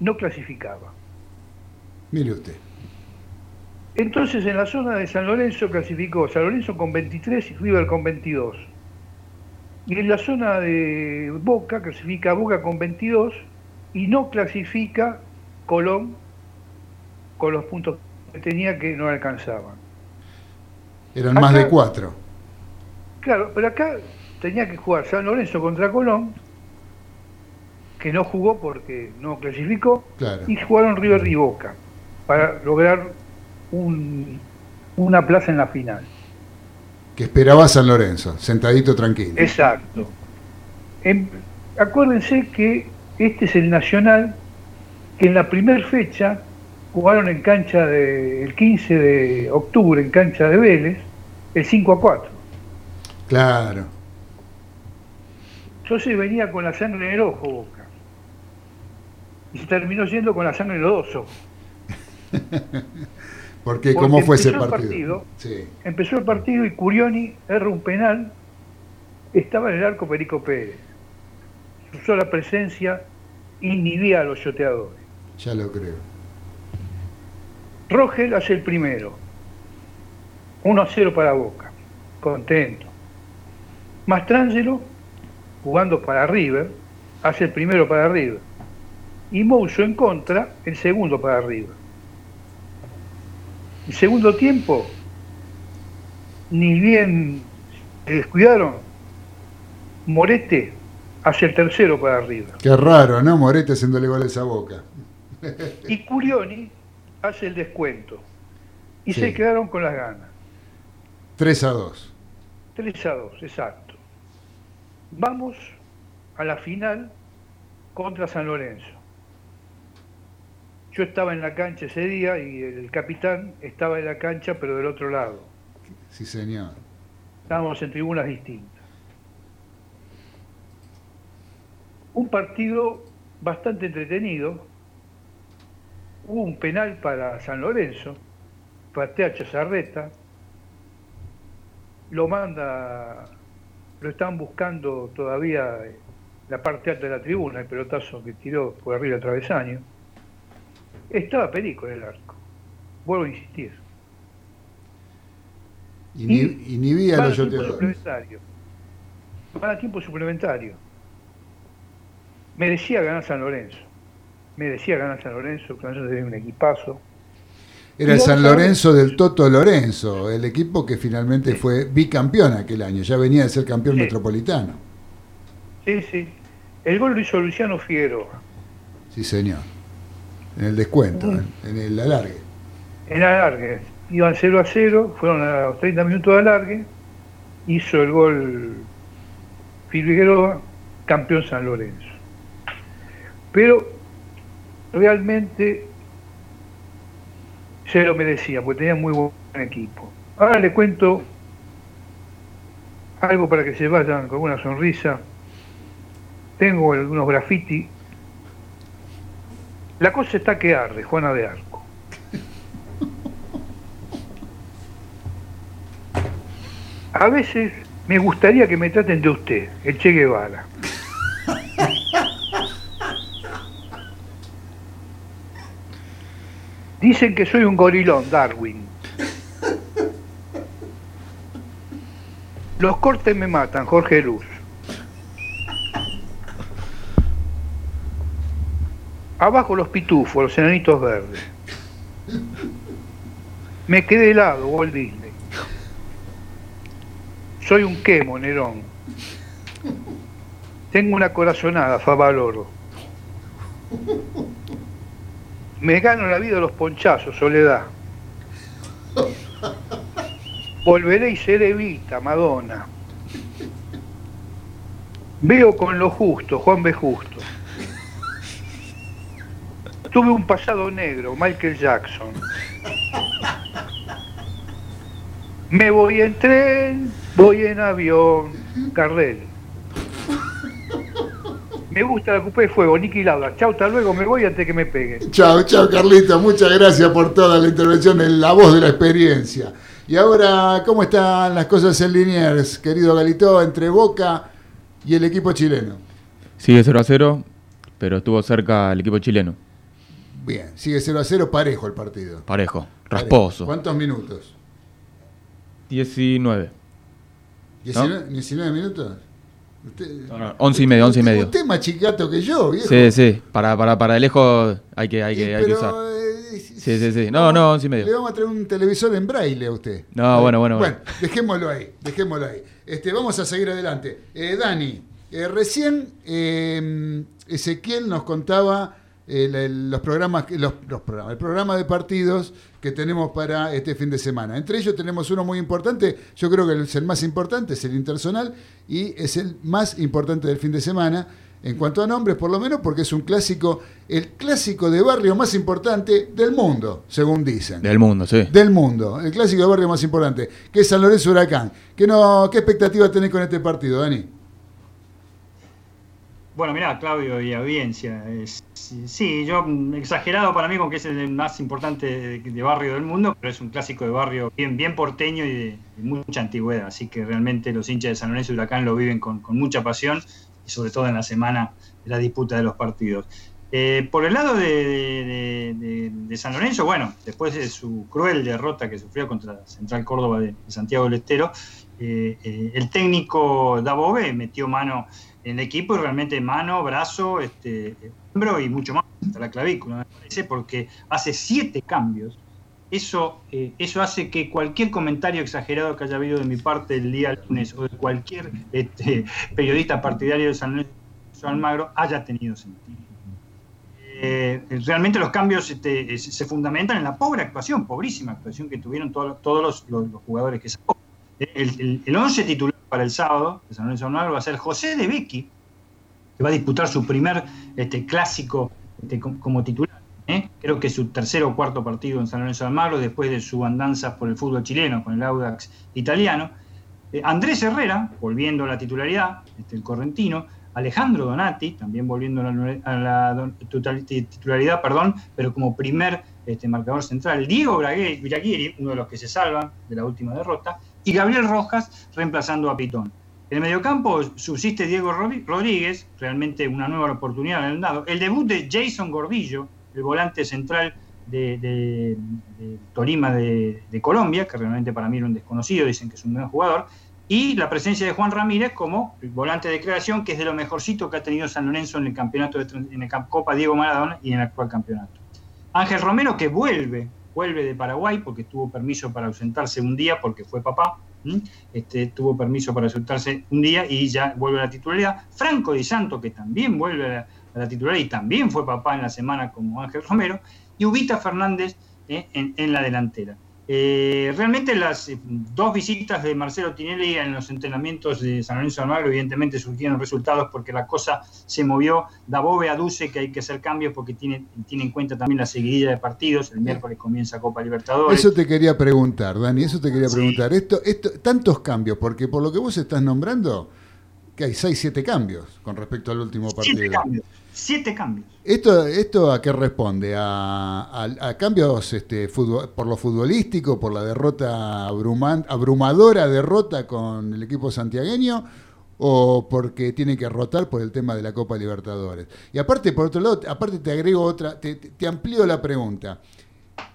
no clasificaba. Mire usted. Entonces en la zona de San Lorenzo clasificó San Lorenzo con 23 y River con 22. Y en la zona de Boca clasifica Boca con 22 y no clasifica Colón con los puntos que tenía que no alcanzaban. Eran más de cuatro. Claro, pero acá tenía que jugar San Lorenzo contra Colón, que no jugó porque no clasificó, Claro. y jugaron River y Boca para lograr un- una plaza en la final. Que esperaba San Lorenzo, sentadito tranquilo. Exacto. En- acuérdense que este es el Nacional que en la primera fecha jugaron en cancha de, el 15 de octubre en cancha de Vélez el 5 a 4. Claro. Entonces venía con la sangre en el ojo Boca. Y se terminó yendo con la sangre en los dos ojos. Porque, Porque ¿cómo fue ese partido? partido. Sí. Empezó el partido y Curioni erra un penal, estaba en el arco Perico Pérez. Su sola presencia inhibía a los yoteadores. Ya lo creo. Rogel hace el primero. 1 a 0 para Boca. Contento. Mastrangelo, jugando para River, hace el primero para River. Y Mouso en contra, el segundo para River. El segundo tiempo, ni bien se descuidaron, Morete hace el tercero para River. Qué raro, ¿no? Morete haciéndole goles a Boca. Y Curioni hace el descuento. Y Sí. se quedaron con las ganas. 3 a 2. 3 a 2, exacto. Vamos a la final contra San Lorenzo. Yo estaba en la cancha ese día y el capitán estaba en la cancha pero del otro lado. Sí, señor. Estábamos en tribunas distintas. Un partido bastante entretenido. Hubo un penal para San Lorenzo, patea Chazarreta, lo manda, lo están buscando todavía en la parte alta de la tribuna, el pelotazo que tiró por arriba del travesaño. Estaba Perico en el arco. Vuelvo a insistir. Inhi- Inhibía a Van los suplementario. Van a tiempo suplementario. Merecía ganar San Lorenzo. Merecía ganar San Lorenzo. San Lorenzo tenía un equipazo. Era el Y San Lorenzo del Toto Lorenzo, el equipo que finalmente fue bicampeón aquel año. Ya venía de ser campeón Sí. metropolitano. Sí, sí. El gol lo hizo Luciano Figueroa. Sí, señor. En el descuento, en, en el alargue. En alargue. Iban 0 a 0. Fueron a los 30 minutos de alargue. Hizo el gol Figueroa, campeón San Lorenzo. Pero realmente se lo merecía, porque tenía muy buen equipo. Ahora le cuento algo para que se vayan con una sonrisa. Tengo algunos graffiti. La cosa está que arde, Juana de Arco. A veces me gustaría que me traten de usted, el Che Guevara. Dicen que soy un gorilón, Darwin. Los cortes me matan, Jorge Luz. Abajo los pitufos, los enanitos verdes. Me quedé helado, Walt Disney. Soy un quemo, Nerón. Tengo una corazonada, Favaloro. Me gano la vida los ponchazos, Soledad. Volveré y seré Vita, Madonna. Veo con lo justo, Juan B. Justo. Tuve un pasado negro, Michael Jackson. Me voy en tren, voy en avión, Carrel. Me gusta la Coupé de Fuego, Nicky Lauda. Chau, hasta luego, me voy antes que me peguen. Chao, chao, Carlito. Muchas gracias por toda la intervención en la voz de la experiencia. Y ahora, ¿cómo están las cosas en Liniers, querido Galito, entre Boca y el equipo chileno? Sigue 0 a 0, pero estuvo cerca el equipo chileno. Bien, sigue 0 a 0, parejo el partido. Parejo, Parejo. rasposo. ¿Cuántos minutos? 19. ¿19, 19 minutos? Usted, No, no, 11 y medio, 11 y medio. Usted es más chicato que yo, viejo. Sí, sí, para, para, para de lejos hay que, hay que, hay que usar. eh, Sí, sí, sí. No, no, 11 y Le medio. vamos a traer un televisor en braille a usted. No, bueno, bueno, Bueno, bueno. dejémoslo ahí, dejémoslo ahí. Este, vamos a seguir adelante. Eh, Dani, eh, recién eh, Ezequiel nos contaba el- los programas, los, los programas, el programa de partidos que tenemos para este fin de semana. Entre ellos tenemos uno muy importante, yo creo que es el más importante, es el Intersonal, y es el más importante del fin de semana. En cuanto a nombres, por lo menos, porque es un clásico, el clásico de barrio más importante del mundo, según dicen Del mundo, sí. del mundo, el clásico de barrio más importante, que es San Lorenzo Huracán. ¿Qué, no, ¿Qué expectativa tenés con este partido, Dani? Bueno, mirá, Claudio y audiencia. sí, yo exagerado para mí con que es el más importante de, barrio del mundo, pero es un clásico de barrio bien, porteño y de, mucha antigüedad. Así que realmente los hinchas de San Lorenzo y Huracán lo viven con, mucha pasión y sobre todo en la semana de la disputa de los partidos. Eh, por el lado de, San Lorenzo, bueno, después de su cruel derrota que sufrió contra Central Córdoba de, Santiago del Estero, eh, eh, el técnico Dabove metió mano el equipo y realmente mano, brazo, este, hombro y mucho más, hasta la clavícula, me parece, porque hace siete cambios. Eso, eso hace que cualquier comentario exagerado que haya habido de mi parte el día lunes o de cualquier este, periodista partidario de San Lorenzo Almagro haya tenido sentido. Eh, realmente los cambios este, se fundamentan en la pobre actuación, pobrísima actuación que tuvieron todos los, jugadores que sacó. El, el, 11 titular para el sábado de San Lorenzo Almagro va a ser José de Becky, que va a disputar su primer este, clásico este, como titular. ¿eh? Creo que su tercer o cuarto partido en San Lorenzo Almagro después de su andanza por el fútbol chileno con el Audax italiano. Eh, Andrés Herrera, volviendo a la titularidad, este, el correntino, Alejandro Donati, también volviendo a la, titularidad, perdón, pero como primer este, marcador central, Diego Braguieri, uno de los que se salvan de la última derrota, y Gabriel Rojas reemplazando a Pitón. En el mediocampo subsiste Diego Rodríguez, realmente una nueva oportunidad en el dado. El debut de Jason Gordillo, el volante central de, Tolima de, de, Colombia, que realmente para mí era un desconocido, dicen que es un buen jugador y la presencia de Juan Ramírez como volante de creación, que es de lo mejorcito que ha tenido San Lorenzo en el campeonato de, en la Copa Diego Maradona y en el actual campeonato. Ángel Romero que vuelve, vuelve de Paraguay porque tuvo permiso para ausentarse un día porque fue papá, este, tuvo permiso para ausentarse un día y ya vuelve a la titularidad. Franco Di Santo que también vuelve a la, titularidad y también fue papá en la semana como Ángel Romero y Ubita Fernández eh, en la delantera. Eh, realmente las eh, dos visitas de Marcelo Tinelli en los entrenamientos de San Lorenzo de Almagro evidentemente surgieron resultados porque la cosa se movió. Dabove aduce que hay que hacer cambios porque tiene, tiene en cuenta también la seguidilla de partidos. El miércoles comienza Copa Libertadores. Eso te quería preguntar, Dani, eso te quería preguntar. Esto, esto, tantos cambios, porque por lo que vos estás nombrando, que hay 6, 7 cambios con respecto al último partido. Siete cambios. Siete cambios. ¿Esto, esto a qué responde? ¿A, cambios este, por lo futbolístico, por la derrota abrumadora derrota con el equipo santiagueño? ¿O porque tiene que rotar por el tema de la Copa Libertadores? Y aparte, por otro lado, aparte te agrego otra, te, te amplío la pregunta.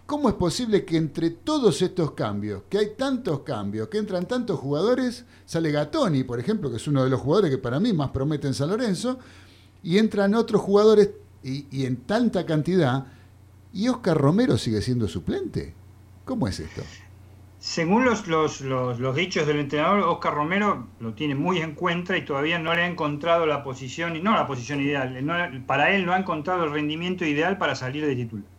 ¿Cómo es posible que entre todos estos cambios, que hay tantos cambios, que entran tantos jugadores, sale Gatoni, por ejemplo, que es uno de los jugadores que para mí más promete en San Lorenzo, y entran otros jugadores y, en tanta cantidad, y Oscar Romero sigue siendo suplente? ¿Cómo es esto? Según los, los, los, dichos del entrenador, Oscar Romero lo tiene muy en cuenta y todavía no le ha encontrado la posición, no la posición ideal, para él no ha encontrado el rendimiento ideal para salir de titular.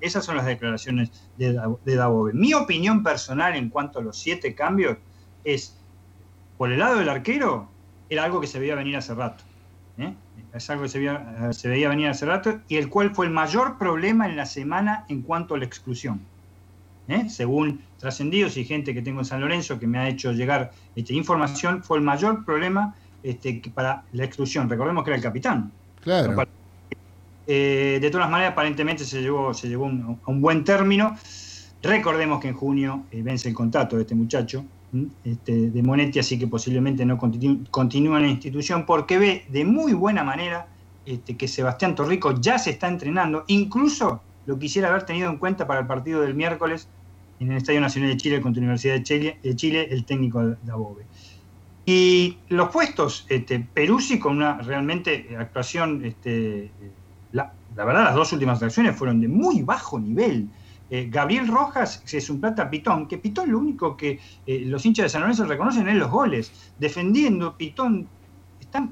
Esas son las declaraciones de, de Mi opinión personal en cuanto a los siete cambios es, por el lado del arquero, era algo que se veía venir hace rato. ¿eh? Es algo que se veía, se veía venir hace rato y el cual fue el mayor problema en la semana en cuanto a la exclusión. ¿eh? Según trascendidos y gente que tengo en San Lorenzo que me ha hecho llegar esta información, fue el mayor problema este, para la exclusión. Recordemos que era el capitán. Claro. Eh, de todas maneras, aparentemente se llegó, se llegó a un buen término. Recordemos que en junio eh, vence el contrato de este muchacho, este, de Monetti, así que posiblemente no continúe en la institución, porque ve de muy buena manera este, que Sebastián Torrico ya se está entrenando. Incluso lo quisiera haber tenido en cuenta para el partido del miércoles en el Estadio Nacional de Chile contra la Universidad de Chile, el técnico de Above. Y los puestos, este, Peruzzi con una realmente actuación este, la, verdad, las dos últimas reacciones fueron de muy bajo nivel. Eh, Gabriel Rojas es un plata Pitón, que Pitón lo único que eh, los hinchas de San Lorenzo reconocen es los goles. Defendiendo, Pitón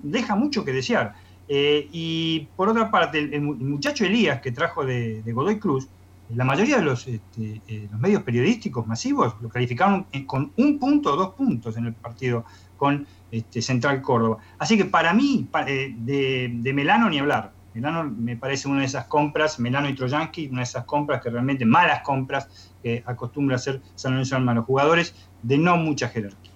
deja mucho que desear. Eh, y por otra parte, el, muchacho Elías que trajo de, Godoy Cruz, la mayoría de los, este, medios periodísticos masivos lo calificaron con un punto o dos puntos en el partido con este, Central Córdoba. Así que para mí, de Melano ni hablar. Melano me parece una de esas compras, Melano y Trojanski, una de esas compras que realmente malas compras que acostumbra hacer San Lorenzo Alma, los jugadores de no mucha jerarquía.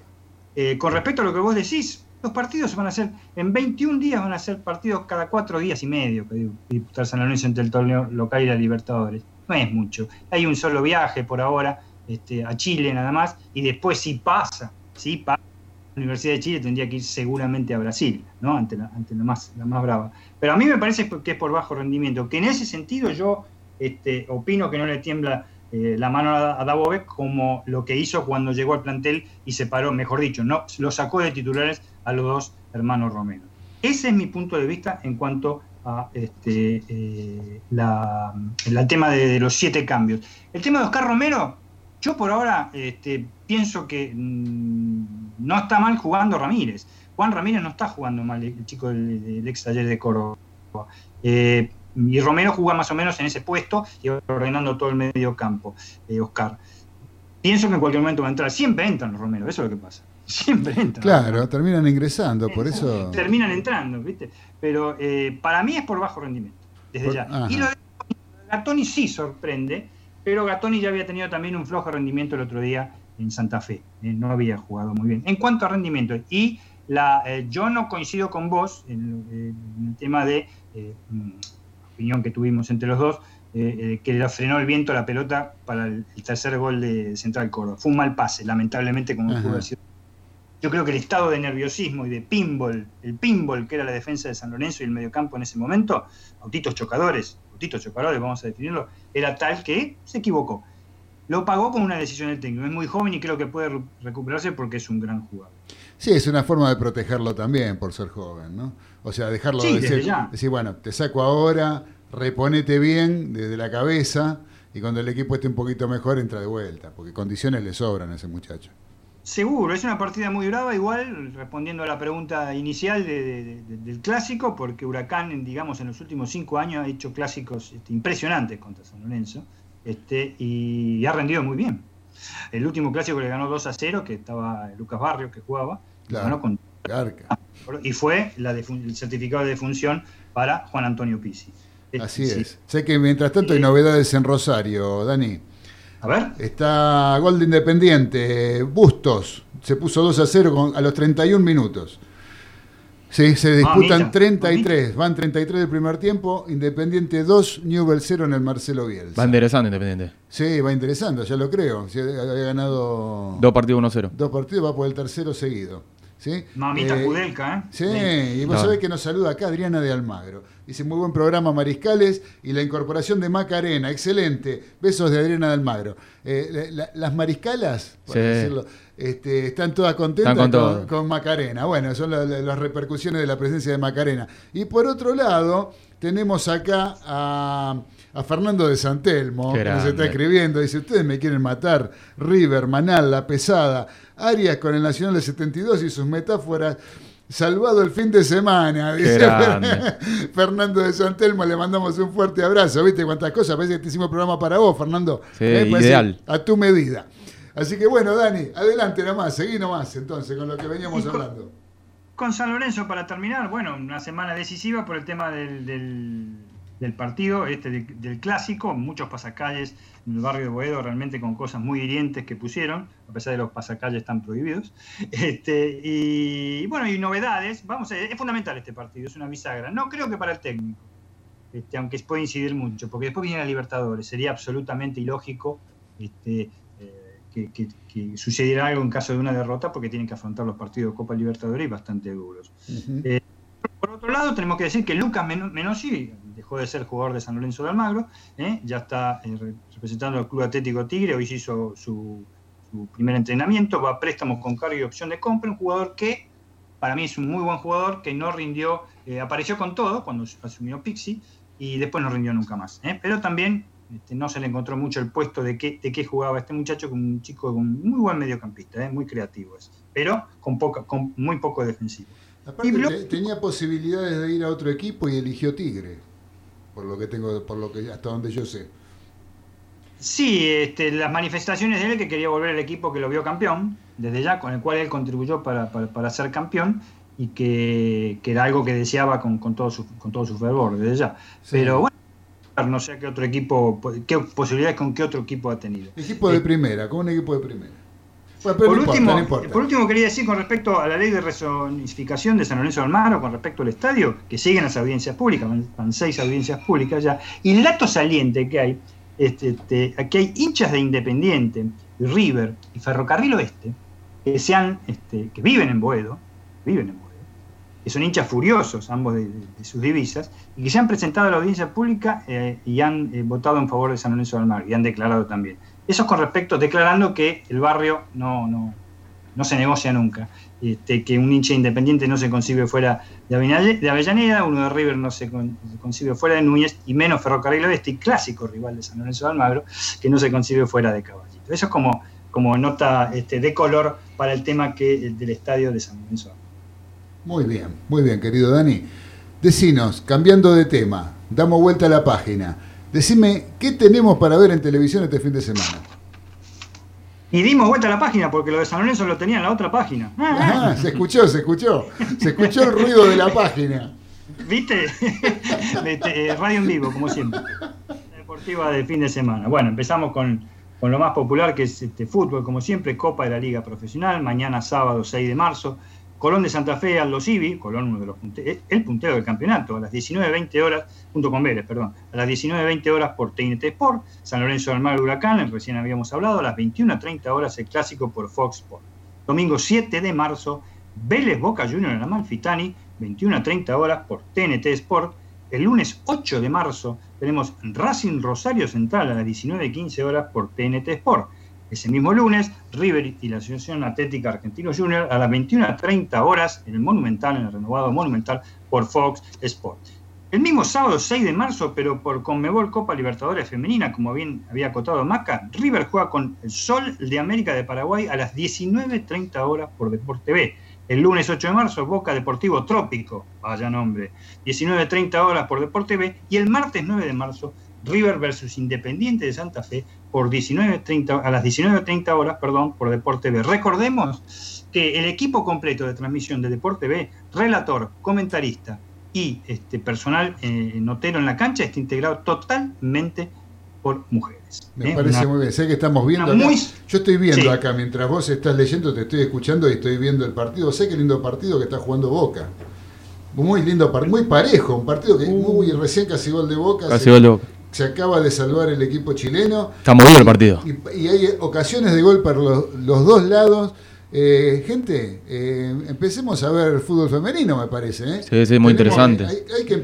Eh, con respecto a lo que vos decís, los partidos van a ser, en 21 días van a ser partidos cada cuatro días y medio que disputar San Lorenzo entre el torneo local y la Libertadores. No es mucho. Hay un solo viaje por ahora este, a Chile nada más y después si pasa, si pasa Universidad de Chile tendría que ir seguramente a Brasil, ¿no? Ante la, ante la más, la más brava. Pero a mí me parece que es por bajo rendimiento, que en ese sentido yo este, opino que no le tiembla eh, la mano a, a como lo que hizo cuando llegó al plantel y separó, mejor dicho, no, lo sacó de titulares a los dos hermanos Romero. Ese es mi punto de vista en cuanto a este, eh, la, el tema de, de los siete cambios. El tema de Oscar Romero, yo por ahora este, pienso que mm, no está mal jugando Ramírez. Juan Ramírez no está jugando mal, el chico del, del ex taller de Córdoba. Eh, y Romero juega más o menos en ese puesto y ordenando todo el medio campo, eh, Oscar. Pienso que en cualquier momento va a entrar. Siempre entran los Romero, eso es lo que pasa. Siempre entran. Claro, terminan ingresando, por eso. Terminan entrando, ¿viste? Pero eh, para mí es por bajo rendimiento, desde Por- ya. ajá. Y lo de Gatoni sí sorprende, pero Gatoni ya había tenido también un flojo rendimiento el otro día en Santa Fe. eh, no había jugado muy bien. En cuanto a rendimiento, y la, eh, yo no coincido con vos en, eh, en el tema de eh, mm, opinión que tuvimos entre los dos, eh, que le frenó el viento la pelota para el, el tercer gol de Central Córdoba. Fue un mal pase, lamentablemente, como pudo haber sido. Yo creo que el estado de nerviosismo y de pinball, el pinball que era la defensa de San Lorenzo y el mediocampo en ese momento, autitos chocadores, autitos chocadores, vamos a definirlo, era tal que se equivocó. Lo pagó con una decisión del técnico. Es muy joven y creo que puede re- recuperarse porque es un gran jugador. Sí, es una forma de protegerlo también por ser joven, ¿no? O sea, dejarlo Sí, decir, ya. decir, bueno, te saco ahora, reponete bien desde la cabeza y cuando el equipo esté un poquito mejor entra de vuelta, porque condiciones le sobran a ese muchacho. Seguro, es una partida muy brava, igual respondiendo a la pregunta inicial de- de- de- del clásico, porque Huracán, digamos, en los últimos cinco años ha hecho clásicos este, impresionantes contra San Lorenzo este, y ha rendido muy bien. El último clásico le ganó 2 a 0, que estaba Lucas Barrios que jugaba, Claro. con- y fue la el certificado de defunción para Juan Antonio Pizzi. Así Sí. es. Sé que mientras tanto hay novedades en Rosario, Dani. A ver. Está gol de Independiente, Bustos. Se puso 2 a 0 con- a los 31 minutos. Sí, se disputan Mamita, 33. Van 33 del primer tiempo. Independiente 2, Newell 0 en el Marcelo Bielsa. Va interesante Independiente. Sí, va interesando, ya lo creo. Sí, había ganado Dos partidos 1-0. dos partidos, va por el tercero seguido. ¿Sí? Mamita Eh, Kudelka, ¿eh? Sí, Sí. y vos No. sabés que nos saluda acá Adriana de Almagro. Dice, muy buen programa Mariscales y la incorporación de Macarena, excelente. Besos de Adriana de Almagro. Eh, la- la- las mariscalas, por Sí. decirlo, este, están todas contentas Están con con, todo. con Macarena. Bueno, son la- la- las repercusiones de la presencia de Macarena. Y por otro lado, tenemos acá a, a Fernando de Santelmo, que nos está escribiendo. Dice, ustedes me quieren matar. River, Manal, La Pesada, Arias con el Nacional del 72 y sus metáforas. Salvado el fin de semana, dice. Fernando de Santelmo, le mandamos un fuerte abrazo. ¿Viste cuántas cosas? Parece que te hicimos programa para vos, Fernando. Sí, parece ideal. A tu medida. Así que bueno, Dani, adelante nomás, seguí nomás entonces con lo que veníamos Y con- hablando. Con San Lorenzo, para terminar, bueno, una semana decisiva por el tema del, del- del partido, este de- del clásico, muchos pasacalles en el barrio de Boedo, realmente con cosas muy hirientes que pusieron, a pesar de los pasacalles están prohibidos. Este, y bueno, y novedades, vamos a es fundamental este partido, es una bisagra. No creo que para el técnico, este, aunque puede incidir mucho, porque después viene la Libertadores, sería absolutamente ilógico este, eh, que, que- que sucediera algo en caso de una derrota, porque tienen que afrontar los partidos de Copa Libertadores y bastante duros. Eh, por otro lado, tenemos que decir que Lucas Men- Menossi dejó de ser jugador de San Lorenzo de Almagro, ¿eh? ya está eh, re- representando al Club Atlético Tigre, hoy hizo su, su primer entrenamiento, va a préstamos con cargo y opción de compra, un jugador que para mí es un muy buen jugador, que no rindió, eh, apareció con todo cuando asumió Pixi y después no rindió nunca más. ¿eh? Pero también este, no se le encontró mucho el puesto de qué, de qué jugaba este muchacho, con un chico con muy buen mediocampista, muy creativo es, pero con, poca, con muy poco defensivo. Aparte, tenía posibilidades de ir a otro equipo y eligió Tigre. Por lo que tengo, por lo que hasta donde yo sé. Sí, este, las manifestaciones de él que quería volver al equipo que lo vio campeón, desde ya, con el cual él contribuyó para, para- para ser campeón y que, que era algo que deseaba con, con todo, su, con todo su fervor, desde ya. Pero bueno, no sé qué otro equipo, qué posibilidades con qué otro equipo ha tenido. Equipo de primera, con un equipo de primera. Bueno, Por no importa, último, no importa. por último, quería decir con respecto a la ley de rezonificación de San Lorenzo de Almagro, con respecto al estadio, que siguen las audiencias públicas, van, seis audiencias públicas ya, y el dato saliente que hay, este, este, aquí hay hinchas de Independiente, River y Ferrocarril Oeste, que, sean, este, que viven en Boedo, viven en Boedo, que son hinchas furiosos ambos de, sus divisas, y que se han presentado a la audiencia pública eh, y han eh, votado en favor de San Lorenzo del Mar, y han declarado también. Eso es con respecto, declarando que el barrio no, no, no se negocia nunca. Este, que un hincha independiente no se concibe fuera de Avellaneda, uno de River no se, concibe fuera de Núñez, y menos Ferrocarril Oeste, clásico rival de San Lorenzo de Almagro, que no se concibe fuera de Caballito. Eso es como, como nota este, de color para el tema que, del estadio de San Lorenzo de Almagro. Muy bien, muy bien, querido Dani. Decinos, cambiando de tema, damos vuelta a la página. Decime, ¿qué tenemos para ver en televisión este fin de semana? Y dimos vuelta a la página porque lo de San Lorenzo lo tenía en la otra página. Ah, se escuchó, se escuchó. Se escuchó el ruido de la página. ¿Viste? Eh, radio en vivo, como siempre. Deportiva de fin de semana. Bueno, empezamos con, con lo más popular que es este fútbol, como siempre, Copa de la Liga Profesional, mañana sábado 6 de marzo. Colón de Santa Fe al Ibi, Colón uno de los eh, el puntero del campeonato, a las 19.20 horas, junto con Vélez, perdón, a las 19.20 horas por TNT Sport, San Lorenzo del Mar Huracán, recién habíamos hablado, a las 21.30 horas el clásico por Fox Sport. Domingo 7 de marzo, Vélez Boca Junior en Amalfitani, 21.30 horas por TNT Sport. El lunes 8 de marzo tenemos Racing Rosario Central a las 19.15 horas por TNT Sport. Ese mismo lunes, River y la Asociación Atlética Argentino Junior a las 21.30 horas en el Monumental, en el renovado Monumental, por Fox Sports. El mismo sábado 6 de marzo, pero por Conmebol Copa Libertadores Femenina, como bien había acotado Maca, River juega con el Sol de América de Paraguay a las 19.30 horas por Deporte TV. El lunes 8 de marzo, Boca Deportivo Trópico, vaya nombre, 19.30 horas por Deporte TV. Y el martes 9 de marzo, River versus Independiente de Santa Fe por 19.30 a las 19.30 horas, perdón, por Deporte B. Recordemos que el equipo completo de transmisión de Deporte B, relator, comentarista y este personal eh, notero en la cancha está integrado totalmente por mujeres. Me ¿eh? parece muy bien. Sé que estamos viendo. Yo estoy viendo acá, mientras vos estás leyendo, te estoy escuchando y estoy viendo el partido. Sé qué lindo partido que está jugando Boca. Muy lindo, muy parejo, un partido que uh. muy recién casi gol de Boca. Casi gol de Boca se acaba de salvar el equipo chileno. Está movido el partido. Y, hay ocasiones de gol para los, dos lados. Eh, gente, eh, empecemos a ver fútbol femenino, me parece. ¿eh? Sí, sí, muy interesante.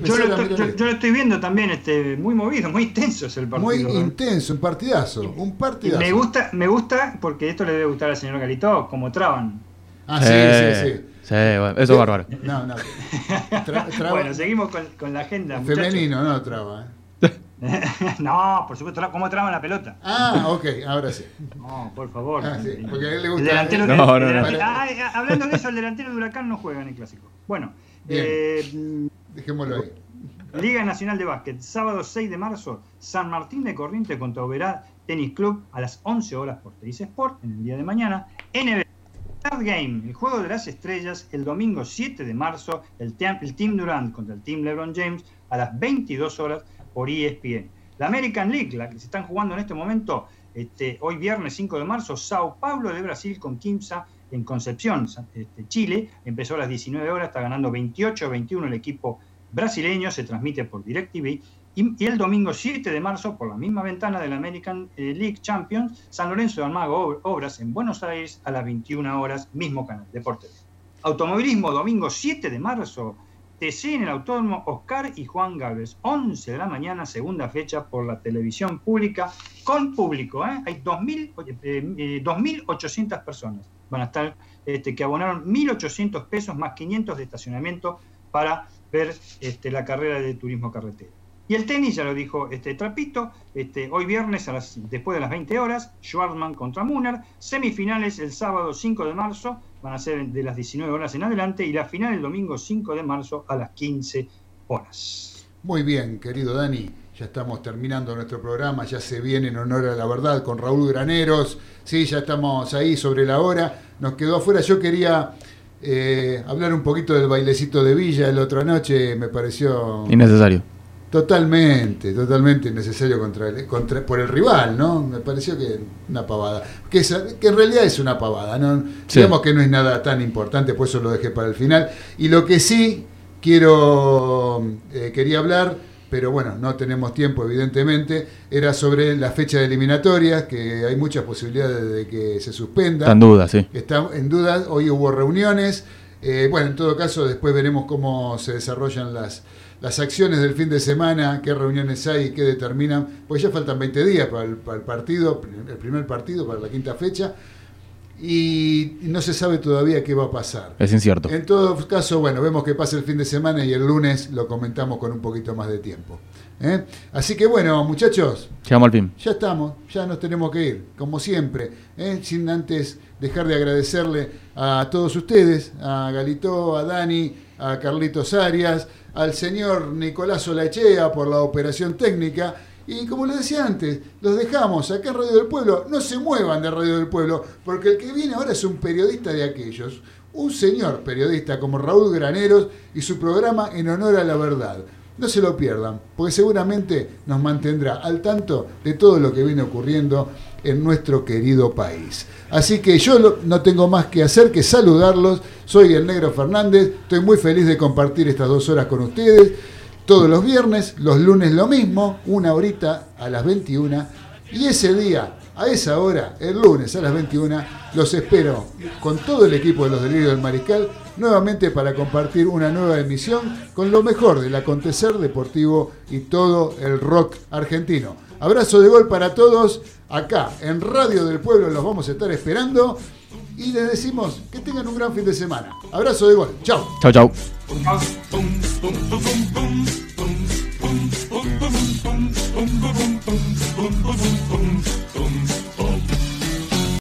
yo, lo estoy, viendo también, este, muy movido, muy intenso es el partido. Muy intenso, un partidazo, un partidazo. me gusta, me gusta, porque esto le debe gustar al señor Galito, como traban. Ah, sí, sí, sí. Sí, bueno, eso es bárbaro. No, no. bueno, seguimos con, con la agenda. Femenino, no traba. no, por supuesto, ¿cómo traban la pelota? Ah, ok, ahora sí. No, por favor. Ah, sí, porque a él le gusta. El delantero, no, no, no. Ah, hablando de eso, el delantero de Huracán no juega en el clásico. Bueno, eh, dejémoslo ahí. Liga Nacional de Básquet, sábado 6 de marzo, San Martín de Corrientes contra Oberá Tenis Club a las 11 horas por Teis Sport en el día de mañana. NBA Card Game, el juego de las estrellas, el domingo 7 de marzo, el, el Team Durant contra el Team LeBron James a las 22 horas por ESPN. La American League, la que se están jugando en este momento, este, hoy viernes 5 de marzo, Sao Paulo de Brasil con Kimsa en Concepción, este, Chile, empezó a las 19 horas, está ganando 28-21 el equipo brasileño, se transmite por DirecTV, y, y, el domingo 7 de marzo, por la misma ventana de la American eh, League Champions, San Lorenzo de Almagro Obras en Buenos Aires a las 21 horas, mismo canal, Deporte. Automovilismo, domingo 7 de marzo, TC en el Autódromo Oscar y Juan Gálvez, 11 de la mañana, segunda fecha por la televisión pública, con público. ¿eh? Hay 2.800 eh, eh, personas. Van a estar, este, que abonaron 1.800 pesos más 500 de estacionamiento para ver este, la carrera de turismo carretera. Y el tenis, ya lo dijo este Trapito, este, hoy viernes después de las 20 horas, Schwartzman contra Munar, semifinales el sábado 5 de marzo, van a ser de las 19 horas en adelante, y la final el domingo 5 de marzo a las 15 horas. Muy bien, querido Dani, ya estamos terminando nuestro programa, ya se viene en honor a la verdad con Raúl Graneros, sí, ya estamos ahí sobre la hora, nos quedó afuera, yo quería... Eh, hablar un poquito del bailecito de Villa el otra noche me pareció innecesario Totalmente, totalmente innecesario contra el, contra, por el rival, ¿no? Me pareció que una pavada. Que, que en realidad es una pavada, ¿no? Digamos que no es nada tan importante, por eso lo dejé para el final. Y lo que sí quiero, eh, quería hablar pero bueno, no tenemos tiempo, evidentemente. Era sobre la fecha de eliminatorias, que hay muchas posibilidades de que se suspenda. Está en duda, sí. Está en duda, hoy hubo reuniones. Eh, bueno, en todo caso, después veremos cómo se desarrollan las, las acciones del fin de semana, qué reuniones hay y qué determinan, pues ya faltan 20 días para el, para el partido, el primer partido, para la quinta fecha, y no se sabe todavía qué va a pasar. Es incierto. En todo caso, bueno, vemos que pasa el fin de semana y el lunes lo comentamos con un poquito más de tiempo. ¿eh? Así que bueno, muchachos, Llegamos al fin. ya estamos, ya nos tenemos que ir, como siempre, ¿eh? sin antes dejar de agradecerle a todos ustedes, a Galito, a Dani, a Carlitos Arias, al señor Nicolás Olachea por la operación técnica. Y como les decía antes, los dejamos acá en Radio del Pueblo. No se muevan de Radio del Pueblo, porque el que viene ahora es un periodista de aquellos, un señor periodista como Raúl Graneros y su programa En Honor a la Verdad. No se lo pierdan, porque seguramente nos mantendrá al tanto de todo lo que viene ocurriendo en nuestro querido país. Así que yo no tengo más que hacer que saludarlos. Soy el Negro Fernández, estoy muy feliz de compartir estas dos horas con ustedes. Todos los viernes, los lunes lo mismo, una horita a las 21. Y ese día, a esa hora, el lunes a las 21, los espero con todo el equipo de los Delirios del Mariscal, nuevamente para compartir una nueva emisión con lo mejor del acontecer deportivo y todo el rock argentino. Abrazo de gol para todos, acá en Radio del Pueblo los vamos a estar esperando y les decimos que tengan un gran fin de semana. Abrazo de gol, chao. Chau, chau.